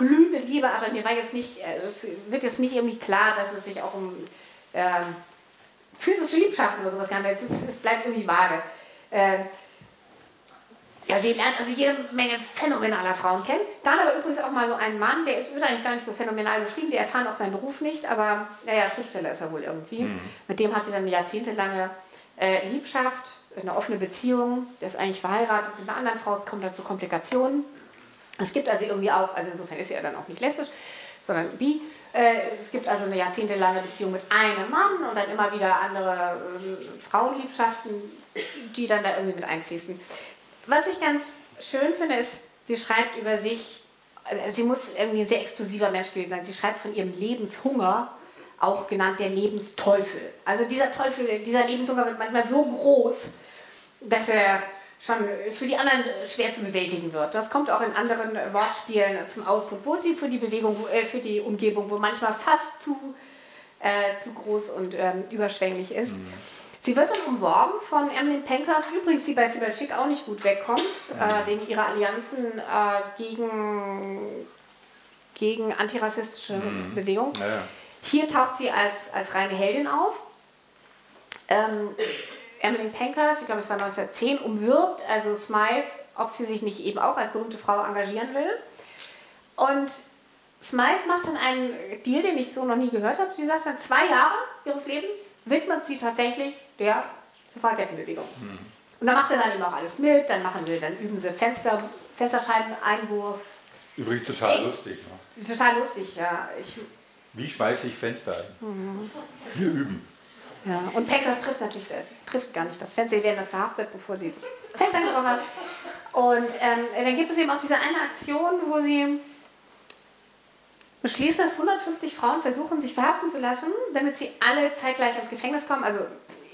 glühende Liebe, aber mir war jetzt nicht, äh, es wird jetzt nicht irgendwie klar, dass es sich auch um äh, physische Liebschaften oder sowas handelt. Es, es bleibt irgendwie vage. Äh, ja, sie lernt also jede Menge phänomenaler Frauen kennen. Dann aber übrigens auch mal so einen Mann, der ist eigentlich gar nicht so phänomenal beschrieben. Wir erfahren auch seinen Beruf nicht, aber naja, Schriftsteller ist er wohl irgendwie. Mhm. Mit dem hat sie dann eine jahrzehntelange äh, Liebschaft, eine offene Beziehung. Der ist eigentlich verheiratet mit einer anderen Frau, es kommt dann zu Komplikationen. Es gibt also irgendwie auch, also insofern ist sie ja dann auch nicht lesbisch, sondern bi. Äh, es gibt also eine jahrzehntelange Beziehung mit einem Mann und dann immer wieder andere äh, Frauenliebschaften, die dann da irgendwie mit einfließen. Was ich ganz schön finde, ist, sie schreibt über sich, äh, sie muss irgendwie ein sehr explosiver Mensch gewesen sein. Sie schreibt von ihrem Lebenshunger, auch genannt der Lebensteufel. Also dieser Teufel, dieser Lebenshunger wird manchmal so groß, dass er schon für die anderen schwer zu bewältigen wird. Das kommt auch in anderen Wortspielen zum Ausdruck, wo sie für die Bewegung, äh, für die Umgebung, wo manchmal fast zu, äh, zu groß und ähm, überschwänglich ist. Mhm. Sie wird dann umworben von Emmeline Pankhurst, übrigens die bei Sibel Schick auch nicht gut wegkommt, äh, wegen ihrer Allianzen äh, gegen, gegen antirassistische mhm. Bewegung. Ja. Hier taucht sie als, als reine Heldin auf. Ähm, Emmeline Pankhurst, ich glaube es war 1910, umwirbt also Smythe, ob sie sich nicht eben auch als berühmte Frau engagieren will. Und Smythe macht dann einen Deal, den ich so noch nie gehört habe. Sie sagt dann, zwei Jahre ihres Lebens widmet sie tatsächlich der Suffragettenbewegung. Mhm. Und dann macht sie dann eben auch alles mit, dann machen sie, dann üben sie Fenster, Fensterscheiben-Einwurf. Übrigens total Ey, lustig. Ne? Total lustig, ja. Ich, Wie schmeiße ich Fenster ein? Mhm. Wir üben. Ja, und Packers trifft natürlich das, trifft gar nicht das Fenster. Sie werden dann verhaftet, bevor sie das Fenster getroffen hat. Und ähm, dann gibt es eben auch diese eine Aktion, wo sie beschließt, dass 150 Frauen versuchen, sich verhaften zu lassen, damit sie alle zeitgleich ins Gefängnis kommen. Also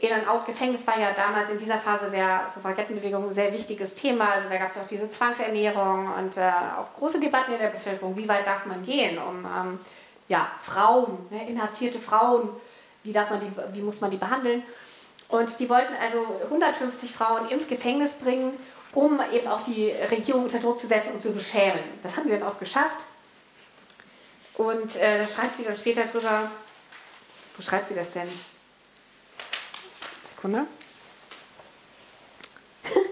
dann auch Gefängnis war ja damals in dieser Phase der Suffragettenbewegung ein sehr wichtiges Thema. Also da gab es auch diese Zwangsernährung und äh, auch große Debatten in der Bevölkerung. Wie weit darf man gehen, um ähm, ja, Frauen, ne, inhaftierte Frauen, wie, darf man die, wie muss man die behandeln? Und die wollten also 150 Frauen ins Gefängnis bringen, um eben auch die Regierung unter Druck zu setzen und zu beschämen. Das haben sie dann auch geschafft. Und äh, da schreibt sie dann später drüber, wo schreibt sie das denn? Sekunde.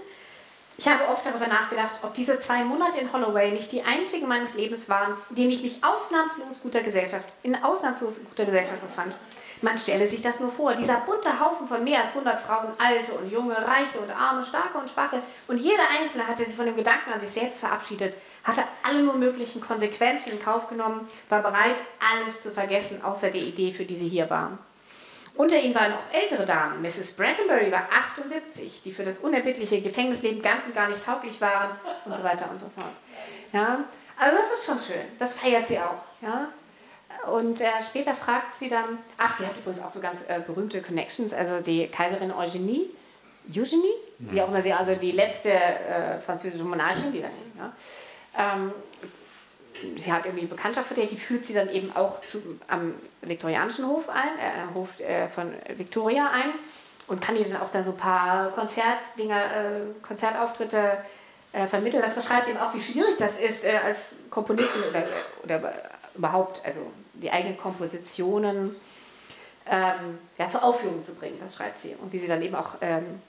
Ich habe oft darüber nachgedacht, ob diese zwei Monate in Holloway nicht die einzigen meines Lebens waren, in denen ich mich ausnahmslos guter Gesellschaft, in ausnahmslos guter Gesellschaft befand. Man stelle sich das nur vor, dieser bunte Haufen von mehr als 100 Frauen, alte und junge, reiche und arme, starke und schwache, und jeder Einzelne hatte sich von dem Gedanken an sich selbst verabschiedet, hatte alle nur möglichen Konsequenzen in Kauf genommen, war bereit, alles zu vergessen, außer der Idee, für die sie hier waren. Unter ihnen waren auch ältere Damen. Mrs. Brackenbury war 78, die für das unerbittliche Gefängnisleben ganz und gar nicht tauglich waren und so weiter und so fort. Ja, also das ist schon schön. Das feiert sie auch. Ja. Und äh, später fragt sie dann, ach, sie hat übrigens auch so ganz äh, berühmte Connections, also die Kaiserin Eugenie, Eugenie, wie auch immer sie, also die letzte äh, französische Monarchin, die dann, ja, ähm, sie hat irgendwie Bekanntschaft für der, die führt sie dann eben auch zu, am viktorianischen Hof ein, äh, Hof äh, von Victoria ein und kann ihr dann auch dann so ein paar Konzertdinger, äh, Konzertauftritte äh, vermitteln. Das beschreibt eben auch, wie schwierig das ist, äh, als Komponistin oder, oder überhaupt, also die eigenen Kompositionen ähm, ja, zur Aufführung zu bringen, das schreibt sie. Und wie sie dann eben auch ähm,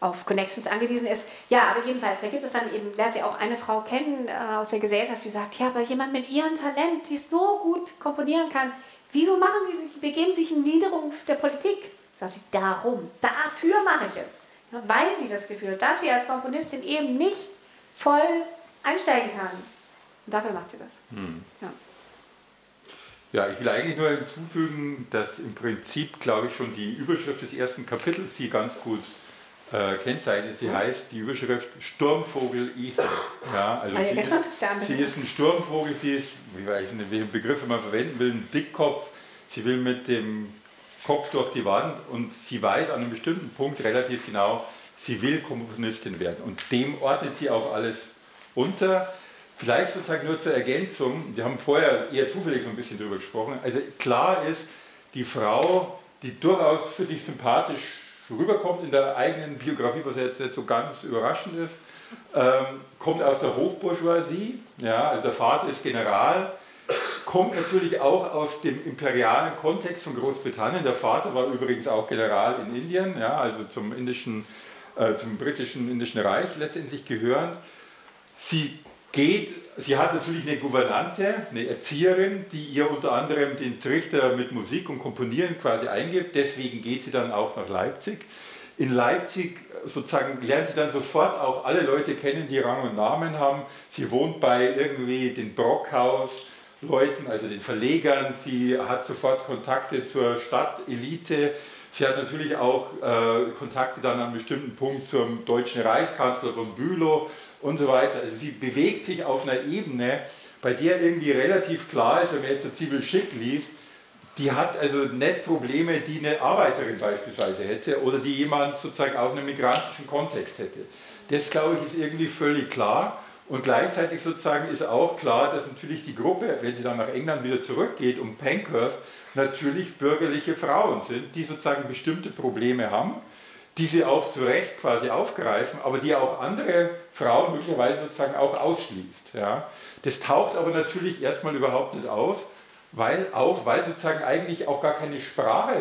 auf Connections angewiesen ist. Ja, aber jedenfalls, da gibt es dann eben, lernt sie auch eine Frau kennen äh, aus der Gesellschaft, die sagt, ja, aber jemand mit ihrem Talent, die so gut komponieren kann, wieso machen sie, begeben sich in Niederung der Politik? Sagt sie, darum, dafür mache ich es. Ja, weil sie das Gefühl hat, dass sie als Komponistin eben nicht voll einsteigen kann. Und dafür macht sie das. Hm. Ja. Ja, ich will eigentlich nur hinzufügen, dass im Prinzip, glaube ich, schon die Überschrift des ersten Kapitels sie ganz gut äh, kennzeichnet. Sie heißt die Überschrift Sturmvogel Ether. Ja, also sie ist, sie ist ein Sturmvogel, sie ist, wie weiß nicht, welchen Begriff man verwenden will, ein Dickkopf. Sie will mit dem Kopf durch die Wand und sie weiß an einem bestimmten Punkt relativ genau, sie will Komponistin werden. Und dem ordnet sie auch alles unter. Vielleicht sozusagen nur zur Ergänzung, wir haben vorher eher zufällig so ein bisschen darüber gesprochen. Also klar ist, die Frau, die durchaus für dich sympathisch rüberkommt in der eigenen Biografie, was ja jetzt nicht so ganz überraschend ist, ähm, kommt aus der Hochbourgeoisie, ja, also der Vater ist General, kommt natürlich auch aus dem imperialen Kontext von Großbritannien. Der Vater war übrigens auch General in Indien, ja, also zum, indischen, äh, zum britischen Indischen Reich letztendlich gehörend. Sie geht, sie hat natürlich eine Gouvernante, eine Erzieherin, die ihr unter anderem den Trichter mit Musik und Komponieren quasi eingibt. Deswegen geht sie dann auch nach Leipzig. In Leipzig sozusagen lernt sie dann sofort auch alle Leute kennen, die Rang und Namen haben. Sie wohnt bei irgendwie den Brockhaus, Leuten, also den Verlegern. Sie hat sofort Kontakte zur Stadtelite. Sie hat natürlich auch äh, Kontakte dann an einem bestimmten Punkt zum deutschen Reichskanzler von Bülow und so weiter. Also sie bewegt sich auf einer Ebene, bei der irgendwie relativ klar ist, wenn man jetzt so Zwiebel Schick liest, die hat also nicht Probleme, die eine Arbeiterin beispielsweise hätte oder die jemand sozusagen aus einem migrantischen Kontext hätte. Das, glaube ich, ist irgendwie völlig klar. Und gleichzeitig sozusagen ist auch klar, dass natürlich die Gruppe, wenn sie dann nach England wieder zurückgeht, um Pankhurst, natürlich bürgerliche Frauen sind, die sozusagen bestimmte Probleme haben, die sie auch zu Recht quasi aufgreifen, aber die auch andere Frauen möglicherweise sozusagen auch ausschließt. Ja. Das taucht aber natürlich erstmal überhaupt nicht auf, weil, auf, weil sozusagen eigentlich auch gar keine Sprache,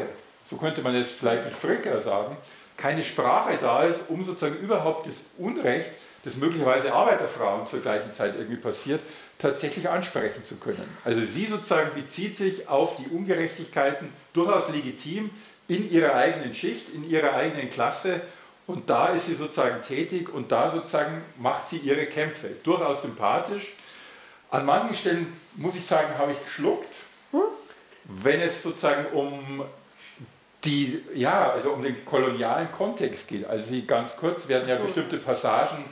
so könnte man es vielleicht mit Fricker sagen, keine Sprache da ist, um sozusagen überhaupt das Unrecht, das möglicherweise Arbeiterfrauen zur gleichen Zeit irgendwie passiert, tatsächlich ansprechen zu können. Also sie sozusagen bezieht sich auf die Ungerechtigkeiten durchaus legitim in ihrer eigenen Schicht, in ihrer eigenen Klasse und da ist sie sozusagen tätig und da sozusagen macht sie ihre Kämpfe. Durchaus sympathisch. An manchen Stellen, muss ich sagen, habe ich geschluckt, hm? wenn es sozusagen um die, ja, also um den kolonialen Kontext geht. Also sie ganz kurz werden ja bestimmte Passagen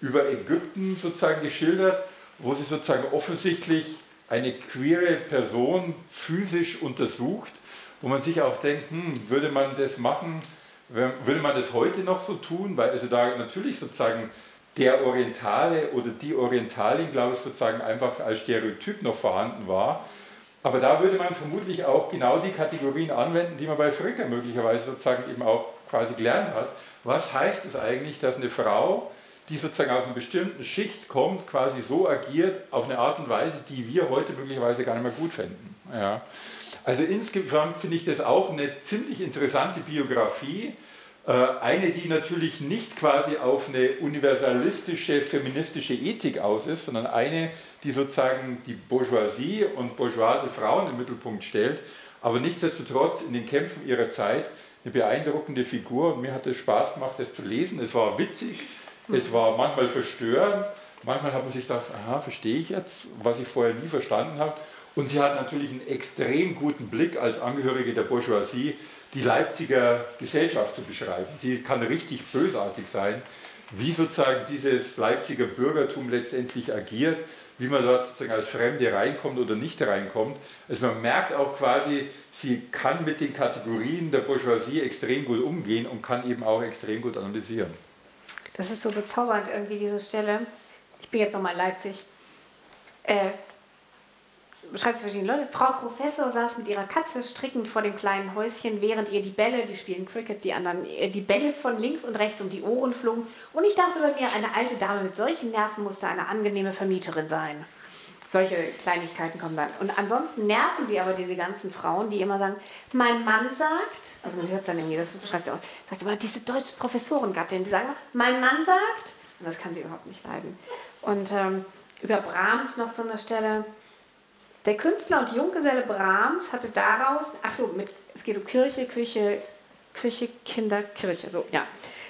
über Ägypten sozusagen geschildert, wo sie sozusagen offensichtlich eine queere Person physisch untersucht, wo man sich auch denkt, hm, würde man das machen, würde man das heute noch so tun, weil also da natürlich sozusagen der Orientale oder die Orientalin, glaube ich, sozusagen einfach als Stereotyp noch vorhanden war. Aber da würde man vermutlich auch genau die Kategorien anwenden, die man bei Fricker möglicherweise sozusagen eben auch quasi gelernt hat. Was heißt es eigentlich, dass eine Frau die sozusagen aus einer bestimmten Schicht kommt, quasi so agiert, auf eine Art und Weise, die wir heute möglicherweise gar nicht mehr gut finden. Ja. Also insgesamt finde ich das auch eine ziemlich interessante Biografie. Äh, eine, die natürlich nicht quasi auf eine universalistische feministische Ethik aus ist, sondern eine, die sozusagen die Bourgeoisie und bourgeoise Frauen im Mittelpunkt stellt, aber nichtsdestotrotz in den Kämpfen ihrer Zeit eine beeindruckende Figur. Mir hat es Spaß gemacht, das zu lesen. Es war witzig, es war manchmal verstörend, manchmal hat man sich gedacht, aha, verstehe ich jetzt, was ich vorher nie verstanden habe. Und sie hat natürlich einen extrem guten Blick als Angehörige der Bourgeoisie, die Leipziger Gesellschaft zu beschreiben. Die kann richtig bösartig sein, wie sozusagen dieses Leipziger Bürgertum letztendlich agiert, wie man dort sozusagen als Fremde reinkommt oder nicht reinkommt. Also man merkt auch quasi, sie kann mit den Kategorien der Bourgeoisie extrem gut umgehen und kann eben auch extrem gut analysieren. Das ist so bezaubernd irgendwie, diese Stelle. Ich bin jetzt nochmal in Leipzig. Äh, beschreibt es verschiedene Leute. Frau Professor saß mit ihrer Katze strickend vor dem kleinen Häuschen, während ihr die Bälle, die spielen Cricket, die anderen, äh, die Bälle von links und rechts um die Ohren flogen. Und ich dachte bei mir, eine alte Dame mit solchen Nerven musste eine angenehme Vermieterin sein. Solche Kleinigkeiten kommen dann. Und ansonsten nerven sie aber diese ganzen Frauen, die immer sagen, mein Mann sagt, also man hört es dann irgendwie, das schreibt sie auch, sagt immer, diese deutsche Professorengattin, die sagen, mein Mann sagt, und das kann sie überhaupt nicht leiden. Und ähm, über Brahms noch so eine Stelle, der Künstler und Junggeselle Brahms hatte daraus, ach so, mit, es geht um Kirche, Küche, Küche, Kinder, Kirche, so, ja.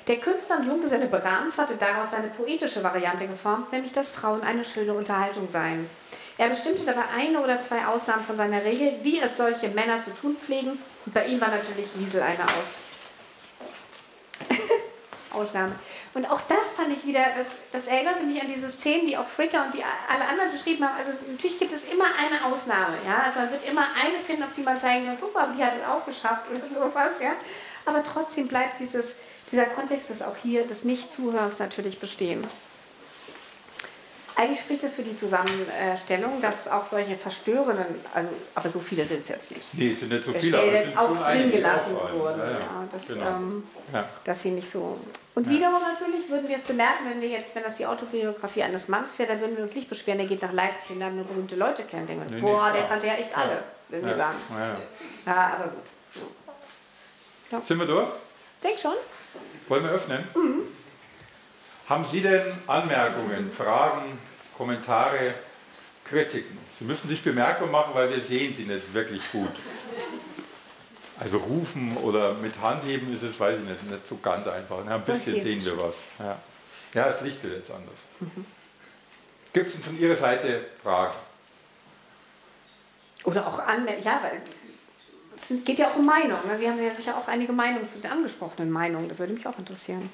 Der Künstler und Junggeselle Brahms hatte daraus eine poetische Variante geformt, nämlich dass Frauen eine schöne Unterhaltung seien. Er bestimmte dabei eine oder zwei Ausnahmen von seiner Regel, wie es solche Männer zu tun pflegen. Und bei ihm war natürlich Liesel eine Aus Ausnahme. Und auch das fand ich wieder, das, das erinnerte mich an diese Szenen, die auch Fricker und die alle anderen beschrieben haben. Also natürlich gibt es immer eine Ausnahme. Ja? Also man wird immer eine finden, auf die man zeigen kann, guck mal, die hat es auch geschafft oder sowas. Ja? Aber trotzdem bleibt dieses, dieser Kontext des auch hier des Nicht-Zuhörens natürlich bestehen. Eigentlich spricht das für die Zusammenstellung, dass auch solche verstörenden, also aber so viele sind es jetzt nicht. Nee, es sind nicht so viele, aber es sind auch drin gelassen wurden. Ja, ja. Ja, dass, Genau. ähm, Ja. dass sie nicht so. Und wiederum natürlich würden wir es bemerken, wenn wir jetzt, wenn das die Autobiografie eines Manns wäre, dann würden wir uns nicht beschweren, der geht nach Leipzig und lernt nur berühmte Leute kennen. Denken Nee, boah, nee, der kannte ja echt alle, würden wir sagen. Ja, ja. Ja, aber gut. Sind wir durch? Denk schon. Wollen wir öffnen? Haben Sie denn Anmerkungen, Fragen, Kommentare, Kritiken? Sie müssen sich bemerkbar machen, weil wir sehen Sie nicht wirklich gut. Also rufen oder mit Handheben ist es, weiß ich nicht, nicht so ganz einfach. Na, ein bisschen sehen wir was. Ja, ja das Licht wird jetzt anders. Gibt es von Ihrer Seite Fragen? Oder auch andere, ja, weil es geht ja auch um Meinung. ne? Sie haben ja sicher auch einige Meinungen zu den angesprochenen Meinungen. Das würde mich auch interessieren.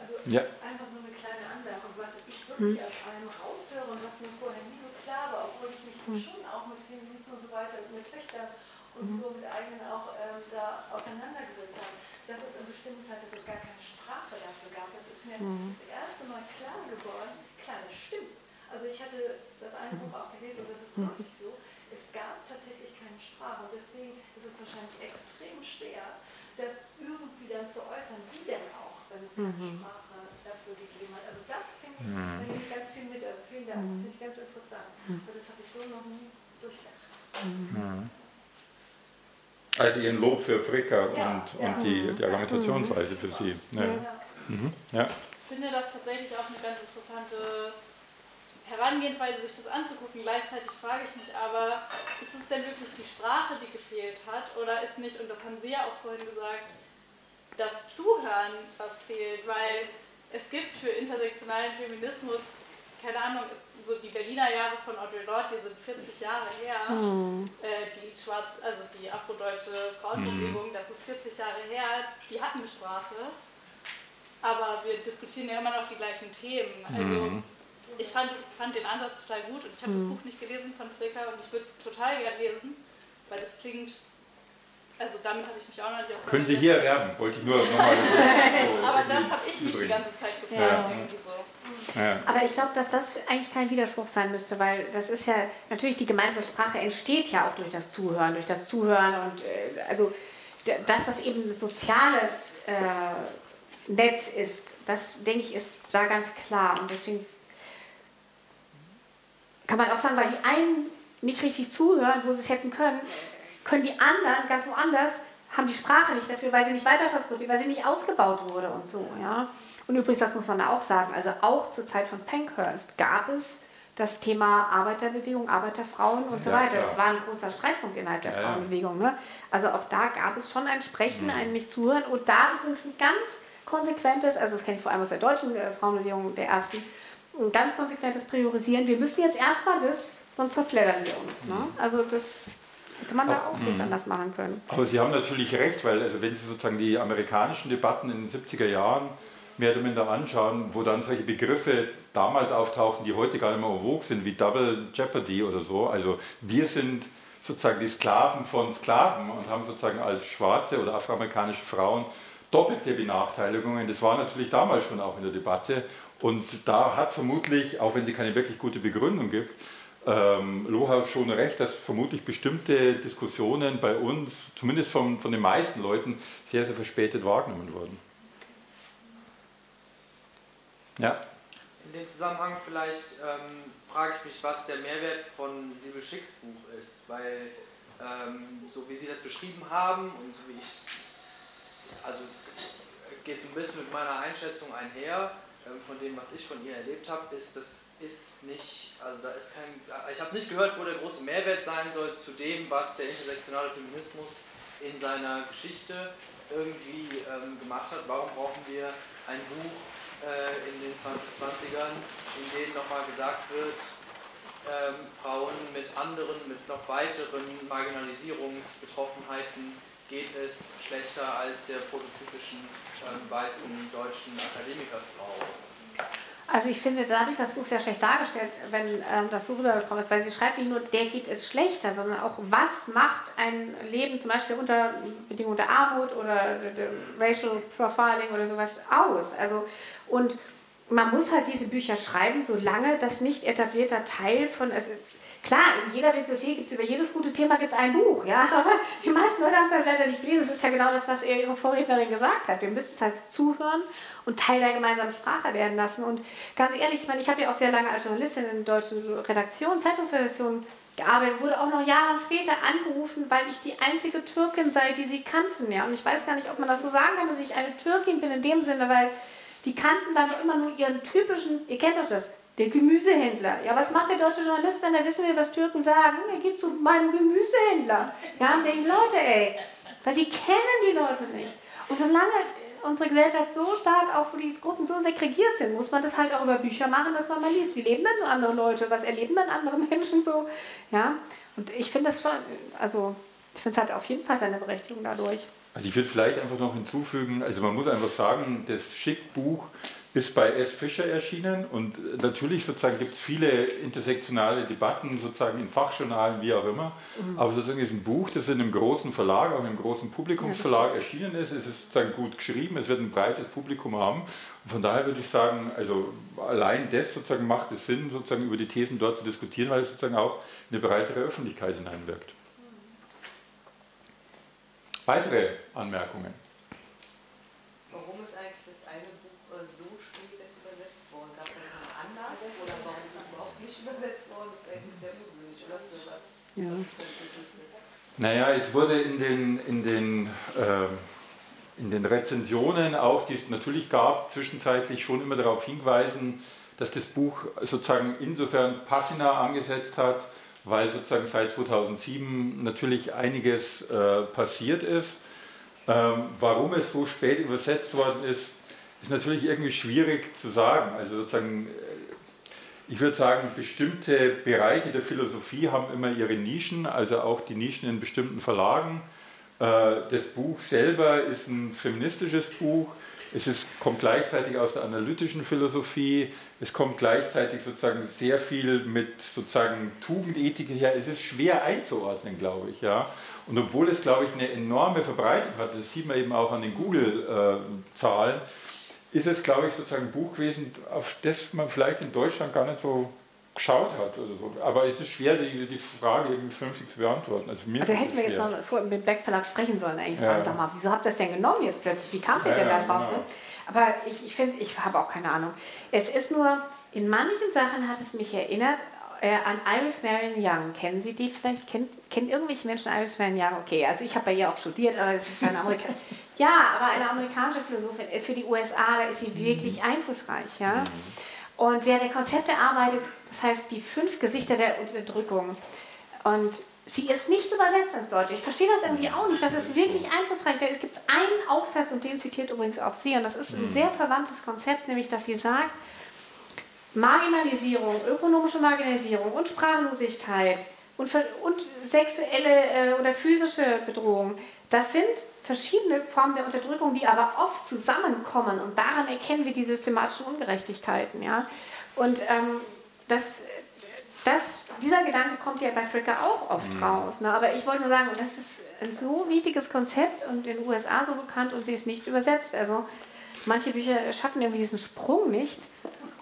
Also Ja. einfach nur eine kleine Anmerkung, was ich wirklich aus allem raushöre und was mir vorher nie so klar war, obwohl ich mich schon auch mit Feminismus und so weiter, mit Töchtern und so mit eigenen auch ähm, da auseinandergesetzt habe, dass es in bestimmten Zeit, dass es gar keine Sprache dafür gab. Das ist mir das erste Mal klar geworden. Klar, das stimmt. Also ich hatte das eine Buch auch gelesen und das ist wirklich so. Es gab tatsächlich keine Sprache und deswegen ist es wahrscheinlich extrem schwer, das irgendwie dann zu äußern, wie denn auch, wenn es keine Sprache gegeben hat. Also das finde ich, da nehme ich ganz viel mit. Also vielen Dank, das finde ich ganz interessant. Aber das habe ich so noch nie durchdacht. Also Ihren Lob für Fricker Ja, und, ja. und die, die Argumentationsweise für Sie. Ja. Ja. Mhm. Ja. Ich finde das tatsächlich auch eine ganz interessante Herangehensweise, sich das anzugucken. Gleichzeitig frage ich mich aber, ist es denn wirklich die Sprache, die gefehlt hat? Oder ist nicht, und das haben Sie ja auch vorhin gesagt, das Zuhören, was fehlt? Weil es gibt für intersektionalen Feminismus, keine Ahnung, ist so die Berliner Jahre von Audre Lorde, die sind 40 Jahre her. Äh, die Schwarz, also die afrodeutsche Frauenbewegung, das ist 40 Jahre her, die hatten eine Sprache. Aber wir diskutieren ja immer noch die gleichen Themen. Also ich fand, fand den Ansatz total gut und ich habe das Buch nicht gelesen von Fricker und ich würde es total gerne lesen, weil es klingt, also damit habe ich mich auch noch nicht Können Sie hier erwerben? Wollte ich nur nochmal. So Aber das habe ich mich die ganze Zeit gefragt, Ja. so. Ja. Aber ich glaube, dass das eigentlich kein Widerspruch sein müsste, weil das ist ja natürlich die gemeinsame Sprache entsteht ja auch durch das Zuhören, durch das Zuhören und äh, also dass das eben ein soziales äh, Netz ist, das denke ich ist da ganz klar und deswegen kann man auch sagen, weil die einen nicht richtig zuhören, wo sie es hätten können, können die anderen ganz woanders haben die Sprache nicht dafür, weil sie nicht weiter transportiert, weil sie nicht ausgebaut wurde und so, ja. Und übrigens, das muss man auch sagen, also auch zur Zeit von Pankhurst gab es das Thema Arbeiterbewegung, Arbeiterfrauen und so Ja, weiter. klar. Das war ein großer Streitpunkt innerhalb der Ja. Frauenbewegung. Ne? Also auch da gab es schon ein Sprechen, ein Nicht-Zuhören und da übrigens ein ganz konsequentes, also das kenne ich vor allem aus der deutschen äh, Frauenbewegung, der ersten, ein ganz konsequentes Priorisieren. Wir müssen jetzt erstmal das, sonst zerfleddern wir uns. Ne? Also das hätte man da auch nicht anders machen können. Aber Sie haben natürlich recht, weil also wenn Sie sozusagen die amerikanischen Debatten in den 70er Jahren mehr oder minder anschauen, wo dann solche Begriffe damals auftauchten, die heute gar nicht mehr en vogue sind, wie Double Jeopardy oder so. Also wir sind sozusagen die Sklaven von Sklaven und haben sozusagen als schwarze oder afroamerikanische Frauen doppelte Benachteiligungen. Das war natürlich damals schon auch in der Debatte. Und da hat vermutlich, auch wenn sie keine wirklich gute Begründung gibt, ähm, Lohaus schon recht, dass vermutlich bestimmte Diskussionen bei uns, zumindest von, von den meisten Leuten, sehr, sehr verspätet wahrgenommen wurden. Ja, In dem Zusammenhang vielleicht ähm, frage ich mich, was der Mehrwert von Sibyl Schicks Buch ist, weil ähm, so wie Sie das beschrieben haben und so wie ich, also geht so ein bisschen mit meiner Einschätzung einher, ähm, von dem, was ich von ihr erlebt habe, ist, das ist nicht, also da ist kein, ich habe nicht gehört, wo der große Mehrwert sein soll zu dem, was der intersektionale Feminismus in seiner Geschichte irgendwie ähm, gemacht hat. Warum brauchen wir ein Buch äh, in den 2020ern, in dem nochmal gesagt wird, ähm, Frauen mit anderen, mit noch weiteren Marginalisierungsbetroffenheiten geht es schlechter als der prototypischen ähm, weißen deutschen Akademikerfrau. Also ich finde, da habe ich das Buch sehr schlecht dargestellt, wenn ähm, das so rübergekommen ist, weil sie schreibt nicht nur, der geht es schlechter, sondern auch, was macht ein Leben zum Beispiel unter Bedingungen der Armut oder der, der Racial Profiling oder sowas aus. Also, und man muss halt diese Bücher schreiben, solange das nicht etablierter Teil von, also Klar, in jeder Bibliothek gibt es über jedes gute Thema gibt's ein Buch, ja, aber die meisten Leute haben es halt leider nicht gelesen. Das ist ja genau das, was ihre Vorrednerin gesagt hat. Wir müssen es halt zuhören und Teil der gemeinsamen Sprache werden lassen. Und ganz ehrlich, ich meine, ich habe ja auch sehr lange als Journalistin in deutschen Redaktionen, Zeitungsredaktionen gearbeitet, wurde auch noch Jahre später angerufen, weil ich die einzige Türkin sei, die sie kannten. Ja? Und ich weiß gar nicht, ob man das so sagen kann, dass ich eine Türkin bin in dem Sinne, weil die kannten dann immer nur ihren typischen, ihr kennt doch das, der Gemüsehändler. Ja, was macht der deutsche Journalist, wenn er wissen will, was Türken sagen? Er geht zu meinem Gemüsehändler. Ja, und denkt, Leute, ey, weil sie kennen die Leute nicht. Und solange unsere Gesellschaft so stark, auch wo die Gruppen so segregiert sind, muss man das halt auch über Bücher machen, dass man mal liest. Wie leben denn so andere Leute? Was erleben dann andere Menschen so? Ja, und ich finde das schon, also ich finde es hat auf jeden Fall seine Berechtigung dadurch. Also ich würde vielleicht einfach noch hinzufügen, also man muss einfach sagen, das Schickbuch ist bei S. Fischer erschienen und natürlich sozusagen gibt es viele intersektionale Debatten sozusagen in Fachjournalen, wie auch immer, mhm. aber sozusagen ist ein Buch, das in einem großen Verlag, auch in einem großen Publikumsverlag erschienen ist, es ist sozusagen gut geschrieben, es wird ein breites Publikum haben und von daher würde ich sagen, also allein das sozusagen macht es Sinn, sozusagen über die Thesen dort zu diskutieren, weil es sozusagen auch in eine breitere Öffentlichkeit hineinwirkt. Weitere Anmerkungen? Warum ist eigentlich das eine Buch äh, so spät jetzt übersetzt worden? Gab es da einen Anlass? Oder warum ist es überhaupt nicht übersetzt worden? Das ist eigentlich sehr ungewöhnlich, oder? Für was? Ja. Naja, es wurde in den, in den, äh, in den Rezensionen auch, die es natürlich gab, zwischenzeitlich schon immer darauf hingewiesen, dass das Buch sozusagen insofern Patina angesetzt hat, weil sozusagen seit 2007 natürlich einiges äh, passiert ist. Ähm, warum es so spät übersetzt worden ist, ist natürlich irgendwie schwierig zu sagen. Also sozusagen, ich würde sagen, bestimmte Bereiche der Philosophie haben immer ihre Nischen, also auch die Nischen in bestimmten Verlagen. Äh, das Buch selber ist ein feministisches Buch. Es ist, kommt gleichzeitig aus der analytischen Philosophie, es kommt gleichzeitig sozusagen sehr viel mit sozusagen Tugendethik her. Es ist schwer einzuordnen, glaube ich. Ja. Und obwohl es, glaube ich, eine enorme Verbreitung hat, das sieht man eben auch an den Google-Zahlen, ist es, glaube ich, sozusagen ein Buch gewesen, auf das man vielleicht in Deutschland gar nicht so geschaut hat. Oder so. Aber es ist schwer, die, die Frage irgendwie vernünftig zu beantworten. Also mir also hätten wir jetzt noch vor, mit Beck Verlag sprechen sollen, eigentlich ja. fragen, sag mal, wieso habt ihr das denn genommen jetzt plötzlich? Wie kam ihr ja, denn da drauf? Genau. Ne? Aber ich, ich finde, ich habe auch keine Ahnung. Es ist nur, in manchen Sachen hat es mich erinnert äh, an Iris Marion Young. Kennen Sie die vielleicht? Kennen, kennen irgendwelche Menschen Iris Marion Young? Okay, also ich habe bei ihr auch studiert, aber es ist eine Amerikanische. ja, aber eine amerikanische Philosophin. Äh, für die USA, da ist sie wirklich mhm. einflussreich. Ja? Mhm. Und sie hat ein Konzept erarbeitet, das heißt die fünf Gesichter der Unterdrückung. Und sie ist nicht übersetzt ins Deutsche. Ich verstehe das irgendwie auch nicht. Das ist wirklich einflussreich. Da gibt es einen Aufsatz, und den zitiert übrigens auch sie. Und das ist ein mhm. sehr verwandtes Konzept, nämlich dass sie sagt, Marginalisierung, ökonomische Marginalisierung und Sprachlosigkeit und, und sexuelle äh, oder physische Bedrohung, das sind verschiedene Formen der Unterdrückung, die aber oft zusammenkommen und daran erkennen wir die systematischen Ungerechtigkeiten. Ja? Und ähm, das, das, dieser Gedanke kommt ja bei Fricker auch oft mhm. raus. Ne? Aber ich wollte nur sagen, das ist ein so wichtiges Konzept und in den USA so bekannt und sie ist nicht übersetzt. Also manche Bücher schaffen irgendwie diesen Sprung nicht.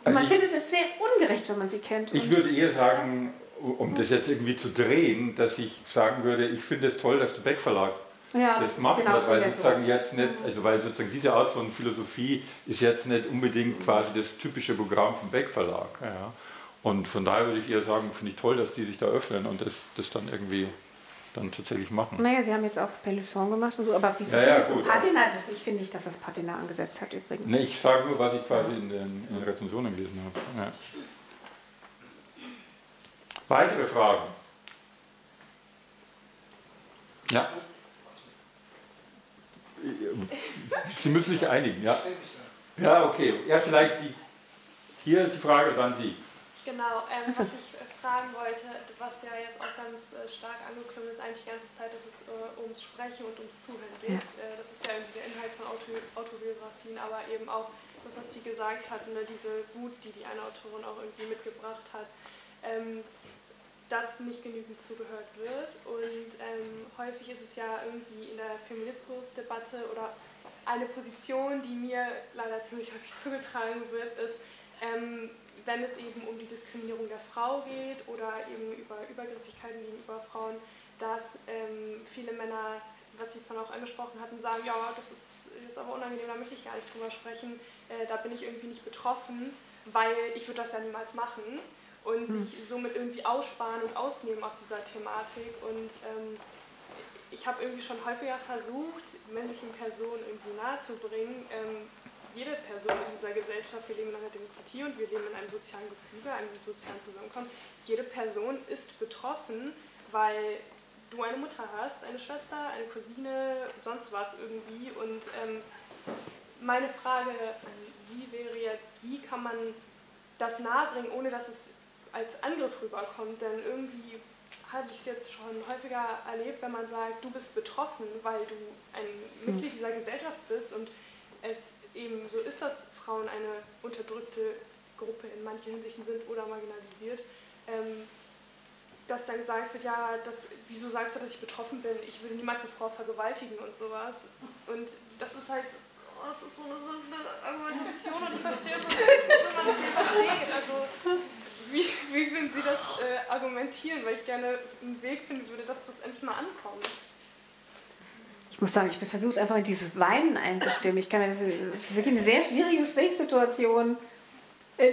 Und man also findet es sehr ungerecht, wenn man sie kennt. Ich würde eher sagen, um das jetzt irgendwie zu drehen, dass ich sagen würde, ich finde es toll, dass der Beck Verlag ja, das, das macht, genau weil sozusagen so. jetzt nicht, also weil sozusagen diese Art von Philosophie ist jetzt nicht unbedingt quasi das typische Programm vom Beck Verlag. Ja. Und von daher würde ich eher sagen, finde ich toll, dass die sich da öffnen und das, das dann irgendwie dann tatsächlich machen. Naja, sie haben jetzt auch Peluchon gemacht und so, aber wieso ja, ja, findest du Patina? Das, ich finde nicht, dass das Patina angesetzt hat übrigens. Nee, ich sage nur, was ich quasi in den, in den Rezensionen gelesen habe. Ja. Weitere Fragen? Ja. Sie müssen sich einigen, ja. Ja, okay. Ja, vielleicht die, hier die Frage, dann Sie. Genau, ähm, was ich fragen wollte, was ja jetzt auch ganz äh, stark angeklungen ist, eigentlich die ganze Zeit, dass es äh, ums Sprechen und ums Zuhören geht. Ja. Äh, das ist ja der Inhalt von Auto Autobiografien, aber eben auch das, was Sie gesagt hatten, ne, diese Wut, die die eine Autorin auch irgendwie mitgebracht hat, ähm, dass nicht genügend zugehört wird. Und ähm, häufig ist es ja irgendwie in der Feminismusdebatte oder eine Position, die mir leider ziemlich häufig zugetragen wird, ist, ähm, wenn es eben um die Diskriminierung der Frau geht oder eben über Übergriffigkeiten gegenüber Frauen, dass ähm, viele Männer, was Sie von auch angesprochen hatten, sagen, ja, das ist jetzt aber unangenehm, da möchte ich gar nicht drüber sprechen, äh, da bin ich irgendwie nicht betroffen, weil ich würde das ja niemals machen und mhm. sich somit irgendwie aussparen und ausnehmen aus dieser Thematik. Und ähm, ich habe irgendwie schon häufiger versucht, männlichen Personen irgendwie nahezubringen, ähm, jede Person in dieser Gesellschaft, wir leben in einer Demokratie und wir leben in einem sozialen Gefüge, einem sozialen Zusammenkommen, jede Person ist betroffen, weil du eine Mutter hast, eine Schwester, eine Cousine, sonst was irgendwie. Und ähm, meine Frage Sie wäre jetzt, wie kann man das nahebringen, ohne dass es als Angriff rüberkommt? Denn irgendwie hatte ich es jetzt schon häufiger erlebt, wenn man sagt, du bist betroffen, weil du ein Mitglied dieser Gesellschaft bist und es eben so ist, dass Frauen eine unterdrückte Gruppe in manchen Hinsichten sind oder marginalisiert, ähm, dass dann gesagt wird, ja, das, wieso sagst du, dass ich betroffen bin? Ich würde niemals eine Frau vergewaltigen und sowas. Und das ist halt, oh, das ist so eine simple Argumentation und ich verstehe wie man das hier versteht. Also, wie, wie würden Sie das äh, argumentieren? Weil ich gerne einen Weg finden würde, dass das endlich mal ankommt. Ich muss sagen, ich bin versucht, einfach in dieses Weinen einzustimmen. Ich kann mir das, das ist wirklich eine sehr schwierige Gesprächssituation. Äh,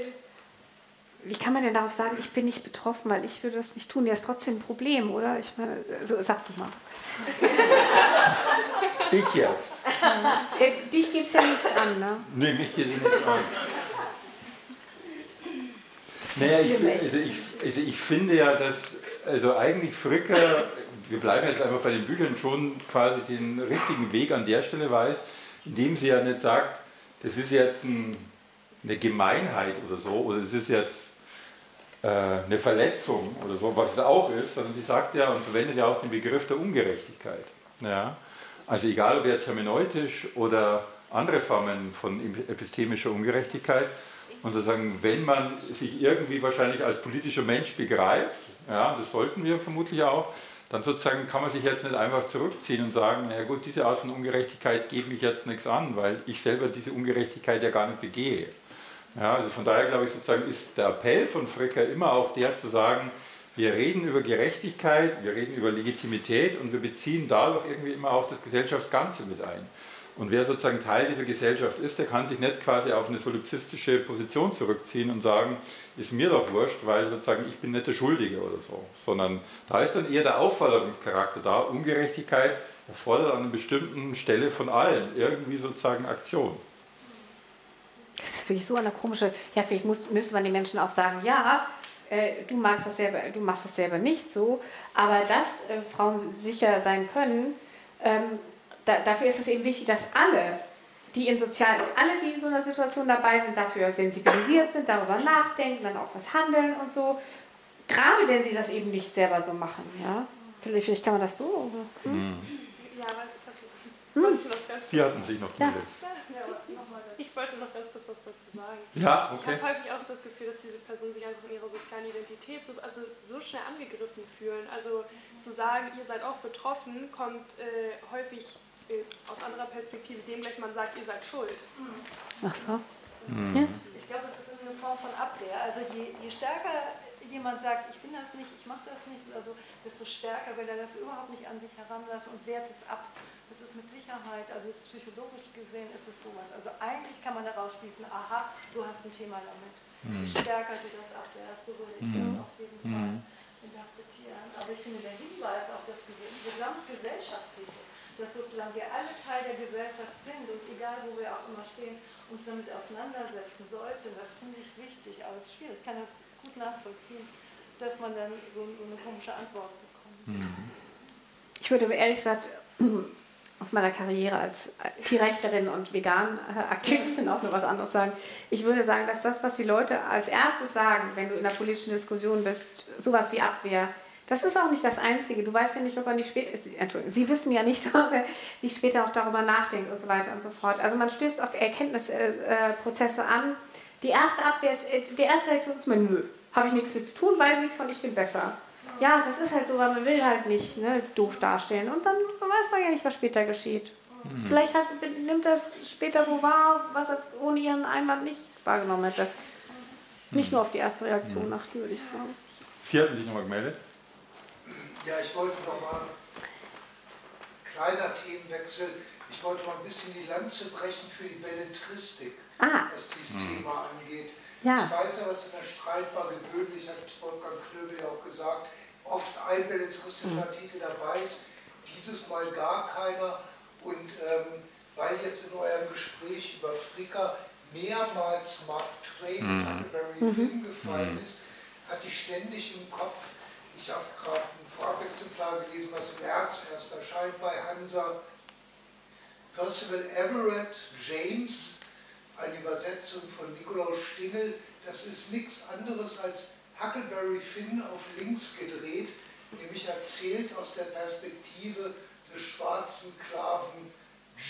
wie kann man denn darauf sagen, ich bin nicht betroffen, weil ich würde das nicht tun? Ja, ist trotzdem ein Problem, oder? Ich meine, also, sag du mal. Ich jetzt. Äh, dich geht es ja nichts an, ne? Nee, mich geht es nichts an. Naja, ich, also ich, also ich finde ja, dass also eigentlich Fricker wir bleiben jetzt einfach bei den Büchern, schon quasi den richtigen Weg an der Stelle weiß, indem sie ja nicht sagt, das ist jetzt ein, eine Gemeinheit oder so, oder es ist jetzt äh, eine Verletzung oder so, was es auch ist, sondern sie sagt ja und verwendet ja auch den Begriff der Ungerechtigkeit. Ja? Also egal ob jetzt hermeneutisch oder andere Formen von epistemischer Ungerechtigkeit, und sozusagen, wenn man sich irgendwie wahrscheinlich als politischer Mensch begreift, ja, das sollten wir vermutlich auch, dann sozusagen kann man sich jetzt nicht einfach zurückziehen und sagen, na gut, diese Art von Ungerechtigkeit geht mich jetzt nichts an, weil ich selber diese Ungerechtigkeit ja gar nicht begehe. Ja, also von daher glaube ich sozusagen ist der Appell von Fricker immer auch der zu sagen, wir reden über Gerechtigkeit, wir reden über Legitimität und wir beziehen dadurch irgendwie immer auch das Gesellschaftsganze mit ein. Und wer sozusagen Teil dieser Gesellschaft ist, der kann sich nicht quasi auf eine solipsistische Position zurückziehen und sagen, ist mir doch wurscht, weil sozusagen ich bin nicht der Schuldige oder so. Sondern da ist dann eher der Aufforderungscharakter da. Ungerechtigkeit erfordert an einer bestimmten Stelle von allen irgendwie sozusagen Aktion. Das ist wirklich so eine komische, ja, vielleicht muss, müsste man den Menschen auch sagen, ja, äh, du, magst das selber, du machst das selber nicht so, aber dass äh, Frauen sicher sein können, ähm, da, dafür ist es eben wichtig, dass alle, die in sozialen, alle, die in so einer Situation dabei sind, dafür sensibilisiert sind, darüber nachdenken, dann auch was handeln und so. Gerade wenn sie das eben nicht selber so machen, ja. Vielleicht, vielleicht kann man das so. Oder? Hm? Mhm. Ja, was, also, hm? Sie hatten sich noch ja. Ich wollte noch ganz kurz was dazu sagen. Ja, okay. Ich habe häufig auch das Gefühl, dass diese Personen sich einfach in ihrer sozialen Identität so, also so schnell angegriffen fühlen. Also zu sagen, ihr seid auch betroffen, kommt äh, häufig aus anderer Perspektive dem gleich man sagt, ihr seid schuld. Ach so. Mhm. Ja. Ich glaube, das ist eine Form von Abwehr. Also je, je stärker jemand sagt, ich bin das nicht, ich mache das nicht, also desto stärker will er das überhaupt nicht an sich heranlassen und wehrt es ab. Das ist mit Sicherheit, also psychologisch gesehen ist es sowas. Also eigentlich kann man daraus schließen, aha, du hast ein Thema damit. Mhm. Je stärker du das abwehrst, so würde ich mhm. das auf jeden Fall mhm. interpretieren. Aber ich finde, der Hinweis auf das Gesamtgesellschaftliche, dass sozusagen wir alle Teil der Gesellschaft sind und egal wo wir auch immer stehen, uns damit auseinandersetzen sollten, das finde ich wichtig, aber es ist schwierig, ich kann das gut nachvollziehen, dass man dann so, eine komische Antwort bekommt. Mhm. Ich würde ehrlich gesagt aus meiner Karriere als Tierrechtlerin und Vegan-Aktivistin auch nur was anderes sagen. Ich würde sagen, dass das, was die Leute als erstes sagen, wenn du in einer politischen Diskussion bist, sowas wie Abwehr, Das ist auch nicht das Einzige. Du weißt ja nicht, ob er nicht später, Entschuldigung, Sie wissen ja nicht, ob er nicht später auch darüber nachdenkt und so weiter und so fort. Also man stößt auf Erkenntnisprozesse an. Die erste Abwehr ist, äh, die erste Reaktion ist mal, nö, habe ich nichts mit zu tun, weiß nichts von, ich bin besser. Ja, das ist halt so, weil man will halt nicht ne, doof darstellen. Und dann weiß man ja nicht, was später geschieht. Mhm. Vielleicht hat, nimmt er es später wo wahr, was er ohne ihren Einwand nicht wahrgenommen hätte. Nicht nur auf die erste Reaktion mhm. achten, würde ich sagen. Sie hatten sich nochmal gemeldet? Ja, ich wollte nochmal, kleiner Themenwechsel, ich wollte mal ein bisschen die Lanze brechen für die Belletristik, ah. was dieses mhm. Thema angeht. Ja. Ich weiß ja, dass in der Streitbar gewöhnlich, hat Wolfgang Klöbel ja auch gesagt, oft ein belletristischer mhm. Titel dabei ist, dieses Mal gar keiner. Und ähm, weil jetzt in eurem Gespräch über Fricker mehrmals Mark Twain und mhm. Huckleberry mhm. Finn gefallen mhm. ist, hatte ich ständig im Kopf, ich habe gerade ein Vorabexemplar gelesen, was im März erst erscheint bei Hansa. Percival Everett James, eine Übersetzung von Nikolaus Stingel, das ist nichts anderes als Huckleberry Finn auf links gedreht, nämlich erzählt aus der Perspektive des schwarzen Sklaven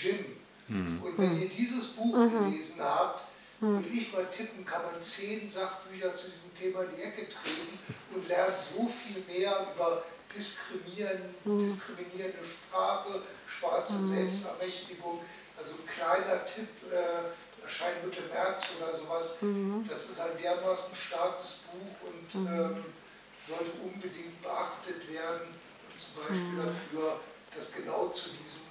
Jim. Mhm. Und wenn ihr dieses Buch mhm. gelesen habt, hm. Und ich mal tippen, kann man zehn Sachbücher zu diesem Thema in die Ecke treten und lernt so viel mehr über Diskriminieren, hm. diskriminierende Sprache, schwarze hm. Selbstermächtigung. Also ein kleiner Tipp, äh, erscheint Mitte März oder sowas. Das ist ein dermaßen starkes Buch und ähm, sollte unbedingt beachtet werden. Zum Beispiel dafür, dass genau zu diesen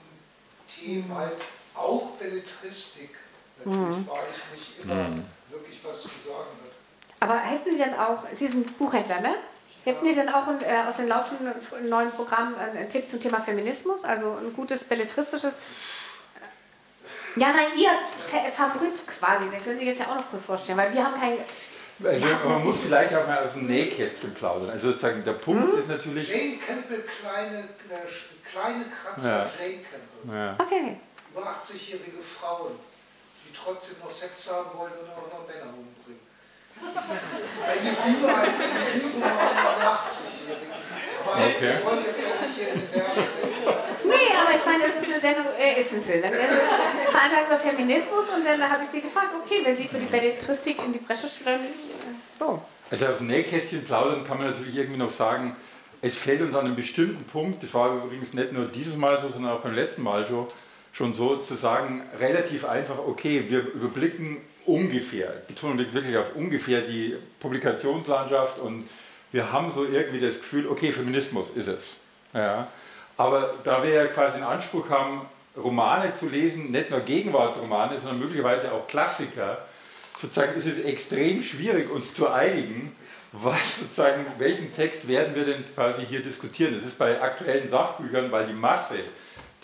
Themen halt auch Belletristik Natürlich mhm. war ich nicht immer mhm. wirklich was zu sagen hat. Aber hätten Sie denn auch, Sie sind Buchhändler, ne? Hätten Sie denn auch äh, aus dem laufenden neuen Programm einen Tipp zum Thema Feminismus? Also ein gutes belletristisches. Äh, ja, nein, Ihr Favorit quasi, den können Sie jetzt ja auch noch kurz vorstellen, weil wir haben kein. Also, man muss vielleicht auch mal aus dem Nähkästchen plaudern. Also sozusagen der Punkt hm? ist natürlich. Jane Campbell, kleine, äh, kleine Kratzer, ja. Jane Campbell. Ja. Okay. Über 80-jährige Frauen trotzdem noch Sex haben wollen und auch noch Männer umbringen. Eine überall über 80-Jährigen. Aber okay. wir wollen jetzt ja nicht hier in Werbesendung. Nee, aber ich meine, das ist eine Sendung, äh, ist ein Sinn. Es ist Veranstaltung über Feminismus und dann habe ich sie gefragt, okay, wenn Sie für die Belletristik in die Bresche schwimmen, äh, so. Also auf Nähkästchen plaudern kann man natürlich irgendwie noch sagen, es fällt uns an einem bestimmten Punkt, das war übrigens nicht nur dieses Mal so, sondern auch beim letzten Mal schon, schon so zu sagen, relativ einfach, okay, wir überblicken ungefähr, Betonung liegt wirklich auf ungefähr die Publikationslandschaft und wir haben so irgendwie das Gefühl, okay, Feminismus ist es. Ja. Aber da wir ja quasi den Anspruch haben, Romane zu lesen, nicht nur Gegenwartsromane, sondern möglicherweise auch Klassiker, sozusagen ist es extrem schwierig, uns zu einigen, was sozusagen, welchen Text werden wir denn quasi hier diskutieren. Das ist bei aktuellen Sachbüchern, weil die Masse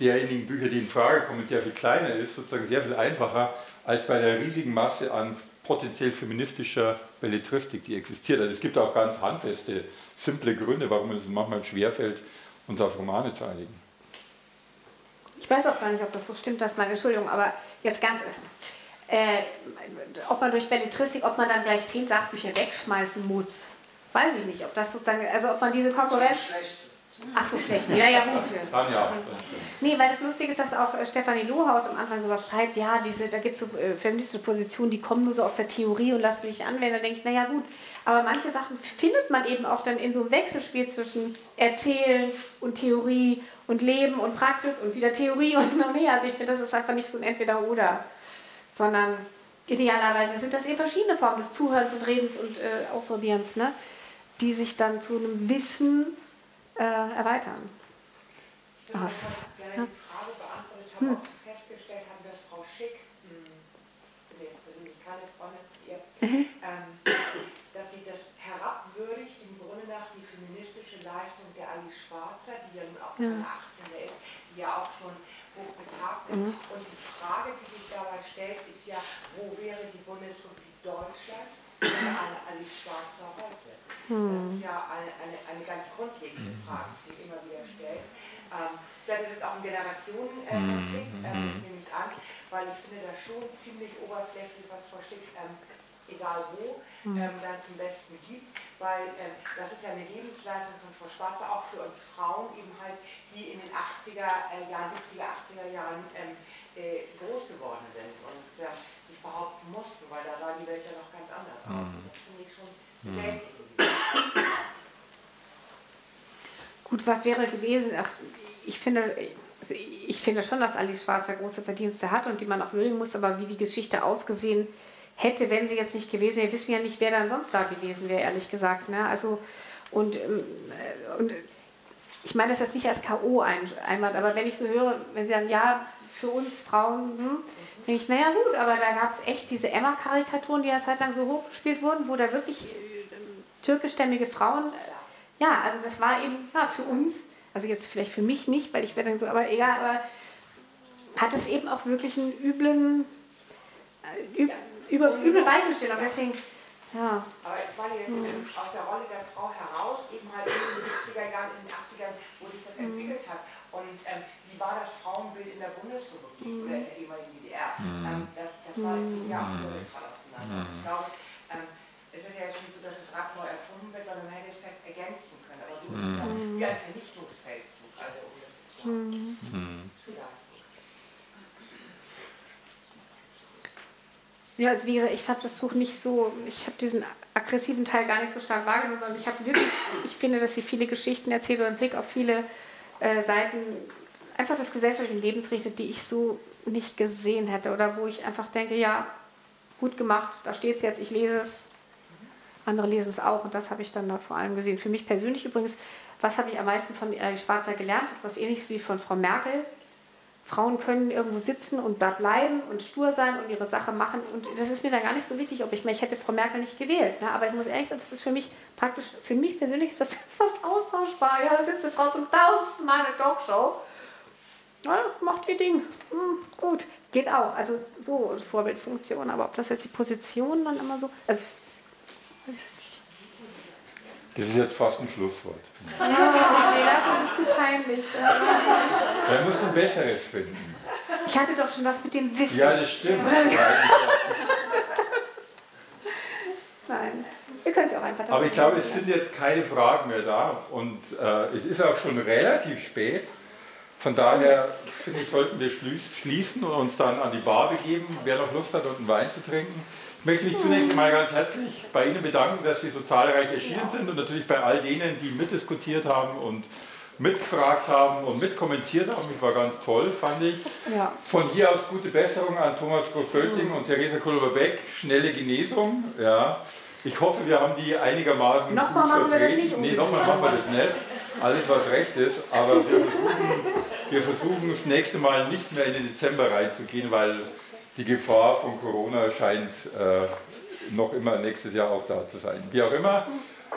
derjenigen Bücher, die in Frage kommen, sehr viel kleiner ist, sozusagen sehr viel einfacher als bei der riesigen Masse an potenziell feministischer Belletristik, die existiert. Also es gibt auch ganz handfeste, simple Gründe, warum es manchmal schwerfällt, uns auf Romane zu einigen. Ich weiß auch gar nicht, ob das so stimmt, dass man, Entschuldigung, aber jetzt ganz, äh, ob man durch Belletristik, ob man dann gleich zehn Sachbücher wegschmeißen muss. Weiß ich nicht, ob das sozusagen, also ob man diese Konkurrenz. Ach so, schlecht. Ja, ja, gut. Dann ja. Nee, weil das Lustige ist, dass auch äh, Stefanie Lohaus am Anfang so was schreibt, ja, diese, da gibt es so äh, feministische Positionen, die kommen nur so aus der Theorie und lassen sich anwenden. Da denke ich, naja gut, aber manche Sachen findet man eben auch dann in so einem Wechselspiel zwischen Erzählen und Theorie und Leben und Praxis und wieder Theorie und noch mehr. Also ich finde, das ist einfach nicht so ein Entweder-Oder, sondern idealerweise sind das eben verschiedene Formen des Zuhörens und Redens und äh, Ausprobierens, ne? die sich dann zu einem Wissen äh, erweitern. Ich die Frage beantwortet. Ich habe hm. auch festgestellt, haben, dass Frau Schick, hm, nee, keine Freundin ihr, mhm. ähm, dass sie das herabwürdigt, im Grunde nach die feministische Leistung der Alice Schwarzer, die ja nun auch ja. 18 ist, die ja auch schon hochbetagt ist. Mhm. Und die Frage, die sich dabei stellt, ist ja, wo wäre die Bundesrepublik Deutschland ohne Alice Schwarzer heute? Das hm. ist ja eine, eine, eine ganz grundlegende mhm. Frage, die sich immer wieder stellt. Ähm, dann ist es auch ein Generationenkonflikt, äh, äh, nehme ich an, weil ich finde das schon ziemlich oberflächlich, was Frau Stick ähm, egal wo, ähm, dann zum Besten gibt, weil äh, das ist ja eine Lebensleistung von Frau Schwarze, auch für uns Frauen, eben halt, die in den 80er äh, Jahren, 70er, 80er Jahren ähm, äh, groß geworden sind und äh, sich behaupten mussten, weil da sah die Welt ja noch ganz anders aus. Mhm. Das finde ich schon. Mhm. Gut, was wäre gewesen? Ach, ich finde, also ich finde schon, dass Alice Schwarzer große Verdienste hat und die man auch würdigen muss, aber wie die Geschichte ausgesehen hätte, wenn sie jetzt nicht gewesen wäre, wir wissen ja nicht, wer dann sonst da gewesen wäre, ehrlich gesagt. Ne? Also, und, ähm, und ich meine das jetzt nicht als K.O. einmal, aber wenn ich so höre, wenn sie sagen, ja, für uns Frauen, hm, denke ich, naja gut, aber da gab es echt diese Emma-Karikaturen, die ja zeitlang so hochgespielt wurden, wo da wirklich äh, türkischstämmige Frauen, ja, also das war eben, ja, für uns also jetzt vielleicht für mich nicht, weil ich werde dann so, aber egal, aber hat es eben auch wirklich einen üblen, äh, üb, über, übel Weichenstellung. Deswegen, ja. Aber ich war jetzt hm. aus der Rolle der Frau heraus, eben halt in den 70er Jahren, in den 80ern, wo sich das hm. entwickelt hat. Und ähm, wie war das Frauenbild in der Bundesrepublik hm. oder in der ehemaligen DDR? Hm. Ähm, das, das war ja auch jetzt auseinander. Ich glaube, es ist ja jetzt nicht so, dass das Rad neu erfunden wird, sondern man hätte es fest ergänzen können. Aber so ist es ja wie ein Vernichtungsfeldzug. Also, um das zu sagen. Ja, also wie gesagt, ich fand das Buch nicht so, ich habe diesen aggressiven Teil gar nicht so stark wahrgenommen, sondern ich habe wirklich, ich finde, dass sie viele Geschichten erzählt und einen Blick auf viele äh, Seiten einfach das gesellschaftliche Lebens richtet, die ich so nicht gesehen hätte oder wo ich einfach denke, ja, gut gemacht, da steht es jetzt, ich lese es, andere lesen es auch und das habe ich dann da vor allem gesehen. Für mich persönlich übrigens, was habe ich am meisten von äh, Schwarzer gelernt? Was ähnliches wie von Frau Merkel, Frauen können irgendwo sitzen und da bleiben und stur sein und ihre Sache machen. Und das ist mir dann gar nicht so wichtig, ob ich, ich hätte Frau Merkel nicht gewählt. Ne? Aber ich muss ehrlich sagen, das ist für mich praktisch, für mich persönlich ist das fast austauschbar. Ja, da sitzt eine Frau zum tausendsten Mal in der Talkshow. Na, macht ihr Ding. Hm, gut, geht auch. Also so Vorbildfunktion. Aber ob das jetzt die Position dann immer so. Also, das ist jetzt fast ein Schlusswort. Ja, nee, das ist zu peinlich. Er muss ein besseres finden. Ich hatte doch schon was mit dem Wissen. Ja, das stimmt. Nein, wir können es auch einfach Aber ich glaube, es sind jetzt keine Fragen mehr da und äh, es ist auch schon relativ spät. Von daher finde ich, sollten wir schließen und uns dann an die Bar begeben, wer noch Lust hat, einen Wein zu trinken. Ich möchte mich zunächst einmal ganz herzlich bei Ihnen bedanken, dass Sie so zahlreich erschienen sind und natürlich bei all denen, die mitdiskutiert haben und mitgefragt haben und mitkommentiert haben. Ich war ganz toll, fand ich. Ja. Von hier aus gute Besserung an Thomas Groß-Bölting mhm. und Theresa Kulber-Beck. Schnelle Genesung. Ja. Ich hoffe, wir haben die einigermaßen nochmal gut machen vertreten. Wir das nicht nee, nochmal machen wir das nicht. Alles, was recht ist. Aber wir versuchen, wir versuchen das nächste Mal nicht mehr in den Dezember reinzugehen, weil die Gefahr von Corona scheint äh, noch immer nächstes Jahr auch da zu sein. Wie auch immer,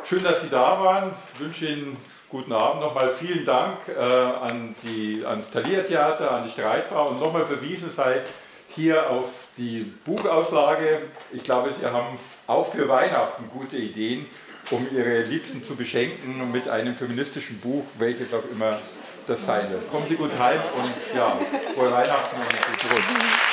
schön, dass Sie da waren. Ich wünsche Ihnen guten Abend. Nochmal vielen Dank äh, an die, ans Thalia-Theater, an die Streitbar und nochmal verwiesen sei hier auf die Buchauslage. Ich glaube, Sie haben auch für Weihnachten gute Ideen, um Ihre Liebsten zu beschenken mit einem feministischen Buch, welches auch immer das sein wird. Kommen Sie gut heim und ja, frohe Weihnachten und gut zurück.